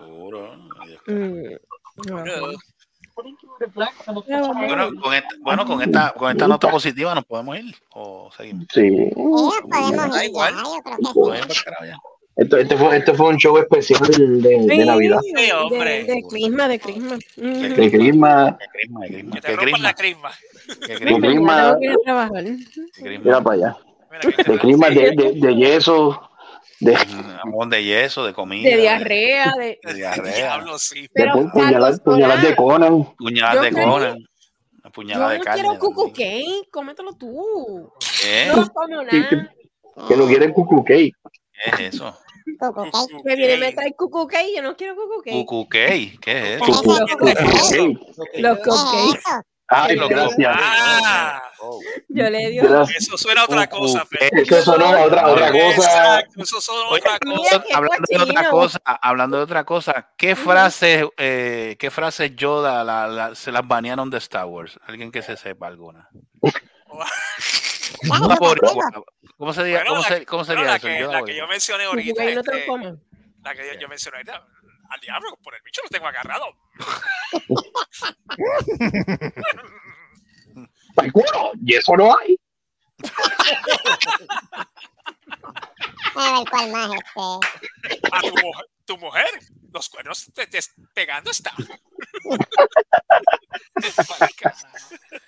Speaker 5: Seguro.
Speaker 8: mm, no.
Speaker 5: Bueno, con esta, bueno, con esta, con esta nota positiva nos podemos ir o seguimos.
Speaker 7: Sí.
Speaker 2: Podemos ir ya.
Speaker 7: Esto, este, fue, este fue un show especial de, de Navidad.
Speaker 8: de-
Speaker 11: hombre.
Speaker 8: De, crisma, de crisma.
Speaker 7: De Crisma,
Speaker 5: Que crisma, que crisma,
Speaker 11: Que te rompan
Speaker 5: crisma,
Speaker 11: la crisma.
Speaker 5: que
Speaker 7: de
Speaker 5: crisma,
Speaker 8: que
Speaker 7: mira para allá. De Crisma, de, de, de yeso, de,
Speaker 5: Jamón de yeso, de comida.
Speaker 8: De diarrea, de.
Speaker 5: De diarrea.
Speaker 11: Diablo, sí.
Speaker 7: de
Speaker 8: Pero,
Speaker 7: pu- puñalas,
Speaker 8: Carlos
Speaker 7: puñalas de Conan.
Speaker 5: Puñalada
Speaker 8: Yo
Speaker 5: de
Speaker 8: creo-
Speaker 5: Conan. Una
Speaker 8: Yo
Speaker 5: puñalada de
Speaker 8: no
Speaker 5: carne.
Speaker 8: quiero cucu cake, cómetelo tú.
Speaker 5: ¿Qué?
Speaker 8: No como
Speaker 7: Que,
Speaker 8: nada.
Speaker 7: que no quieren cucu cake.
Speaker 5: ¿Qué es eso?
Speaker 8: Me viene me trae cucu cake, yo no quiero cucu cake.
Speaker 5: Cucu cake. ¿Qué es eso?
Speaker 8: Los
Speaker 2: ¿Qué
Speaker 8: cupcakes.
Speaker 7: Ay,
Speaker 5: Los
Speaker 7: gracias.
Speaker 11: Ah,
Speaker 8: Yo le digo.
Speaker 11: Eso suena a otra cosa, Fe.
Speaker 7: Eso es otra, otra cosa.
Speaker 11: Exacto, eso suena a otra cosa.
Speaker 5: hablando de otra cosa, hablando de otra cosa, ¿qué frases, eh, qué frases Yoda la- la- se las banearon de Star Wars? Alguien que se sepa alguna. Por-. ¿Cómo sería,
Speaker 11: Bueno,
Speaker 5: cómo
Speaker 11: la-
Speaker 5: se- cómo
Speaker 11: bueno,
Speaker 5: sería
Speaker 11: la
Speaker 5: eso?
Speaker 11: que,
Speaker 5: Yoda,
Speaker 11: la que yo mencioné ahorita,
Speaker 8: no
Speaker 11: este, la que yo, yo mencioné ahorita, al diablo, por el bicho lo tengo agarrado.
Speaker 7: ¡Para el culo! Y eso no hay.
Speaker 2: A ver cuál más, este.
Speaker 11: A tu, mujer- tu mujer, los cuernos te, te- pegando está.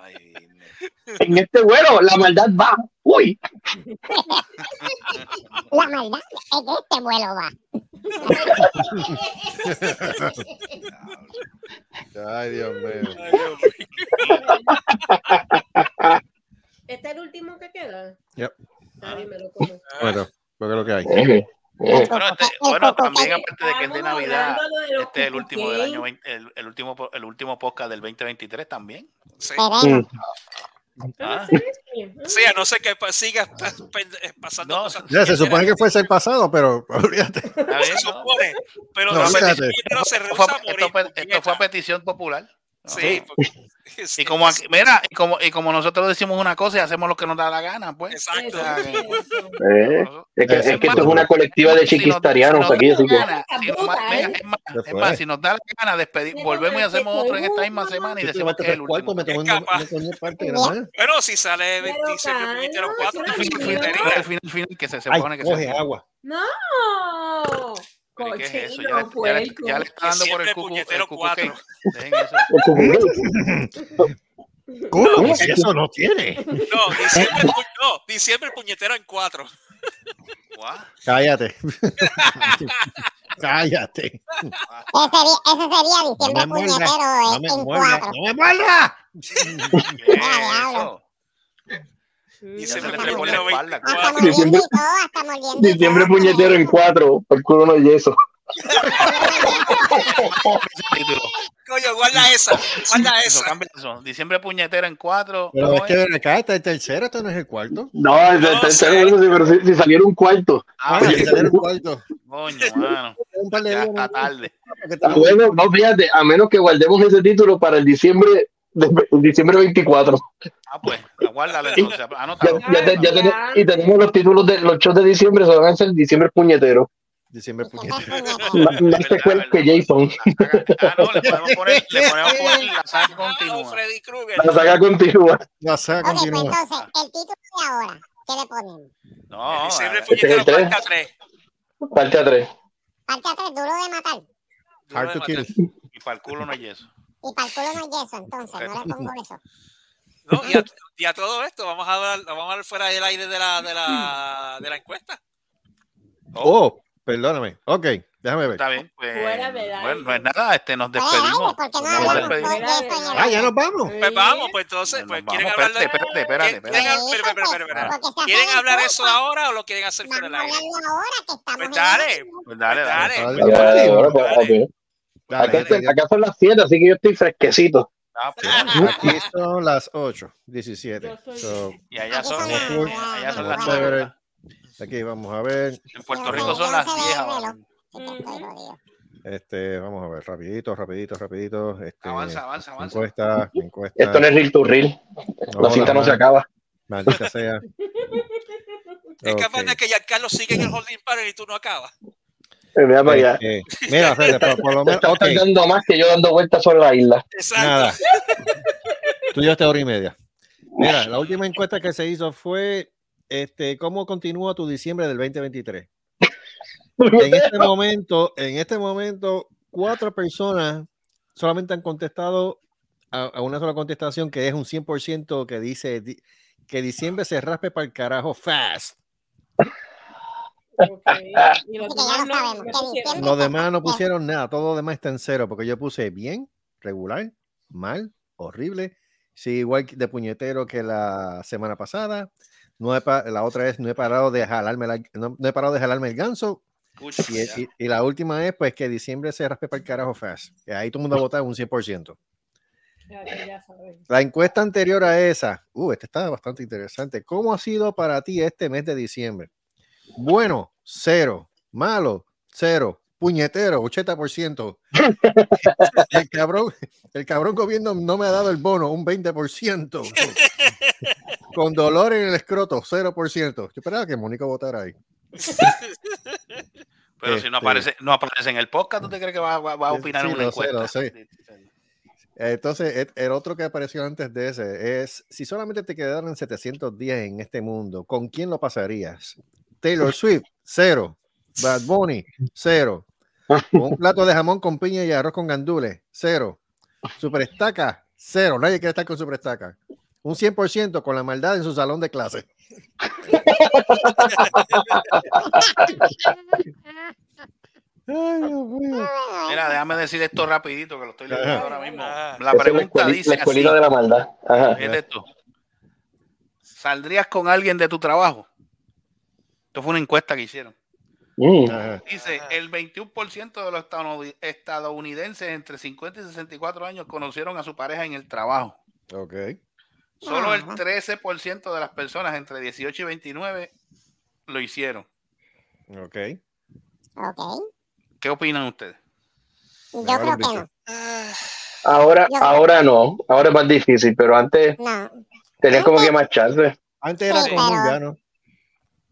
Speaker 5: Ay.
Speaker 7: En este vuelo la maldad va. Uy.
Speaker 2: La maldad que este vuelo va.
Speaker 4: Ay, Dios mío.
Speaker 8: ¿Este es el último que queda?
Speaker 4: Yep.
Speaker 8: Nadie me lo come.
Speaker 4: Bueno, porque es lo que hay.
Speaker 7: Eh.
Speaker 5: Bueno, este- bueno, también aparte de que es de Navidad, este es el último del año 20 el, el último el último podcast del 2023 también.
Speaker 11: Sí.
Speaker 5: Ah.
Speaker 11: Sí, a no ser que sigas eh, pasando
Speaker 5: No,
Speaker 11: cosas.
Speaker 4: Ya, se supone que fuese el pasado, pero olvídate.
Speaker 11: Pero
Speaker 4: No,
Speaker 11: se
Speaker 5: fue- esto fue a petición popular. ¿No?
Speaker 11: Sí, porque-
Speaker 5: Y como aquí, mira, y como, y como nosotros decimos una cosa y hacemos lo que nos da la gana, pues.
Speaker 11: Exacto.
Speaker 5: Que-
Speaker 7: Eh, es, que, es que esto es una colectiva de
Speaker 5: si nos-
Speaker 7: chiquistarianos
Speaker 5: si nos
Speaker 7: aquí,
Speaker 5: da
Speaker 7: así que.
Speaker 5: la gana, si nos- mira, es más, si nos da la gana despedir, volvemos y hacemos otro en esta misma semana y
Speaker 4: Yo
Speaker 5: decimos que es el último.
Speaker 11: Bueno, si sale
Speaker 8: Pero
Speaker 11: 27
Speaker 8: calma,
Speaker 11: puñeteros
Speaker 8: eso
Speaker 11: 4,
Speaker 8: no
Speaker 5: Al
Speaker 8: es
Speaker 5: final, final, al final, que se
Speaker 4: Ay,
Speaker 5: supone que se
Speaker 4: coge agua.
Speaker 8: ¡No!
Speaker 5: Pero, ¿y ¿Qué es eso? Ya le, ya, le,
Speaker 8: puerco.
Speaker 5: ya le está dando por el cucu,
Speaker 11: puñetero
Speaker 5: el cucu
Speaker 11: cuatro.
Speaker 5: Dejen eso.
Speaker 4: ¿Cómo? Eso no tiene.
Speaker 11: No, diciembre, no, diciembre puñetero en 4.
Speaker 5: Guau.
Speaker 4: Cállate. Cállate.
Speaker 2: Ese, sería- ese sería
Speaker 4: No
Speaker 2: diciembre puñetero
Speaker 4: No
Speaker 2: en,
Speaker 4: me
Speaker 2: en
Speaker 4: muerdas.
Speaker 2: cuatro.
Speaker 4: No me muerdas.
Speaker 5: ¿Qué es
Speaker 2: diablo.
Speaker 5: eso?
Speaker 11: Diciembre
Speaker 5: Ya se pegó la espalda,
Speaker 2: mordiendo
Speaker 7: Diciembre-
Speaker 2: y y
Speaker 7: puñetero en cuatro. Por culo no hay eso.
Speaker 11: Coño, guarda esa, guarda
Speaker 5: Eso,
Speaker 11: esa.
Speaker 5: eso. Diciembre puñetero en cuatro.
Speaker 4: Pero
Speaker 5: ¿cómo
Speaker 4: es que ven acá, está el tercero, este no es el cuarto.
Speaker 7: No, el
Speaker 11: No
Speaker 7: tercero,
Speaker 11: sé.
Speaker 7: eso sí, pero si, si saliera un cuarto.
Speaker 5: Ah, oye,
Speaker 4: tercero es el cuarto.
Speaker 5: coño, mano.
Speaker 4: Un de
Speaker 5: Ya está
Speaker 4: ¿no?
Speaker 5: tarde.
Speaker 7: Ah, bueno, no, fíjate, a menos que guardemos ese título para el diciembre, de, diciembre 24.
Speaker 5: Ah, pues, aguárdalo entonces.
Speaker 7: Ya,
Speaker 5: Anótalo.
Speaker 7: ya ya te- y tenemos los títulos de los shows de diciembre, se van a hacer diciembre puñetero.
Speaker 4: Diciembre
Speaker 2: Diciembre
Speaker 4: puñetero.
Speaker 2: puñetero.
Speaker 7: Más, más secuelas que Jason.
Speaker 5: Ah, no, le podemos poner, le podemos poner la saga
Speaker 11: No,
Speaker 5: continua.
Speaker 11: Freddy Krueger.
Speaker 7: La saga continúa.
Speaker 4: La saga
Speaker 2: pues
Speaker 4: continúa.
Speaker 2: entonces, el título de ahora, ¿qué le ponemos?
Speaker 5: No,
Speaker 11: Diciembre
Speaker 5: eh,
Speaker 11: puñetero
Speaker 7: Este es el
Speaker 11: parte 3.
Speaker 7: Parte a tres.
Speaker 2: Parte a tres, duro de matar.
Speaker 4: Hard to kill.
Speaker 5: y para el culo no hay eso.
Speaker 2: Y para el culo no hay yeso, entonces, no le pongo eso.
Speaker 11: No, y, a, y a todo esto, vamos a hablar, vamos a hablar fuera del aire de la, de la, de la encuesta.
Speaker 4: Oh, perdóname. Ok, déjame ver.
Speaker 5: Está bien, pues.
Speaker 8: Fuera del aire.
Speaker 5: Bueno, no es nada, este, nos
Speaker 2: Fuera del aire,
Speaker 5: despedimos.
Speaker 2: porque no
Speaker 5: Nos
Speaker 2: hablamos
Speaker 5: despedimos.
Speaker 2: de eso
Speaker 4: Ah, ya nos vamos.
Speaker 11: Pues vamos, pues entonces, pues
Speaker 5: vamos,
Speaker 11: quieren hablar de.
Speaker 5: espérate, espérate, espérate,
Speaker 11: ¿Quieren,
Speaker 5: espérate.
Speaker 2: Sí,
Speaker 11: espera, espera, espera, espera.
Speaker 2: porque se
Speaker 11: ¿Quieren
Speaker 2: hacen
Speaker 11: hablar eso ahora o lo quieren hacer fuera del
Speaker 2: a
Speaker 11: aire? Pues dale.
Speaker 5: Pues dale,
Speaker 11: Pues
Speaker 5: dale.
Speaker 7: Ah, Acá, son las 7, así que yo estoy fresquecito.
Speaker 5: Ah, pues,
Speaker 4: Aquí son las 8, 17.
Speaker 8: Yo soy-
Speaker 4: So,
Speaker 5: y allá son,
Speaker 2: son
Speaker 4: las-
Speaker 5: allá son las
Speaker 4: Chévere.
Speaker 5: nueve.
Speaker 4: Aquí vamos a ver.
Speaker 5: En Puerto Rico son las
Speaker 2: sé
Speaker 5: 10
Speaker 2: del
Speaker 5: ahora.
Speaker 2: reloj. Sí, que estoy jodido.
Speaker 4: Este, vamos a ver, rapidito, rapidito, rapidito. Este,
Speaker 5: Avanza, avanza, avanza.
Speaker 4: Encuesta, encuesta.
Speaker 7: Esto no es reel to reel. La cinta no se acaba.
Speaker 4: Maldita sea.
Speaker 11: Es capaz
Speaker 4: Ok.
Speaker 11: de que Giancarlo sigue en el holding pattern y tú no acabas.
Speaker 7: Eh, Mira para allá.
Speaker 4: Eh, mira, Fede, pero por lo menos.
Speaker 7: Estás
Speaker 4: ok,
Speaker 7: tardando más que yo dando vueltas sobre la isla.
Speaker 11: Exacto.
Speaker 4: nada. Tú llevaste hora y media. Mira, la última encuesta que se hizo fue este, ¿cómo continúa tu diciembre del 2023? En este momento, en este momento, cuatro personas solamente han contestado a, a una sola contestación que es un 100% que dice di- que diciembre se raspe para el carajo fast.
Speaker 8: Y los demás
Speaker 2: lo
Speaker 8: no- pusieron.
Speaker 2: diciembre-
Speaker 4: Los demás no pusieron nada, todo lo demás está en cero, porque yo puse bien, regular, mal, horrible. Sí, igual de puñetero que la semana pasada. No he pa- la otra es no he parado de jalarme la- no, no he parado de jalarme el ganso.
Speaker 5: Escucha,
Speaker 4: Y, y- y la última es pues que diciembre se raspe para el carajo fast. Que ahí todo el mundo ha votado un 100%.
Speaker 8: Ya, ya.
Speaker 4: La encuesta anterior a esa, uh, esta está bastante interesante. ¿Cómo ha sido para ti este mes de diciembre? Bueno, cero. Malo, cero. Puñetero, 80%. El cabrón, el cabrón gobierno no me ha dado el bono, un 20%. Con dolor en el escroto, 0%. Yo esperaba que Mónica votara ahí.
Speaker 5: Pero si no
Speaker 4: Este-
Speaker 5: aparece, no aparece en el podcast, ¿tú te crees que va, va- va a opinar
Speaker 4: Sí,
Speaker 5: en una
Speaker 4: sé,
Speaker 5: encuesta?
Speaker 4: sé. Entonces, el otro que apareció antes de ese es, si solamente te quedaran 700 días en este mundo, ¿con quién lo pasarías? Taylor Swift, cero. Bad Bunny, cero. Un plato de jamón con piña y arroz con gandules, cero. Super estaca, cero. Nadie quiere estar con super estaca. Un 100% con la maldad en su salón de clase. Ay, Dios mío.
Speaker 5: Mira, déjame decir esto rapidito, que lo estoy leyendo ahora mismo. La
Speaker 7: Esa es la,
Speaker 5: pregunta dice
Speaker 7: la
Speaker 5: así.
Speaker 7: escuelita de la maldad. Ajá.
Speaker 5: Fíjate esto. ¿Saldrías con alguien de tu trabajo? Esto fue una encuesta que hicieron.
Speaker 4: Ajá.
Speaker 5: Dice, el 21% de los estadounid- estadounidenses entre 50 y 64 años conocieron a su pareja en el trabajo.
Speaker 4: Ok.
Speaker 5: Solo el
Speaker 2: Ajá.
Speaker 5: 13% de las personas entre 18 y 29 lo hicieron.
Speaker 4: Ok.
Speaker 2: Ok.
Speaker 5: ¿Qué opinan ustedes?
Speaker 2: Yo
Speaker 4: Ahora
Speaker 2: creo que no.
Speaker 11: Ah,
Speaker 7: Ahora,
Speaker 2: Yo-
Speaker 7: ahora no. Ahora es más difícil, pero antes
Speaker 2: No.
Speaker 7: tenía como que más chance.
Speaker 4: Antes era
Speaker 2: Sí,
Speaker 4: común,
Speaker 2: pero-
Speaker 4: ya no.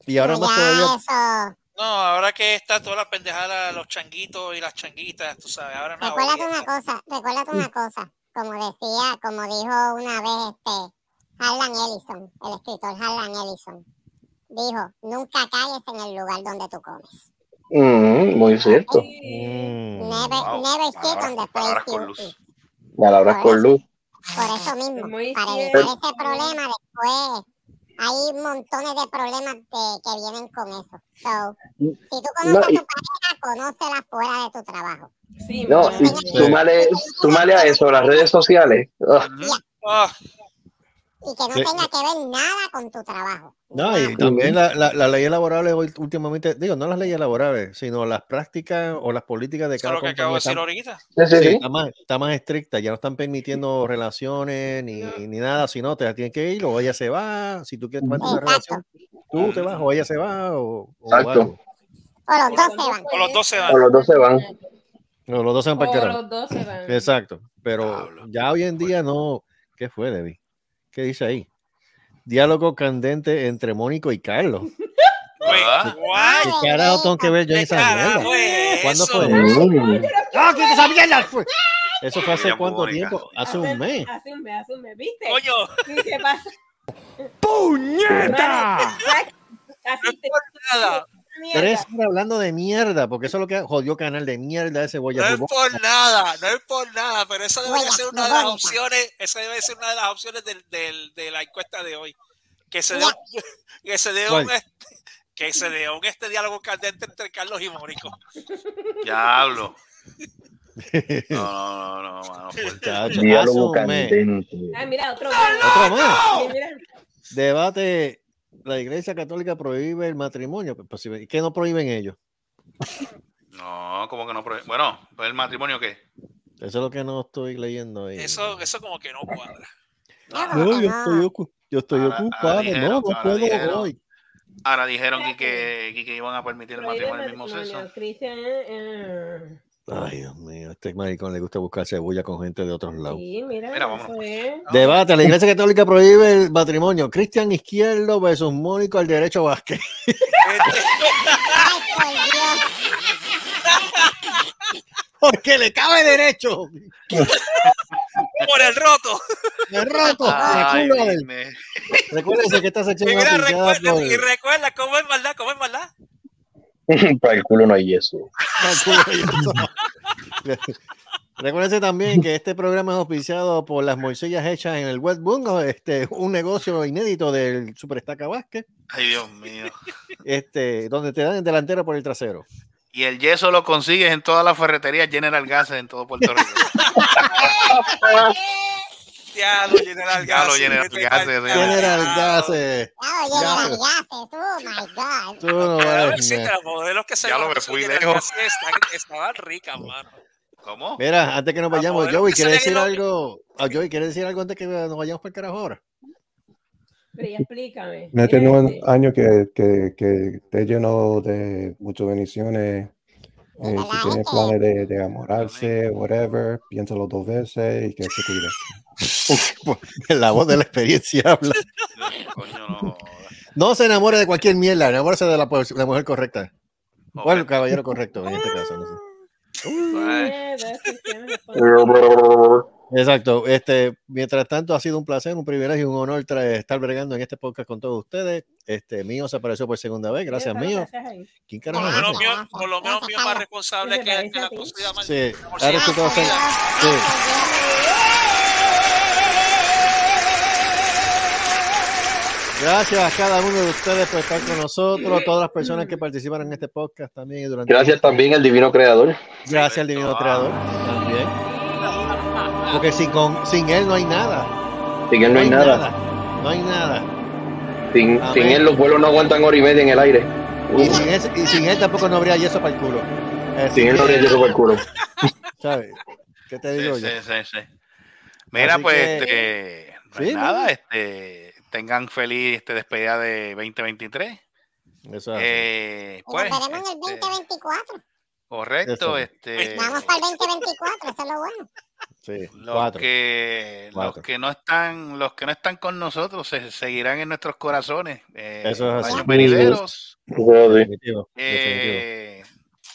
Speaker 4: Y ahora más todavía.
Speaker 11: no, ahora que está toda la pendejada, los changuitos y las changuitas, tú sabes, ahora no.
Speaker 2: Recuérdate una cosa, recuérdate una cosa. Como decía, como dijo una vez este Harlan Ellison, el escritor Harlan Ellison. Dijo, nunca calles en el lugar donde tú comes.
Speaker 7: Mm, muy cierto.
Speaker 4: Mm.
Speaker 2: Never,
Speaker 5: Wow,
Speaker 2: never sit
Speaker 5: palabras-
Speaker 2: on the
Speaker 5: palabras
Speaker 2: place
Speaker 5: con luz.
Speaker 7: Palabras con luz.
Speaker 2: Por eso mismo,
Speaker 8: Muy
Speaker 2: para evitar ese problema después hay montones de problemas de- que vienen con eso. So, si tú conoces
Speaker 7: No,
Speaker 2: a
Speaker 7: y-
Speaker 2: tu pareja, conócela fuera de tu trabajo.
Speaker 8: Sí,
Speaker 7: No, y
Speaker 8: bien.
Speaker 7: súmale, súmale a eso las redes sociales.
Speaker 2: Y que no
Speaker 4: Sí.
Speaker 2: tenga que ver nada con tu trabajo.
Speaker 4: No, y también la- la- las leyes laborales hoy últimamente, digo, no las leyes laborales, sino las prácticas o las políticas de
Speaker 11: eso
Speaker 4: cada
Speaker 11: lo que acabo de decir ahorita.
Speaker 7: Sí,
Speaker 4: está más, está más estricta, ya no están permitiendo relaciones ni, ni nada, si no, te tienes que ir o ella se va, si tú quieres tomarte una relación, tú te vas o ella se va o, o
Speaker 7: Exacto.
Speaker 4: algo.
Speaker 2: O los dos se van.
Speaker 11: O los dos se
Speaker 7: O
Speaker 11: van.
Speaker 7: los dos se van.
Speaker 4: No, los dos se van para el
Speaker 8: O
Speaker 4: carajo.
Speaker 8: los dos se van.
Speaker 4: Exacto, pero ya hoy en día no, ¿qué fue, Debbie? ¿Qué dice ahí? Diálogo candente entre Mónico y Carlos.
Speaker 5: Ah.
Speaker 11: what?
Speaker 4: ¿Qué carajo tengo que ver yo en
Speaker 11: ¿Qué
Speaker 4: esa mierda?
Speaker 11: es
Speaker 4: ¿Cuándo
Speaker 11: eso?
Speaker 4: fue?
Speaker 7: Mm.
Speaker 4: ¡Ah, que esa mierda fue! Eso fue hace cuánto tiempo? Hace un mes.
Speaker 8: Hace un mes, hace un mes, ¿viste?
Speaker 11: Coño,
Speaker 8: se pasa.
Speaker 1: ¡Puñeta!
Speaker 8: Así te-
Speaker 11: nada.
Speaker 8: Mierda.
Speaker 4: Tres horas hablando de mierda, porque eso es lo que jodió canal de mierda ese
Speaker 11: No
Speaker 4: Boya
Speaker 11: es
Speaker 4: Fútbol.
Speaker 11: por nada, no es por nada, pero esa
Speaker 2: Huella,
Speaker 11: ser una de las opciones, esa debe ser una de las opciones del, del- de la encuesta de hoy. Que se dé un, que se dé un, este- que se dé un este diálogo candente entre Carlos y Mónico.
Speaker 5: Diablo. No, no, no, no, mano.
Speaker 7: Diálogo candente.
Speaker 8: Ah, mira, otro.
Speaker 4: Otro más. Debate. La Iglesia Católica prohíbe el matrimonio. Pues, si- ¿Qué no prohíben ellos?
Speaker 5: No, como que no. prohí- Bueno, pues el matrimonio qué?
Speaker 4: Eso es lo que no estoy leyendo ahí.
Speaker 11: Eso, eso como que no cuadra.
Speaker 4: No, yo
Speaker 2: no.
Speaker 4: estoy, ocu- yo estoy
Speaker 5: Ahora- ahora
Speaker 4: ocupado.
Speaker 5: dijeron,
Speaker 4: no, no
Speaker 5: ahora
Speaker 4: puedo
Speaker 5: dijeron.
Speaker 4: hoy.
Speaker 5: Ahora dijeron que, que, que iban a permitir el matrimonio del mismo sexo.
Speaker 8: Cristian, eh,
Speaker 4: Ay, Dios mío, a este maricón le gusta buscar cebolla con gente de otros lados.
Speaker 8: Sí, mira,
Speaker 5: Mira,
Speaker 8: es.
Speaker 4: Debate, la Iglesia Católica prohíbe el matrimonio. Cristian Izquierdo versus Mónico al derecho Vázquez. Porque le cabe derecho.
Speaker 11: Por el roto.
Speaker 4: De roto.
Speaker 5: Ay,
Speaker 4: Recuérdense que esta sección
Speaker 11: mira, recuerda, y recuerda cómo es maldad, cómo es maldad.
Speaker 7: Para el culo no hay eso.
Speaker 4: Recuérdense también que este programa es auspiciado por las morcillas hechas en el Westboom, este, un negocio inédito del Superestaca Vázquez,
Speaker 5: Ay, Dios mío.
Speaker 4: este, donde te dan el delantero por el trasero.
Speaker 5: Y el yeso lo consigues en todas las ferreterías General Gases en todo Puerto Rico.
Speaker 11: Lo General
Speaker 5: Ya lo
Speaker 11: Gas.
Speaker 5: General
Speaker 11: vete
Speaker 5: Gas,
Speaker 11: pa'l carajo.
Speaker 4: General Gases.
Speaker 2: Ya,
Speaker 4: ya,
Speaker 2: oh my God.
Speaker 4: Tú no vales
Speaker 11: sí, los modelos que se
Speaker 5: Ya lo me fui
Speaker 11: General
Speaker 5: lejos.
Speaker 11: Estaban, ricas, mano.
Speaker 5: ¿Cómo?
Speaker 4: Mira, antes que nos vayamos, Joey,
Speaker 11: que
Speaker 4: ¿quieres
Speaker 11: salen
Speaker 4: decir algo? Ah, Joey, ¿quieres decir algo antes que nos vayamos para el carajo ahora?
Speaker 8: Pero ya explícame.
Speaker 10: Este
Speaker 8: Mira
Speaker 10: nuevo
Speaker 8: este.
Speaker 10: año que, que, que esté lleno de muchas bendiciones. Eh, si tienes planes de, de enamorarse, whatever, piénsalo dos veces y que se cuide.
Speaker 4: la voz de la experiencia habla.
Speaker 5: No.
Speaker 4: Se enamore de cualquier mierda, enamórese de la, mujer correcta. O el caballero correcto en este caso. no sé. Exacto. Este, mientras tanto, ha sido un placer, un privilegio y un honor tra- estar bregando en este podcast con todos ustedes. Este, mío se apareció por segunda vez, gracias mío.
Speaker 8: ¿qué haces ahí?
Speaker 4: ¿Quién
Speaker 11: Por
Speaker 4: carajo
Speaker 11: lo menos mío, por lo menos mío es más responsable
Speaker 8: ¿Qué te
Speaker 11: que,
Speaker 8: a
Speaker 11: la costilla mal.
Speaker 4: Sí, ahora tú vas a- sí. Gracias a cada uno de ustedes por estar con nosotros, todas las personas que participaron en este podcast también y durante
Speaker 7: Gracias también al Divino Creador.
Speaker 4: Gracias al Divino Creador también. Porque sin, con, sin él no hay nada.
Speaker 7: Sin él no hay nada.
Speaker 4: No hay nada.
Speaker 7: Sin, sin él los vuelos no aguantan hora y media en el aire.
Speaker 4: Y sin, ese- y sin él tampoco no habría yeso para el culo. Eh,
Speaker 7: Sin él no habría yeso para el culo.
Speaker 4: ¿Sabes? ¿Qué te digo
Speaker 5: Sí,
Speaker 4: yo?
Speaker 5: sí, sí, sí. Mira,
Speaker 4: Así
Speaker 5: pues,
Speaker 4: que-
Speaker 5: este, no nada,
Speaker 4: ¿no?
Speaker 5: este, tengan feliz este despedida de 2023.
Speaker 4: Eso.
Speaker 5: Eh, pues,
Speaker 2: nos veremos en el
Speaker 5: este,
Speaker 2: 2024.
Speaker 5: correcto,
Speaker 4: Eso.
Speaker 5: este,
Speaker 2: Vamos para el 2024, eso es lo bueno.
Speaker 4: Sí,
Speaker 5: los
Speaker 4: cuatro.
Speaker 5: que
Speaker 4: Cuatro.
Speaker 5: los que no están, los que no están con nosotros se seguirán en nuestros corazones. Eh,
Speaker 4: Eso es así.
Speaker 5: años venideros.
Speaker 4: Definitivo.
Speaker 5: Eh,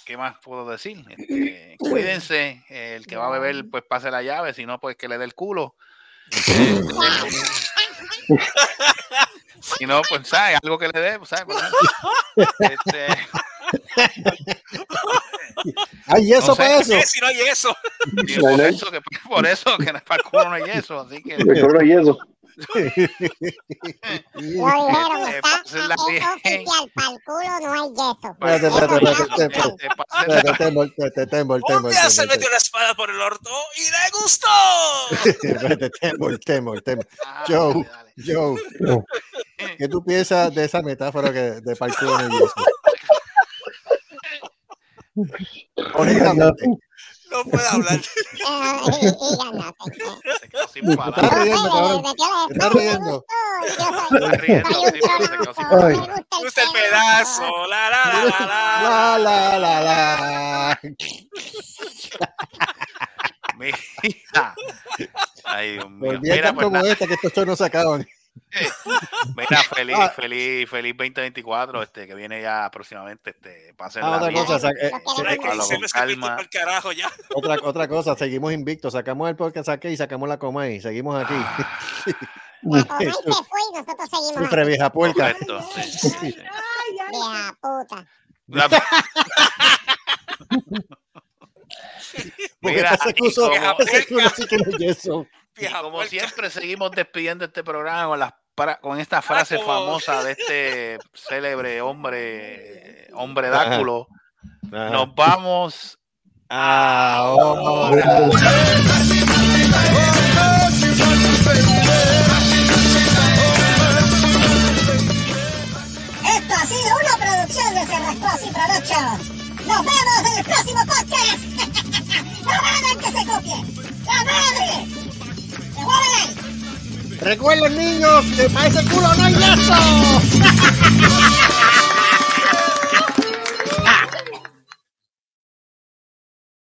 Speaker 5: ¿Qué más puedo decir? Este, cuídense, eh, el que va a beber, pues pase la llave, si no, pues que le dé el culo. Si no, pues, ¿sabes? Algo que le dé, pues, ¿sabes? Pues, este,
Speaker 4: ¿Hay yeso
Speaker 5: No sé.
Speaker 4: para eso?
Speaker 11: ¿Qué si no hay eso?
Speaker 5: y por, eso que, por eso que para el culo no hay eso, así que...
Speaker 7: El culo y eso.
Speaker 2: Lo dijeron,
Speaker 5: Eh,
Speaker 2: está, es oficial, para el culo no hay yeso.
Speaker 4: Espérate, espérate, espérate, tembol, tembol,
Speaker 11: Un día se metió la espada por el orto y le gustó.
Speaker 4: Espérate, tembol, tembol, tembol. Joe. Joe,
Speaker 10: No.
Speaker 4: ¿qué tú piensas de esa metáfora que de parkour en el yeso? Honestamente,
Speaker 11: No puede hablar.
Speaker 2: Eh.
Speaker 5: Se quedó sin palabras.
Speaker 4: Te estás riendo.
Speaker 2: me gusta
Speaker 11: el pedazo. La, la, la, la, la.
Speaker 4: La, la, la.
Speaker 5: Mira. Ay, Dios mío.
Speaker 4: Volví a
Speaker 5: Mira, pues,
Speaker 4: como esta que estos shows no se acaban.
Speaker 5: mira, feliz,
Speaker 4: Ah.
Speaker 5: feliz, feliz 2024, este, que viene ya próximamente, este,
Speaker 4: Ah, otra cosa, eh, se- otra, otra cosa, seguimos invictos, sacamos el podcast aquí y sacamos la coma y seguimos aquí.
Speaker 2: La Comay se fue y nosotros seguimos
Speaker 4: Sufre
Speaker 2: aquí.
Speaker 4: vieja puerca.
Speaker 5: Correcto, sí, sí, sí.
Speaker 2: Vieja puta.
Speaker 4: Porque
Speaker 5: Mira,
Speaker 4: ese
Speaker 5: como-
Speaker 4: ese culo sí que no es.
Speaker 5: Y como siempre seguimos despidiendo este programa con, las para- con esta frase
Speaker 11: como-
Speaker 5: famosa de este célebre hombre, hombre
Speaker 4: Ajá.
Speaker 5: dáculo.
Speaker 4: Ajá.
Speaker 5: Nos vamos
Speaker 4: Ahora.
Speaker 2: Esto ha sido una producción de Cerrascos y Productions. Nos vemos en el próximo podcast. ¡No hagan que se copie! ¡La madre!
Speaker 4: Recuerden, niños, que para ese culo no hay yeso.